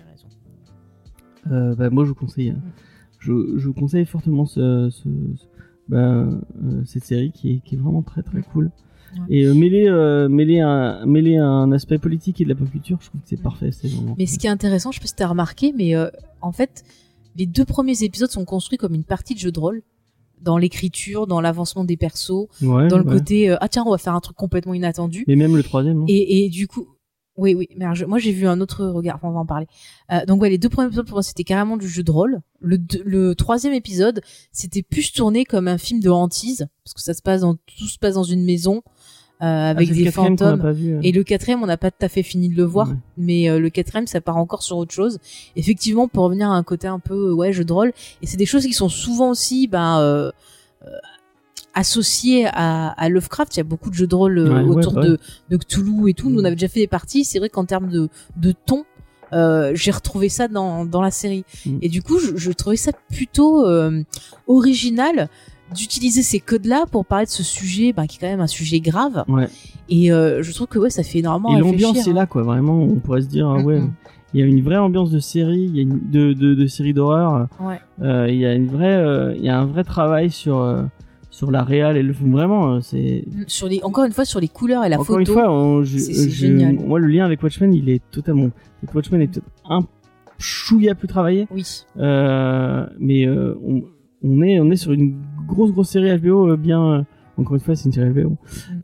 raison.
Bah, moi, je vous conseille, euh, je, je vous conseille fortement ce, ce, ce- bah, euh, cette série qui est, qui est vraiment très très cool.
Ouais.
Et euh, mêler, euh, mêler, un, mêler un aspect politique et de la pop culture, je trouve que c'est parfait. C'est vraiment.
Mais ce qui est intéressant, je sais pas si t'as remarqué, mais euh, en fait, les deux premiers épisodes sont construits comme une partie de jeu de rôle. Dans l'écriture, dans l'avancement des persos,
Ouais,
dans le
ouais.
côté euh, ah tiens on va faire un truc complètement inattendu.
Mais même le troisième. hein.
Et, et du coup, oui oui, mais alors, je- moi j'ai vu un autre regard, enfin, on va en parler. Euh, donc ouais, les deux premiers épisodes pour moi c'était carrément du jeu de rôle. Le, deux- le troisième épisode c'était plus tourné comme un film de hantise parce que ça se passe dans tout se passe dans une maison euh,
Ah,
avec des fantômes.
pas vu, euh.
Et le quatrième, on n'a pas tout à fait fini de le voir,
Ouais.
mais euh, le quatrième, ça part encore sur autre chose. Effectivement, pour revenir à un côté un peu euh, ouais jeu de rôle, et c'est des choses qui sont souvent aussi ben euh, associées à, à Lovecraft. Il y a beaucoup de jeux de rôle euh,
Ouais,
autour de, de Cthulhu et tout. Nous, on
Mm.
avait déjà fait des parties. C'est vrai qu'en termes de, de ton, euh, j'ai retrouvé ça dans dans la série.
Mm.
Et du coup, je, je trouvais ça plutôt euh, original d'utiliser ces codes-là pour parler de ce sujet, bah, qui est quand même un sujet grave.
Ouais.
Et euh, je trouve que ouais, ça fait énormément
Et l'ambiance est
hein.
là, quoi. Vraiment, on pourrait se dire, ah ouais, il y a une vraie ambiance de série, il y a une, de, de, de série d'horreur.
Ouais.
Il y a une vraie, il y a un vrai travail sur sur la réal et le film. Vraiment, euh, c'est
Sur les, encore une fois, sur les couleurs et la
encore
photo.
une fois,
c'est-
je-
génial.
moi le lien avec Watchmen, il est totalement. Watchmen est peut-être un chouïa plus travaillé,
Oui.
euh, mais euh, on, on est on est sur une grosse grosse série HBO euh, bien. euh, encore une fois, c'est une série HBO.
Mm.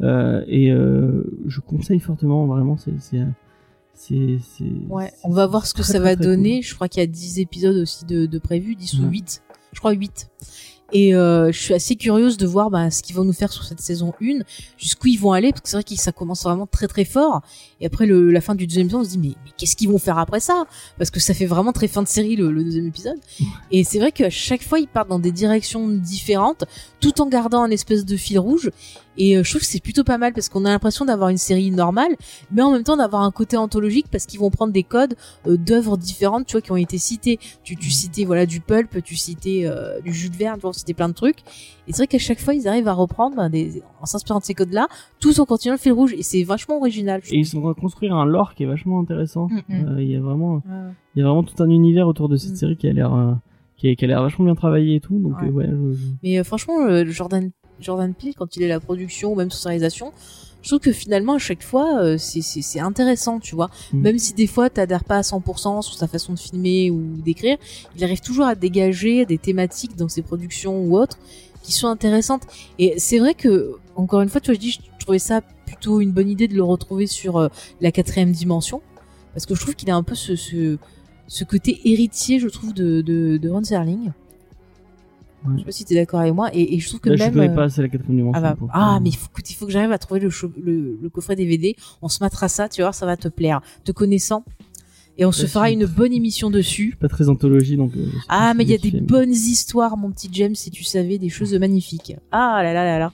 Euh, et euh, je conseille fortement, vraiment, c'est c'est
Ouais, on va voir ce que
très,
ça va
très
donner. Je crois qu'il y a 10 épisodes aussi de, de prévus, 10 ou
Ouais.
8. Je crois 8. Et euh, je suis assez curieuse de voir bah, ce qu'ils vont nous faire sur cette saison 1, jusqu'où ils vont aller, parce que c'est vrai que ça commence vraiment très très fort. Et après le, la fin du deuxième épisode, on se dit mais, mais qu'est-ce qu'ils vont faire après ça? Parce que ça fait vraiment très fin de série le, le deuxième épisode. Et c'est vrai qu'à chaque fois ils partent dans des directions différentes, tout en gardant un espèce de fil rouge. Et euh, je trouve que c'est plutôt pas mal parce qu'on a l'impression d'avoir une série normale, mais en même temps d'avoir un côté anthologique parce qu'ils vont prendre des codes euh, d'œuvres différentes, tu vois, qui ont été cités. Tu, tu citais voilà du pulp, tu citais euh, du Jules Verne, tu vois, c'était plein de trucs. Et c'est vrai qu'à chaque fois ils arrivent à reprendre ben, des, en s'inspirant de ces codes-là, tout en continuant le fil rouge. Et c'est vachement original.
Et ils sont en train de construire un lore qui est vachement intéressant.
Mm, mm.
Euh, Il y a vraiment.
Ouais.
il y a vraiment tout un univers autour de cette
Mm.
série qui a l'air, euh, qui a, qui a l'air vachement bien travaillé et tout. Donc
Ouais.
euh, ouais, je- je-
Mais euh, franchement, euh, Jordan Jordan Peele, quand il est à la production ou même sur sa réalisation, je trouve que finalement à chaque fois euh, c'est intéressant, tu vois.
Mm.
Même si des fois t'adhères pas à 100% sur sa façon de filmer ou d'écrire, il arrive toujours à dégager des thématiques dans ses productions ou autres qui sont intéressantes. Et c'est vrai que encore une fois, tu vois, je dis, je trouvais ça plutôt une bonne idée de le retrouver sur euh, la quatrième dimension parce que je trouve qu'il a un peu ce ce ce côté héritier, je trouve, de, de, de Ron Serling. Je sais pas si t'es d'accord avec moi. Et, et je trouve que
Là, je connais
euh,
pas, c'est la quatrième dimension.
ah, bah, ah, mais il faut, écoute, il faut que j'arrive à trouver le, cho- le, le coffret DVD. On se mettra ça, tu vois, ça va te plaire. Te connaissant. Et on se fera une bonne émission dessus.
Pas très anthologie, donc. euh,
Ah, mais il y a des bonnes histoires, mon petit James, si tu savais, des choses magnifiques. Ah là là là là.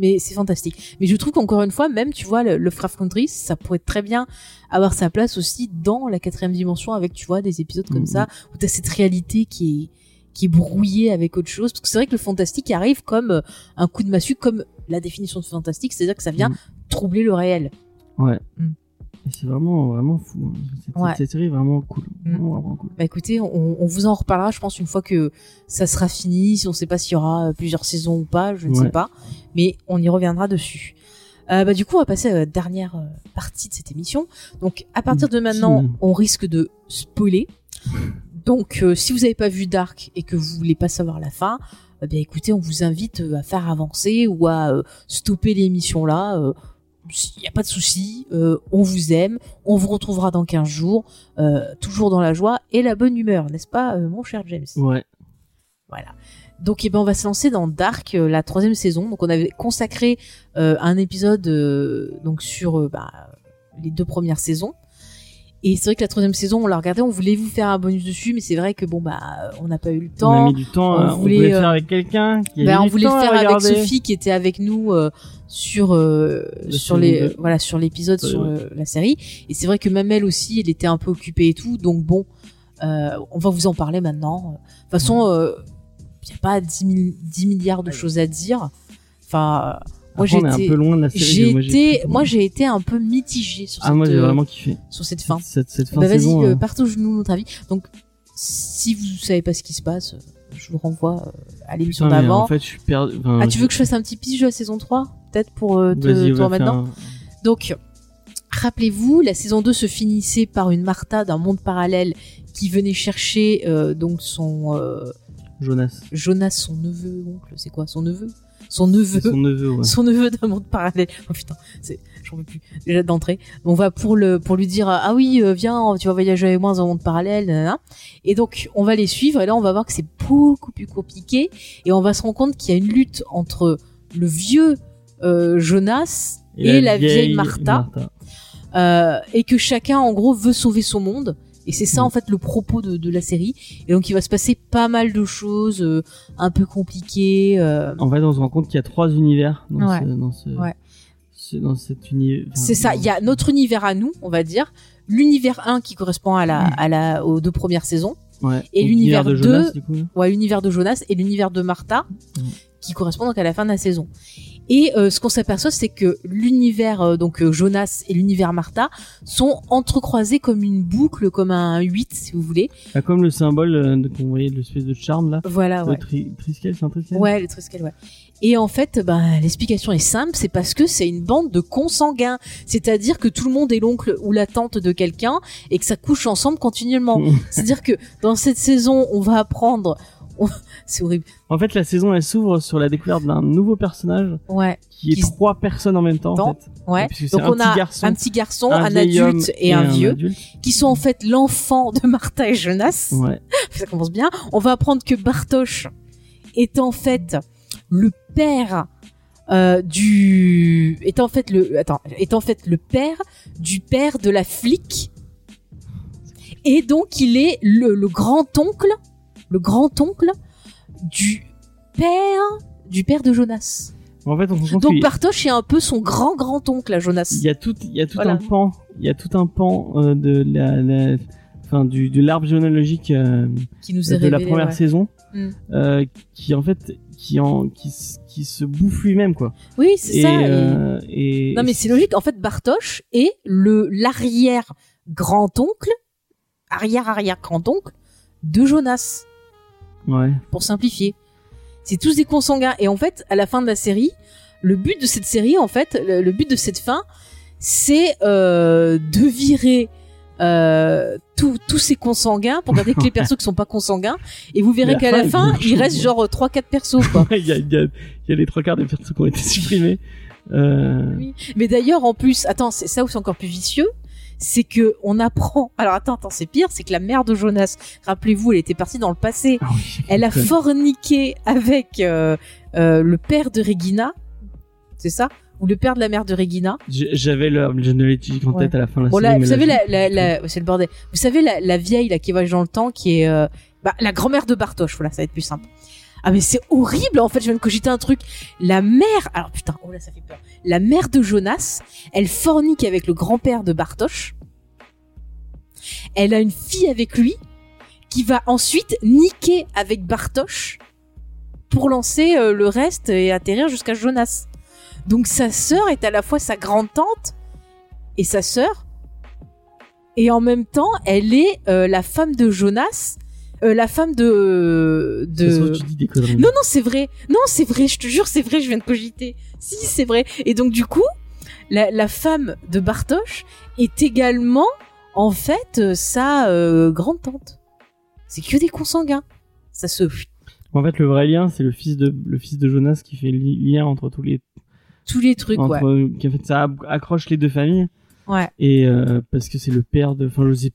Mais c'est fantastique. Mais je trouve qu'encore une fois, même, tu vois, le, le Craft Country, ça pourrait très bien avoir sa place aussi dans la quatrième dimension avec, tu vois, des épisodes comme
Mhm.
ça, où t'as cette réalité qui est, qui est brouillée avec autre chose. Parce que c'est vrai que le fantastique arrive comme euh, un coup de massue, comme la définition de fantastique, c'est-à-dire que ça vient
Mhm.
troubler le réel.
Ouais.
Mm.
C'est vraiment, vraiment fou. hein. Cette,
Ouais.
cette série est vraiment cool.
Mm.
Vraiment, cool.
Bah écoutez, on, on vous en reparlera, je pense, une fois que ça sera fini. Si on sait pas s'il y aura euh, plusieurs saisons ou pas, je ne sais pas. Mais on y reviendra dessus. Euh, bah du coup, on va passer à la dernière partie de cette émission. Donc à partir de maintenant, on risque de spoiler. Donc euh, si vous n'avez pas vu Dark et que vous voulez pas savoir la fin, eh bien écoutez, on vous invite euh, à faire avancer ou à euh, stopper l'émission là. euh, il n'y a pas de souci, euh, on vous aime, on vous retrouvera dans 15 jours, euh, toujours dans la joie et la bonne humeur, n'est-ce pas, euh, mon cher James?
Ouais.
Voilà. Donc, eh ben, on va se lancer dans Dark, euh, la troisième saison. Donc, on avait consacré euh, un épisode euh, donc sur euh, bah, les deux premières saisons. Et c'est vrai que la troisième saison, on l'a regardé, on voulait vous faire un bonus dessus, mais c'est vrai que bon bah, on n'a pas eu le
On a
temps.
mis du temps.
on
On
voulait,
le
euh,
faire avec quelqu'un qui a mis
on voulait le
temps
faire avec. Sophie qui était avec nous euh, sur euh, sur les voilà sur l'épisode
Ouais,
sur
ouais.
euh, la série et c'est vrai que même elle aussi elle était un peu occupée et tout donc bon euh, on va vous en parler maintenant de toute façon euh, il n'y a pas 10, mille- 10 milliards de choses à dire enfin moi été
kiffé.
moi j'ai été un peu mitigée sur
Ah,
cette
moi j'ai
euh,
vraiment kiffé.
sur cette fin
Cette, cette fin
bah vas-y euh,
euh,
partage-nous notre avis donc si vous savez pas ce qui se passe euh, je vous renvoie à l'émission d'avant
En fait, je suis perdu. enfin,
ah, tu veux que je fasse un petit pitch de la saison 3 Peut-être pour euh, te, dedans
un-
Donc, rappelez-vous, la saison 2 se finissait par une Martha d'un monde parallèle qui venait chercher euh, donc son euh,
Jonas.
Jonas, son neveu, oncle, c'est quoi Son neveu? Son neveu
son neveu, ouais.
son neveu d'un monde parallèle. Oh putain, c'est, j'en peux plus. Déjà d'entrée. On va pour le, pour lui dire, ah oui, euh, viens, tu vas voyager avec moi dans un monde parallèle, nanana. Et donc, on va les suivre et là, on va voir que c'est beaucoup plus compliqué et on va se rendre compte qu'il y a une lutte entre le vieux euh, Jonas et, la vieille, Martha, euh, et que chacun, en gros, veut sauver son monde. Et c'est ça,
Mm.
en fait, le propos de, de la série. Et donc, il va se passer pas mal de choses euh, un peu compliquées. euh,
En fait, on se rend compte qu'il y a trois univers dans
Ouais.
ce, dans ce,
Ouais.
ce- dans cet univers.
C'est ça. Il y a notre univers à nous, on va dire. L'univers 1 qui correspond à la, à la, aux deux premières saisons.
Ouais.
et l'univers
de Jonas, du coup.
Ouais, l'univers de Jonas et l'univers de Martha,
Mm.
Qui correspond donc à la fin de la saison. Et euh, ce qu'on s'aperçoit, c'est que l'univers euh, donc euh, Jonas et l'univers Martha sont entrecroisés comme une boucle, comme un 8 si vous voulez.
Ah, comme le symbole euh, qu'on voyait de l'espèce de charme là.
Voilà,
Le
ouais.
tri- Triskel, c'est un Triskel?
Ouais, le Triskel, ouais. Et en fait, ben, l'explication est simple, c'est parce que c'est une bande de consanguins. C'est-à-dire que tout le monde est l'oncle ou la tante de quelqu'un et que ça couche ensemble continuellement. C'est-à-dire que dans cette saison, on va apprendre... C'est horrible.
En fait, la saison elle s'ouvre sur la découverte d'un nouveau personnage
Ouais,
qui est
Qui
trois personnes en même temps. En fait.
ouais. Donc
un
on
petit
a
garçon,
un petit garçon, un, adulte et, un vieux, qui sont en fait l'enfant de Martha et Jonas.
Ouais.
Ça commence bien. On va apprendre que Bartosz est en fait le père euh, du est en fait le attends est en fait le père du père de la flic et donc il est le, le grand oncle le grand oncle du père du père de Jonas.
En fait, on
Donc Bartosz est un peu son grand grand oncle à Jonas.
il y a tout, il y a tout
Voilà.
un pan, il y a tout un pan euh, de la, la- enfin du de l'arbre généalogique euh,
qui nous est
de la première
ouais.
saison,
Mm.
euh, qui en fait, qui en, qui, se bouffe lui-même quoi.
Oui, c'est ça. et-
et
Non mais c'est logique. En fait, Bartosz est le l'arrière grand oncle, arrière arrière grand oncle de Jonas,
ouais.
pour simplifier. C'est tous des consanguins. Et en fait, à la fin de la série, le but de cette série, en fait, le, le but de cette fin, c'est euh, de virer euh, tous tous ces consanguins pour garder que les persos qui sont pas consanguins. Et vous verrez qu'à la fin,
il
reste genre trois quatre persos quoi.
il y a, il y a, il y a les trois quarts des persos qui ont été supprimés. Euh,
Oui. Mais d'ailleurs, en plus, attends, c'est ça où c'est encore plus vicieux, c'est que on apprend. Alors attends, attends, c'est pire, c'est que la mère de Jonas, rappelez-vous, elle était partie dans le passé.
ah
Elle a forniqué avec euh, euh, le père de Regina, c'est ça? Ou le père de la mère de Regina.
J'avais le généalogique en
Ouais.
tête à la fin de la
Bon
série.
là, vous savez la, la, la- c'est le bordel. Vous savez la, la vieille là qui voyage dans le temps, qui est euh, bah, la grand-mère de Bartosz. Voilà, ça va être plus simple. Ah mais c'est horrible en fait. Je viens de cogiter un truc. La mère, alors putain, oh là ça fait peur. La mère de Jonas, elle fornique avec le grand-père de Bartosz. Elle a une fille avec lui qui va ensuite niquer avec Bartosz pour lancer euh, le reste et atterrir jusqu'à Jonas. Donc sa sœur est à la fois sa grande-tante et sa sœur. Et en même temps, elle est euh, la femme de Jonas, euh, la femme de de.
tu dis des conneries.
Non non c'est vrai, non c'est vrai, je te jure c'est vrai, je viens de cogiter. Si c'est vrai. Et donc du coup, la, la femme de Bartosz est également en fait euh, sa euh, grande tante. C'est que des consanguins. Ça se
En fait, le vrai lien, c'est le fils de le fils de Jonas qui fait li- lien entre tous les
tous les trucs
entre,
ouais.
qui en fait ça accroche les deux familles
Ouais.
et euh, parce que c'est le père de enfin je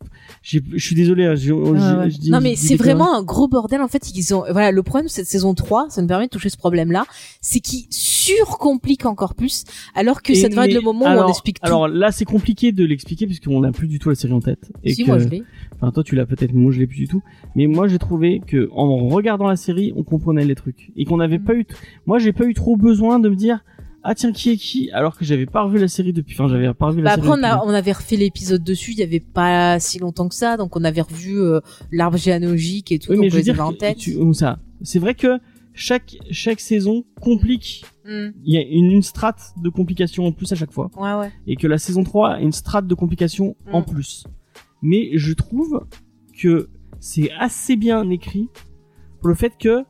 je suis désolé hein,
Ouais, ouais.
je dis-
non mais c'est vraiment un gros bordel en fait ils ont voilà le problème de cette saison 3 ça me permet de toucher ce problème là c'est qu'ils surcompliquent encore plus alors que
Et
ça devrait être le moment où on explique tout.
alors là c'est compliqué de l'expliquer puisqu'on n'a plus du tout la série en tête. Et
si
que
moi je l'ai.
enfin toi tu l'as peut-être moi je l'ai plus du tout. Mais moi j'ai trouvé que en regardant la série on comprenait les trucs. Et qu'on n'avait
Mm.
pas eu moi j'ai pas eu trop besoin de me dire ah tiens qui est qui alors que j'avais pas revu la série depuis enfin j'avais pas revu la
bah,
série
après on,
depuis-
a, on avait refait l'épisode dessus il y avait pas si longtemps que ça donc on avait revu euh, l'arbre généalogique et tout
oui
donc
mais
on
je veux dire
en tête
tu- ça c'est vrai que chaque chaque saison complique
Hmm.
il y a une, une strate de complications en plus à chaque fois
ouais ouais
et que la saison 3 a une strate de complications en
Mm.
plus. Mais je trouve que c'est assez bien écrit pour le fait que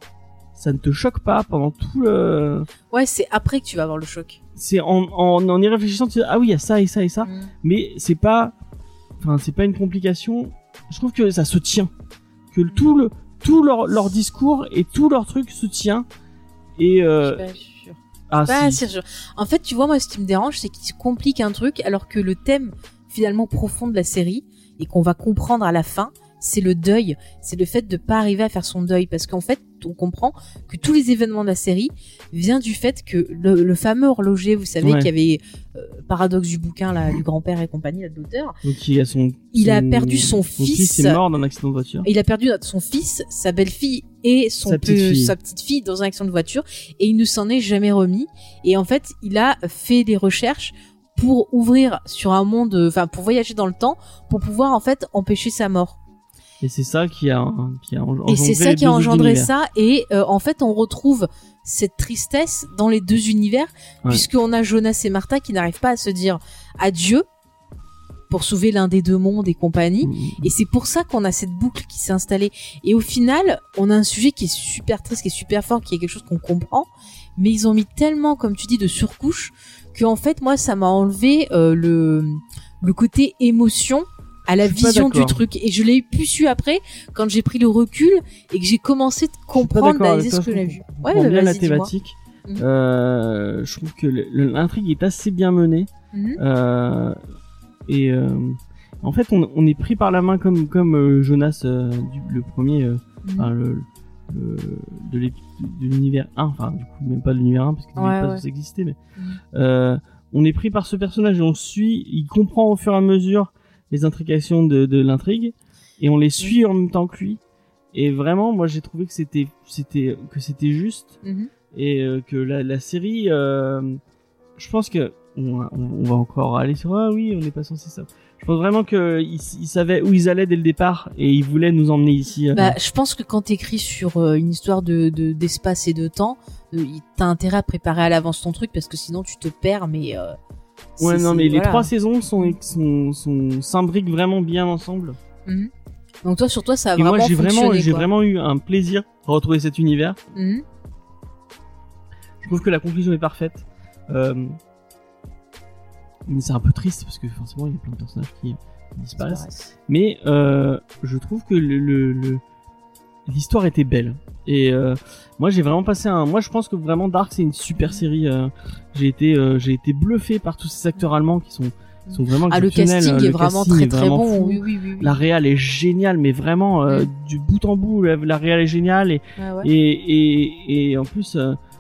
ça ne te choque pas pendant tout le...
ouais c'est après que tu vas avoir le choc
C'est en, en, en y réfléchissant, tu dis, ah oui, il y a ça et ça et ça.
Hmm.
Mais c'est pas... Enfin, c'est pas une complication. Je trouve que ça se tient. Que tout le... Tout leur, leur discours et tout leur truc se tient. Et...
Je
Euh,
suis pas sûre.
ah,
Pas
si.
sûr. En fait, tu vois, moi, ce qui me dérange, c'est qu'il se complique un truc, alors que le thème finalement profond de la série et qu'on va comprendre à la fin, c'est le deuil, c'est le fait de pas arriver à faire son deuil parce qu'en fait, on comprend que tous les événements de la série viennent du fait que le, fameux horloger, vous savez, qui avait euh, paradoxe du bouquin là, du grand-père et compagnie, là, de l'auteur.
Il a son,
il a perdu son, fils.
Il est mort dans un accident de voiture.
Il a perdu son fils, sa belle-fille et son sa petite, fille. sa petite fille dans un accident de voiture et il ne s'en est jamais remis. Et en fait, il a fait des recherches pour ouvrir sur un monde, enfin pour voyager dans le temps, pour pouvoir en fait empêcher sa mort.
Et c'est ça qui a, qui a
engendré Et c'est ça qui a engendré ça. Et euh, en fait, on retrouve cette tristesse dans les deux univers, puisqu'on a Jonas et Martha qui n'arrivent pas à se dire adieu pour sauver l'un des deux mondes et compagnie. Mmh. Et c'est pour ça qu'on a cette boucle qui s'est installée. Et au final, on a un sujet qui est super triste, qui est super fort, qui est quelque chose qu'on comprend. Mais ils ont mis tellement, comme tu dis, de surcouche que en fait, moi, ça m'a enlevé euh, le le côté émotion à la vision du truc et je l'ai plus su après quand j'ai pris le recul et que j'ai commencé de comprendre ce que j'ai vu.
Ouais, bah, bien la thématique. Mhm. Euh, je trouve que l'intrigue est assez bien menée mhm. euh, et euh, en fait on, on, est pris par la main comme comme euh, Jonas euh, du, le premier mhm. enfin, le, le, de l'univers 1 enfin du coup même pas de l'univers 1 parce que ouais, pas ça existait mais on est pris par ce personnage et on suit il comprend au fur et à mesure les intrications de, de l'intrigue et on les suit en même temps que lui. Et vraiment, moi, j'ai trouvé que c'était, c'était, que c'était juste mhm. et euh, que la, la série, euh, je pense que on, va encore aller sur ah oui, on n'est pas censé ça. Je pense vraiment qu'ils ils savaient où ils allaient dès le départ et ils voulaient nous emmener ici.
Euh. Bah, je pense que quand t'écris sur une histoire de d'espace et de temps, t'as intérêt à préparer à l'avance ton truc parce que sinon tu te perds. Mais
Ouais, non, mais les trois saisons sont, sont, sont s'imbriquent vraiment bien ensemble.
Mhm. Donc toi, sur toi, ça a vraiment
moi,
j'ai
vraiment, j'ai vraiment eu un plaisir à retrouver cet univers. Mhm. Je trouve que la conclusion est parfaite. Euh... Mais c'est un peu triste parce que forcément, il y a plein de personnages qui disparaissent. Mais euh, je trouve que le, le, l'histoire était belle. Et euh, moi j'ai vraiment passé un moi je pense que vraiment Dark c'est une super série euh, j'ai été euh, j'ai été bluffé par tous ces acteurs allemands qui sont sont vraiment
ah, le casting est vraiment très très bon oui, oui, oui,
la réal est géniale mais vraiment mm. du bout en bout la, la réal est géniale et, et, et et en plus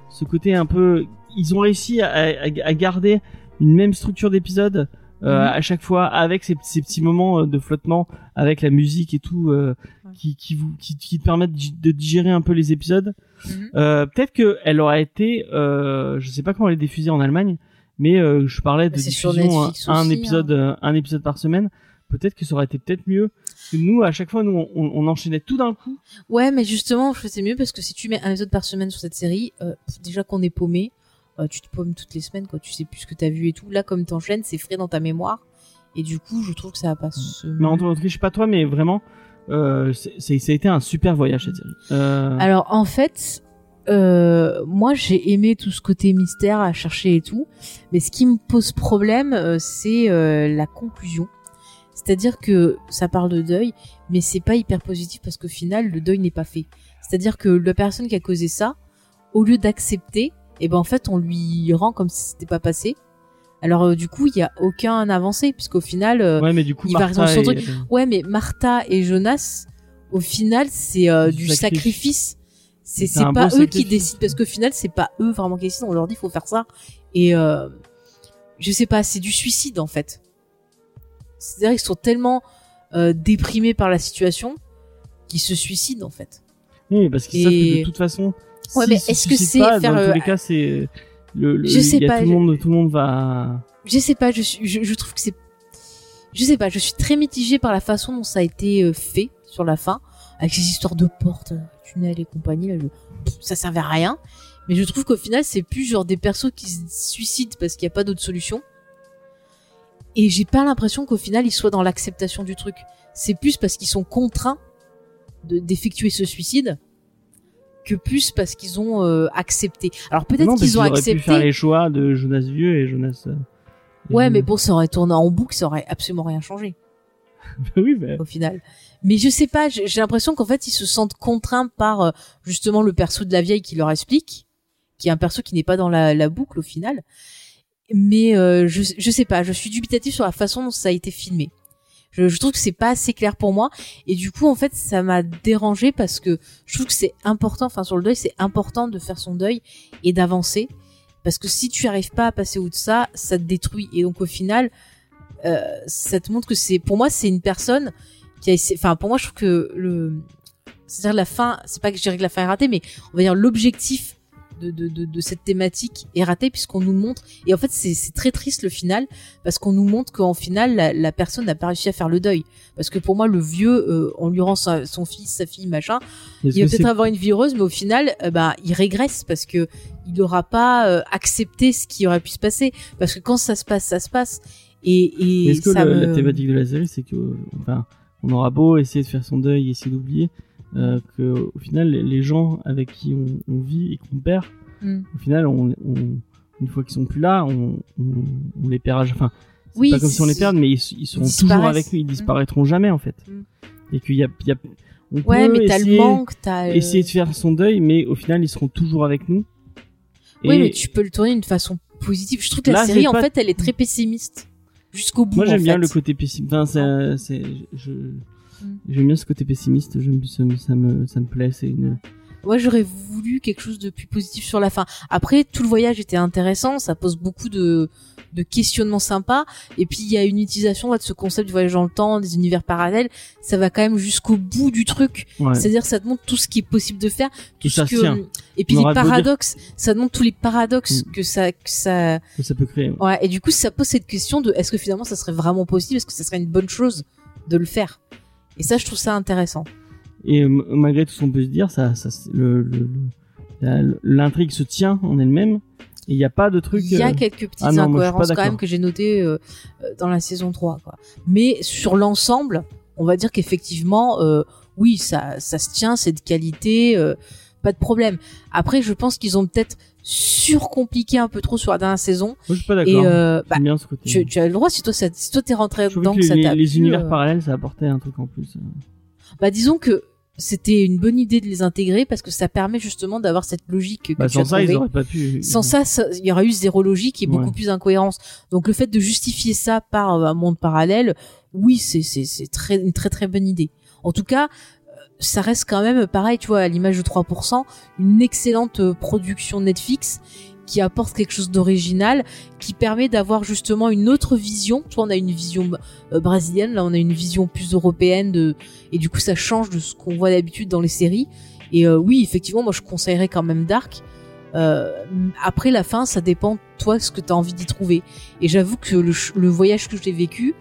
ce côté un peu ils ont réussi à, à, garder une même structure d'épisode euh, mm. à chaque fois avec ces, ces, petits moments de flottement avec la musique et tout euh, qui, qui vous qui, qui te permettent de digérer un peu les épisodes. Mhm. Euh, peut-être que elle aurait été, euh, je sais pas comment elle est diffusée en Allemagne, mais euh, je parlais de diffusion un, épisode, hein. euh, un épisode par semaine. Peut-être que ça aurait été peut-être mieux. que nous, à chaque fois, nous, on, on, enchaînait tout d'un coup.
Ouais, mais justement, c'est mieux parce que si tu mets un épisode par semaine sur cette série, euh, déjà qu'on est paumé, euh, tu te paumes toutes les semaines, quoi. Tu sais plus ce que t'as vu et tout. Là, comme t'enchaînes, c'est frais dans ta mémoire. Et du coup, je trouve que ça va pas se.
Mais en tout cas, je sais pas toi, mais vraiment, euh, ça a été un super voyage cette série. Euh...
Alors en fait, euh, moi j'ai aimé tout ce côté mystère à chercher et tout, mais ce qui me pose problème, euh, c'est euh, la conclusion. C'est-à-dire que ça parle de deuil, mais c'est pas hyper positif parce qu'au final le deuil n'est pas fait. C'est-à-dire que la personne qui a causé ça, au lieu d'accepter, et eh ben en fait on lui rend comme si c'était pas passé alors euh, du coup, il y a aucun avancé puisqu'au final, euh,
ouais, mais du coup, il va son truc.
Ouais, mais Martha et Jonas, au final, c'est euh, du sacrifice. C'est c'est pas eux qui décident parce qu'au final, c'est pas eux vraiment qui décident. On leur dit faut faire ça et euh, je sais pas, c'est du suicide en fait. C'est-à-dire qu'ils sont tellement déprimés par la situation qu'ils se suicident en fait.
Oui, parce qu'ils savent que de toute façon.
Ouais, mais est-ce que c'est faire
dans tous les cas, c'est le, je sais pas. Tout, le monde, tout le monde va.
Je sais pas. Je, je, je trouve que c'est. Je sais pas. Je suis très mitigée par la façon dont ça a été euh, fait sur la fin, avec ces histoires de portes, tunnels et compagnie. Là, ça servait à rien. Mais je trouve qu'au final, c'est plus genre des persos qui se suicident parce qu'il n'y a pas d'autre solution. Et j'ai pas l'impression qu'au final, ils soient dans l'acceptation du truc. C'est plus parce qu'ils sont contraints d'effectuer ce suicide que plus parce qu'ils ont euh, accepté. Alors peut-être qu'ils ont accepté.
pu faire les choix de Jonas vieux et Jonas. Euh,
ouais, mais bon, ça aurait tourné en boucle, ça aurait absolument rien changé.
oui, mais...
Au final. Mais je sais pas, j'ai l'impression qu'en fait ils se sentent contraints par euh, justement le perso de la vieille qui leur explique, qui est un perso qui n'est pas dans la, la, boucle au final. Mais je je sais pas, je suis dubitatif sur la façon dont ça a été filmé. Je, je trouve que c'est pas assez clair pour moi. Et du coup en fait ça m'a dérangé parce que je trouve que c'est important, enfin sur le deuil c'est important de faire son deuil et d'avancer. Parce que si tu arrives pas à passer au de ça, ça te détruit. Et donc au final euh, ça te montre que c'est pour moi c'est une personne qui a essayé, enfin pour moi je trouve que le c'est-à-dire la fin, c'est pas que je dirais que la fin est ratée, mais on va dire l'objectif de, de, de, de, cette thématique est raté puisqu'on nous montre et en fait c'est très triste le final parce qu'on nous montre qu'en final la, la personne n'a pas réussi à faire le deuil. Parce que pour moi le vieux euh, on lui rend sa, son fils sa fille machin il va peut-être avoir une vie heureuse mais au final euh, bah il régresse parce que il n'aura pas euh, accepté ce qui aurait pu se passer. Parce que quand ça se passe ça se passe. Et, et
est-ce que
ça
le-
me-
la thématique de la série c'est que enfin on aura beau essayer de faire son deuil essayer d'oublier euh, que au final les- gens avec qui on, on vit et qu'on perd
Mm.
au final on, on- une fois qu'ils sont plus là on, les perd enfin c'est
Oui,
pas comme si on les perd mais ils, ils seront toujours avec nous ils disparaîtront jamais en fait.
Mm.
et qu'il y a, il y a on
ouais
peut
mais t'as le manque t'as euh,
essayer de faire son deuil mais au final ils seront toujours avec nous.
Oui
Et
mais tu peux le tourner d'une façon positive. Je trouve que la série en
pas-
fait elle est très pessimiste. Jusqu'au bout
moi j'aime
en
bien le côté pessimiste enfin c'est c'est je
Mm.
j'aime bien ce côté pessimiste ça, me, ça me ça me plaît c'est une
Moi, j'aurais voulu quelque chose de plus positif sur la fin. Après, tout le voyage était intéressant, ça pose beaucoup de, de questionnements sympas. Et puis, il y a une utilisation de ce concept du voyage dans le temps, des univers parallèles. Ça va quand même jusqu'au bout du truc.
ouais.
C'est-à-dire, ça te montre tout ce qui est possible de faire. Tout
ça se tient.
que, et puis
On
les
dire-
paradoxes. Ça te montre tous les paradoxes
Mm.
que ça, que ça,
que ça peut créer ouais.
ouais. Et du coup, ça pose cette question de est-ce que finalement ça serait vraiment possible? Est-ce que ça serait une bonne chose de le faire? Et ça, je trouve ça intéressant.
Et malgré tout ce qu'on peut se dire, ça, ça, l'intrigue se tient en elle-même. Il n'y a pas de truc.
Il y a
euh,
quelques petites
ah non,
incohérences quand même que j'ai notées euh, euh, dans la saison 3. Quoi. Mais sur l'ensemble, on va dire qu'effectivement, euh, oui, ça, ça se tient, c'est de qualité, pas de problème. Après, je pense qu'ils ont peut-être surcompliqué un peu trop sur la dernière saison.
Moi, je suis pas
Et
d'accord.
euh, bah,
bien ce côté.
tu, tu as le droit, si toi, ça, si toi t'es rentré
je
dedans,
que
que ça
les,
t'a
les
plu,
univers
euh,
parallèles, ça apportait un truc en plus.
Bah disons que c'était une bonne idée de les intégrer parce que ça permet justement d'avoir cette logique que
Bah,
tu as
sans ça, ils
trouvée.
auraient pas pu.
Sans ça, il y aurait eu zéro logique et beaucoup
Ouais.
plus d'incohérence. Donc le fait de justifier ça par euh, un monde parallèle, oui, c'est c'est c'est très une très très bonne idée. En tout cas, ça reste quand même pareil, tu vois, à l'image de 3%, une excellente euh, production Netflix qui apporte quelque chose d'original, qui permet d'avoir justement une autre vision. Tu vois, on a une vision euh, brésilienne, là on a une vision plus européenne et du coup ça change de ce qu'on voit d'habitude dans les séries. Et euh, oui, effectivement, moi je conseillerais quand même Dark. Après la fin, ça dépend toi ce que tu as envie d'y trouver. Et j'avoue que le, voyage que j'ai vécu,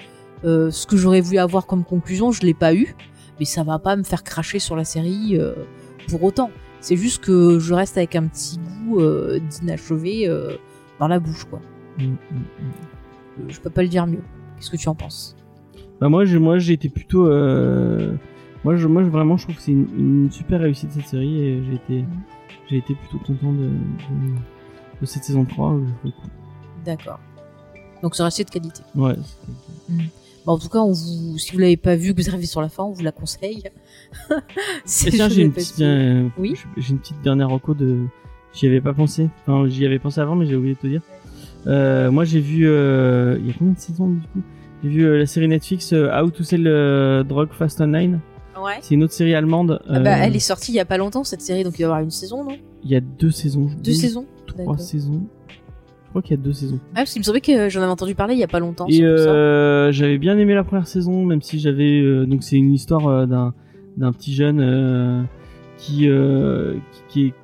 ce que j'aurais voulu avoir comme conclusion, je l'ai pas eu, mais ça va pas me faire cracher sur la série euh, pour autant. C'est juste que je reste avec un petit goût euh, d'inachevé euh, dans la bouche, quoi.
Mm, mm, mm.
Je peux pas le dire mieux. Qu'est-ce que tu en penses?
Bah, moi, j'ai, moi, j'ai été plutôt. Moi, je, moi, vraiment, je trouve que c'est une, une super réussite cette série et j'ai été, j'ai été plutôt content de, de, de cette saison 3. où j'ai trouvé cool.
D'accord. Donc ça reste de qualité.
Ouais.
Bon, en tout cas, on vous, si vous l'avez pas vu, que vous arrivez sur la fin, on vous la conseille.
Tiens, j'ai une petite, euh,
Oui.
j'ai une petite dernière reco de. J'y avais pas pensé. Enfin, j'y avais pensé avant, mais j'ai oublié de te dire. Euh, moi, j'ai vu. euh, Il y a combien de saisons du coup? J'ai vu euh, la série Netflix How to Sell Drug Fast Online.
Ouais.
C'est une autre série allemande.
Ah bah, elle est sortie il y a pas longtemps cette série, donc il va y avoir une saison, non?
Il y a deux saisons.
Deux saisons.
Trois saisons. Je crois qu'il y a deux saisons.
Ah, parce qu'il me semblait que j'en avais entendu parler il y a pas longtemps.
Et euh, j'avais bien aimé la première saison, même si j'avais euh, donc c'est une histoire euh, d'un d'un petit jeune qui, qui qui est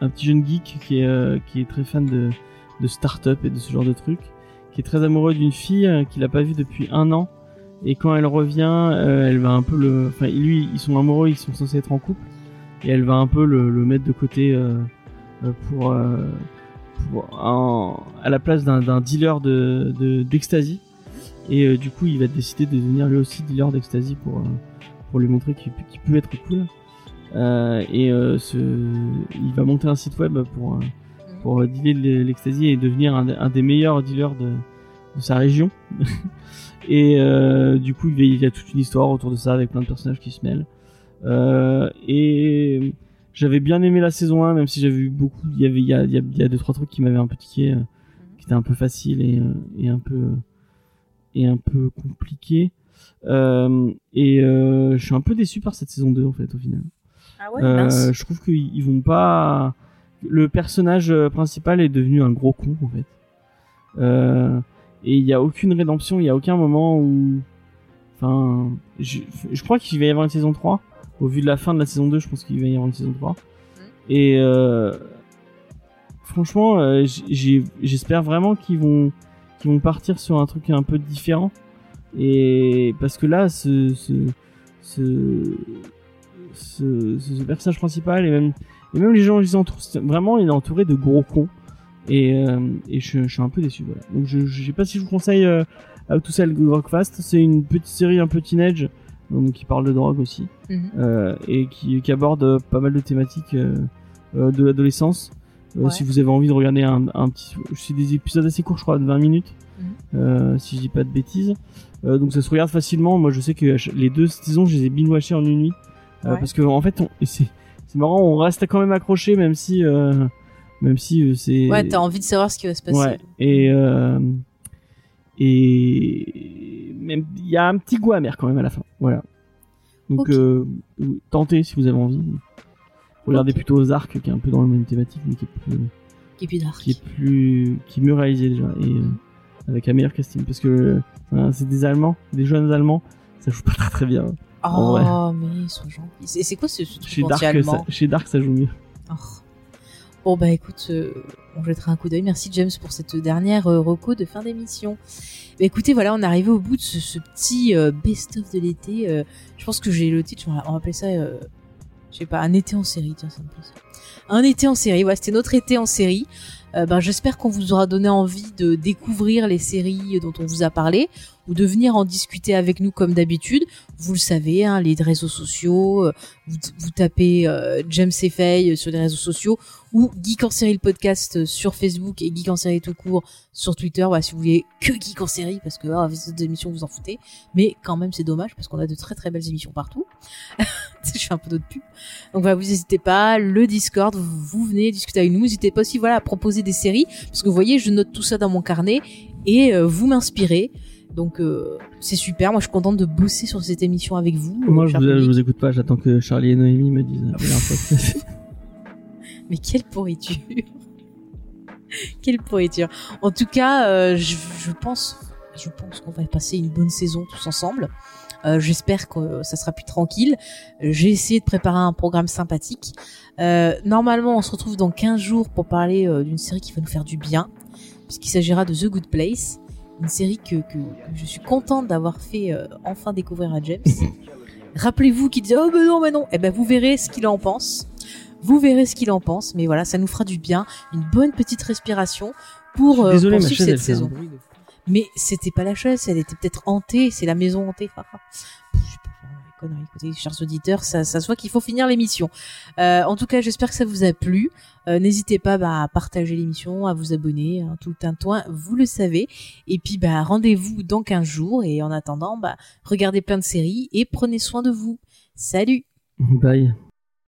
un petit jeune geek qui est qui est très fan de de start-up et de ce genre de trucs, qui est très amoureux d'une fille qu'il a pas vue depuis un an. Et quand elle revient, elle va un peu le, enfin lui, ils sont amoureux, ils sont censés être en couple, et elle va un peu le, le mettre de côté pour pour un- à la place d'un dealer de de- d'ecstasy. Et euh, du coup il va décider de devenir lui aussi dealer d'ecstasy pour euh, pour lui montrer qu'il qu'il peut être cool. Euh, et euh, ce, il va monter un site web pour pour dealer de l'ecstasy et devenir un, des meilleurs dealers de, de sa région. Et du coup il y a- toute une histoire autour de ça avec plein de personnages qui se mêlent. Et j'avais bien aimé la saison 1 même si j'avais eu beaucoup il y avait il y a il y a, il y a deux trois trucs qui m'avaient un peu tiqué euh, qui étaient un peu faciles et, euh, et un peu et un peu compliqués Euh, et euh, je suis un peu déçu par cette saison 2 en fait au final.
Ah ouais,
Euh,
mince.
je trouve qu'ils ils vont pas. Le personnage euh, principal est devenu un gros con en fait. Euh, et il y a aucune rédemption, il y a aucun moment où. Enfin, je, je crois qu'il va y avoir une saison 3. Au vu de la fin de la saison 2, je pense qu'il va y avoir une saison 3. Et euh, franchement, euh, j'espère vraiment qu'ils vont, qu'ils vont partir sur un truc un peu différent. Et parce que là, ce, ce, ce, ce, ce- personnage principal et même, et même les gens qui entourent, c'est- vraiment, il est entouré de gros cons. Et, euh, et je, je suis un peu déçu. Voilà. Donc je, je sais pas si je vous conseille euh, How to Sell Rock Fast. C'est une petite série un peu teenage, qui parle de drogue aussi
Mhm.
euh, et qui, qui aborde euh, pas mal de thématiques euh, de l'adolescence.
Ouais.
Si vous avez envie de regarder un, un petit, c'est des épisodes assez courts, je crois, de 20 minutes,
Mhm.
si je dis pas de bêtises. Donc ça se regarde facilement. Moi, je sais que les deux saisons, je les ai binge watchées en une nuit,
Ouais.
parce que en fait, c'est, c'est marrant, on reste quand même accroché, même si, euh, même si euh, c'est.
Ouais, t'as envie de savoir ce qui va se passer.
Ouais. Et euh, et même il y a un petit goût amer quand même à la fin. Voilà. Donc euh, tentez si vous avez envie. Regardez
Ok.
plutôt Ozark qui est un peu dans la même thématique mais qui est plus
dark.
qui est plus qui est mieux réalisé déjà et euh, avec un meilleur casting parce que euh, c'est des Allemands, des jeunes Allemands, ça joue pas très très bien.
Oh, mais ils sont gentils. C'est quoi ce, ce
Chez
truc
Dark, ça, chez Dark ça joue mieux.
Oh. Bon bah écoute, euh, on jettera un coup d'œil. Merci James pour cette dernière euh, reco de fin d'émission. Bah, écoutez, voilà, on est arrivé au bout de ce, petit euh, best-of de l'été. Euh, je pense que j'ai le titre, on va, appeler ça, je sais pas, un été en série. Tiens, ça me plaît. Un été en série. Ouais, c'était notre été en série. Ben, j'espère qu'on vous aura donné envie de découvrir les séries dont on vous a parlé ou de venir en discuter avec nous comme d'habitude. Vous le savez, hein, les réseaux sociaux, euh, vous, vous tapez euh, James et Faye sur les réseaux sociaux ou Geek en série le podcast euh, sur Facebook et Geek en série tout court sur Twitter. Si vous voulez que Geek en série parce que ah, ces émissions vous en foutez, mais quand même c'est dommage parce qu'on a de très très belles émissions partout. Je fais un peu d'autres pubs. Donc voilà, vous n'hésitez pas, le Discord, vous, vous venez discuter avec nous. N'hésitez pas aussi voilà à proposer des séries parce que vous voyez, je note tout ça dans mon carnet et euh, vous m'inspirez. Donc euh, c'est super. Moi, je suis contente de bosser sur cette émission avec vous. euh,
Moi je vous, je vous écoute pas, j'attends que Charlie et Noémie me disent podcast.
Mais quelle pourriture Quelle pourriture En tout cas, euh, je, je pense, je pense qu'on va passer une bonne saison tous ensemble. Euh, J'espère que euh, ça sera plus tranquille. Euh, J'ai essayé de préparer un programme sympathique. Euh, normalement, on se retrouve dans 15 jours pour parler euh, d'une série qui va nous faire du bien, puisqu'il s'agira de The Good Place, une série que, que, que je suis contente d'avoir fait euh, enfin découvrir à James. Rappelez-vous qu'il disait oh mais non mais non, eh ben vous verrez ce qu'il en pense. Vous verrez ce qu'il en pense, mais voilà, ça nous fera du bien, une bonne petite respiration pour, euh,
Désolé,
poursuivre
chaise
cette saison. Mais c'était pas la chaise, elle était peut-être hantée, c'est la maison hantée. Pff, je sais pas, les conneries. Écoutez, chers auditeurs, ça, ça se voit qu'il faut finir l'émission. Euh, en tout cas, j'espère que ça vous a plu. Euh, N'hésitez pas bah, à partager l'émission, à vous abonner, hein, tout le tintouin, vous le savez. Et puis, bah, rendez-vous dans 15 jours. Et en attendant, bah, regardez plein de séries et prenez soin de vous. Salut
Bye.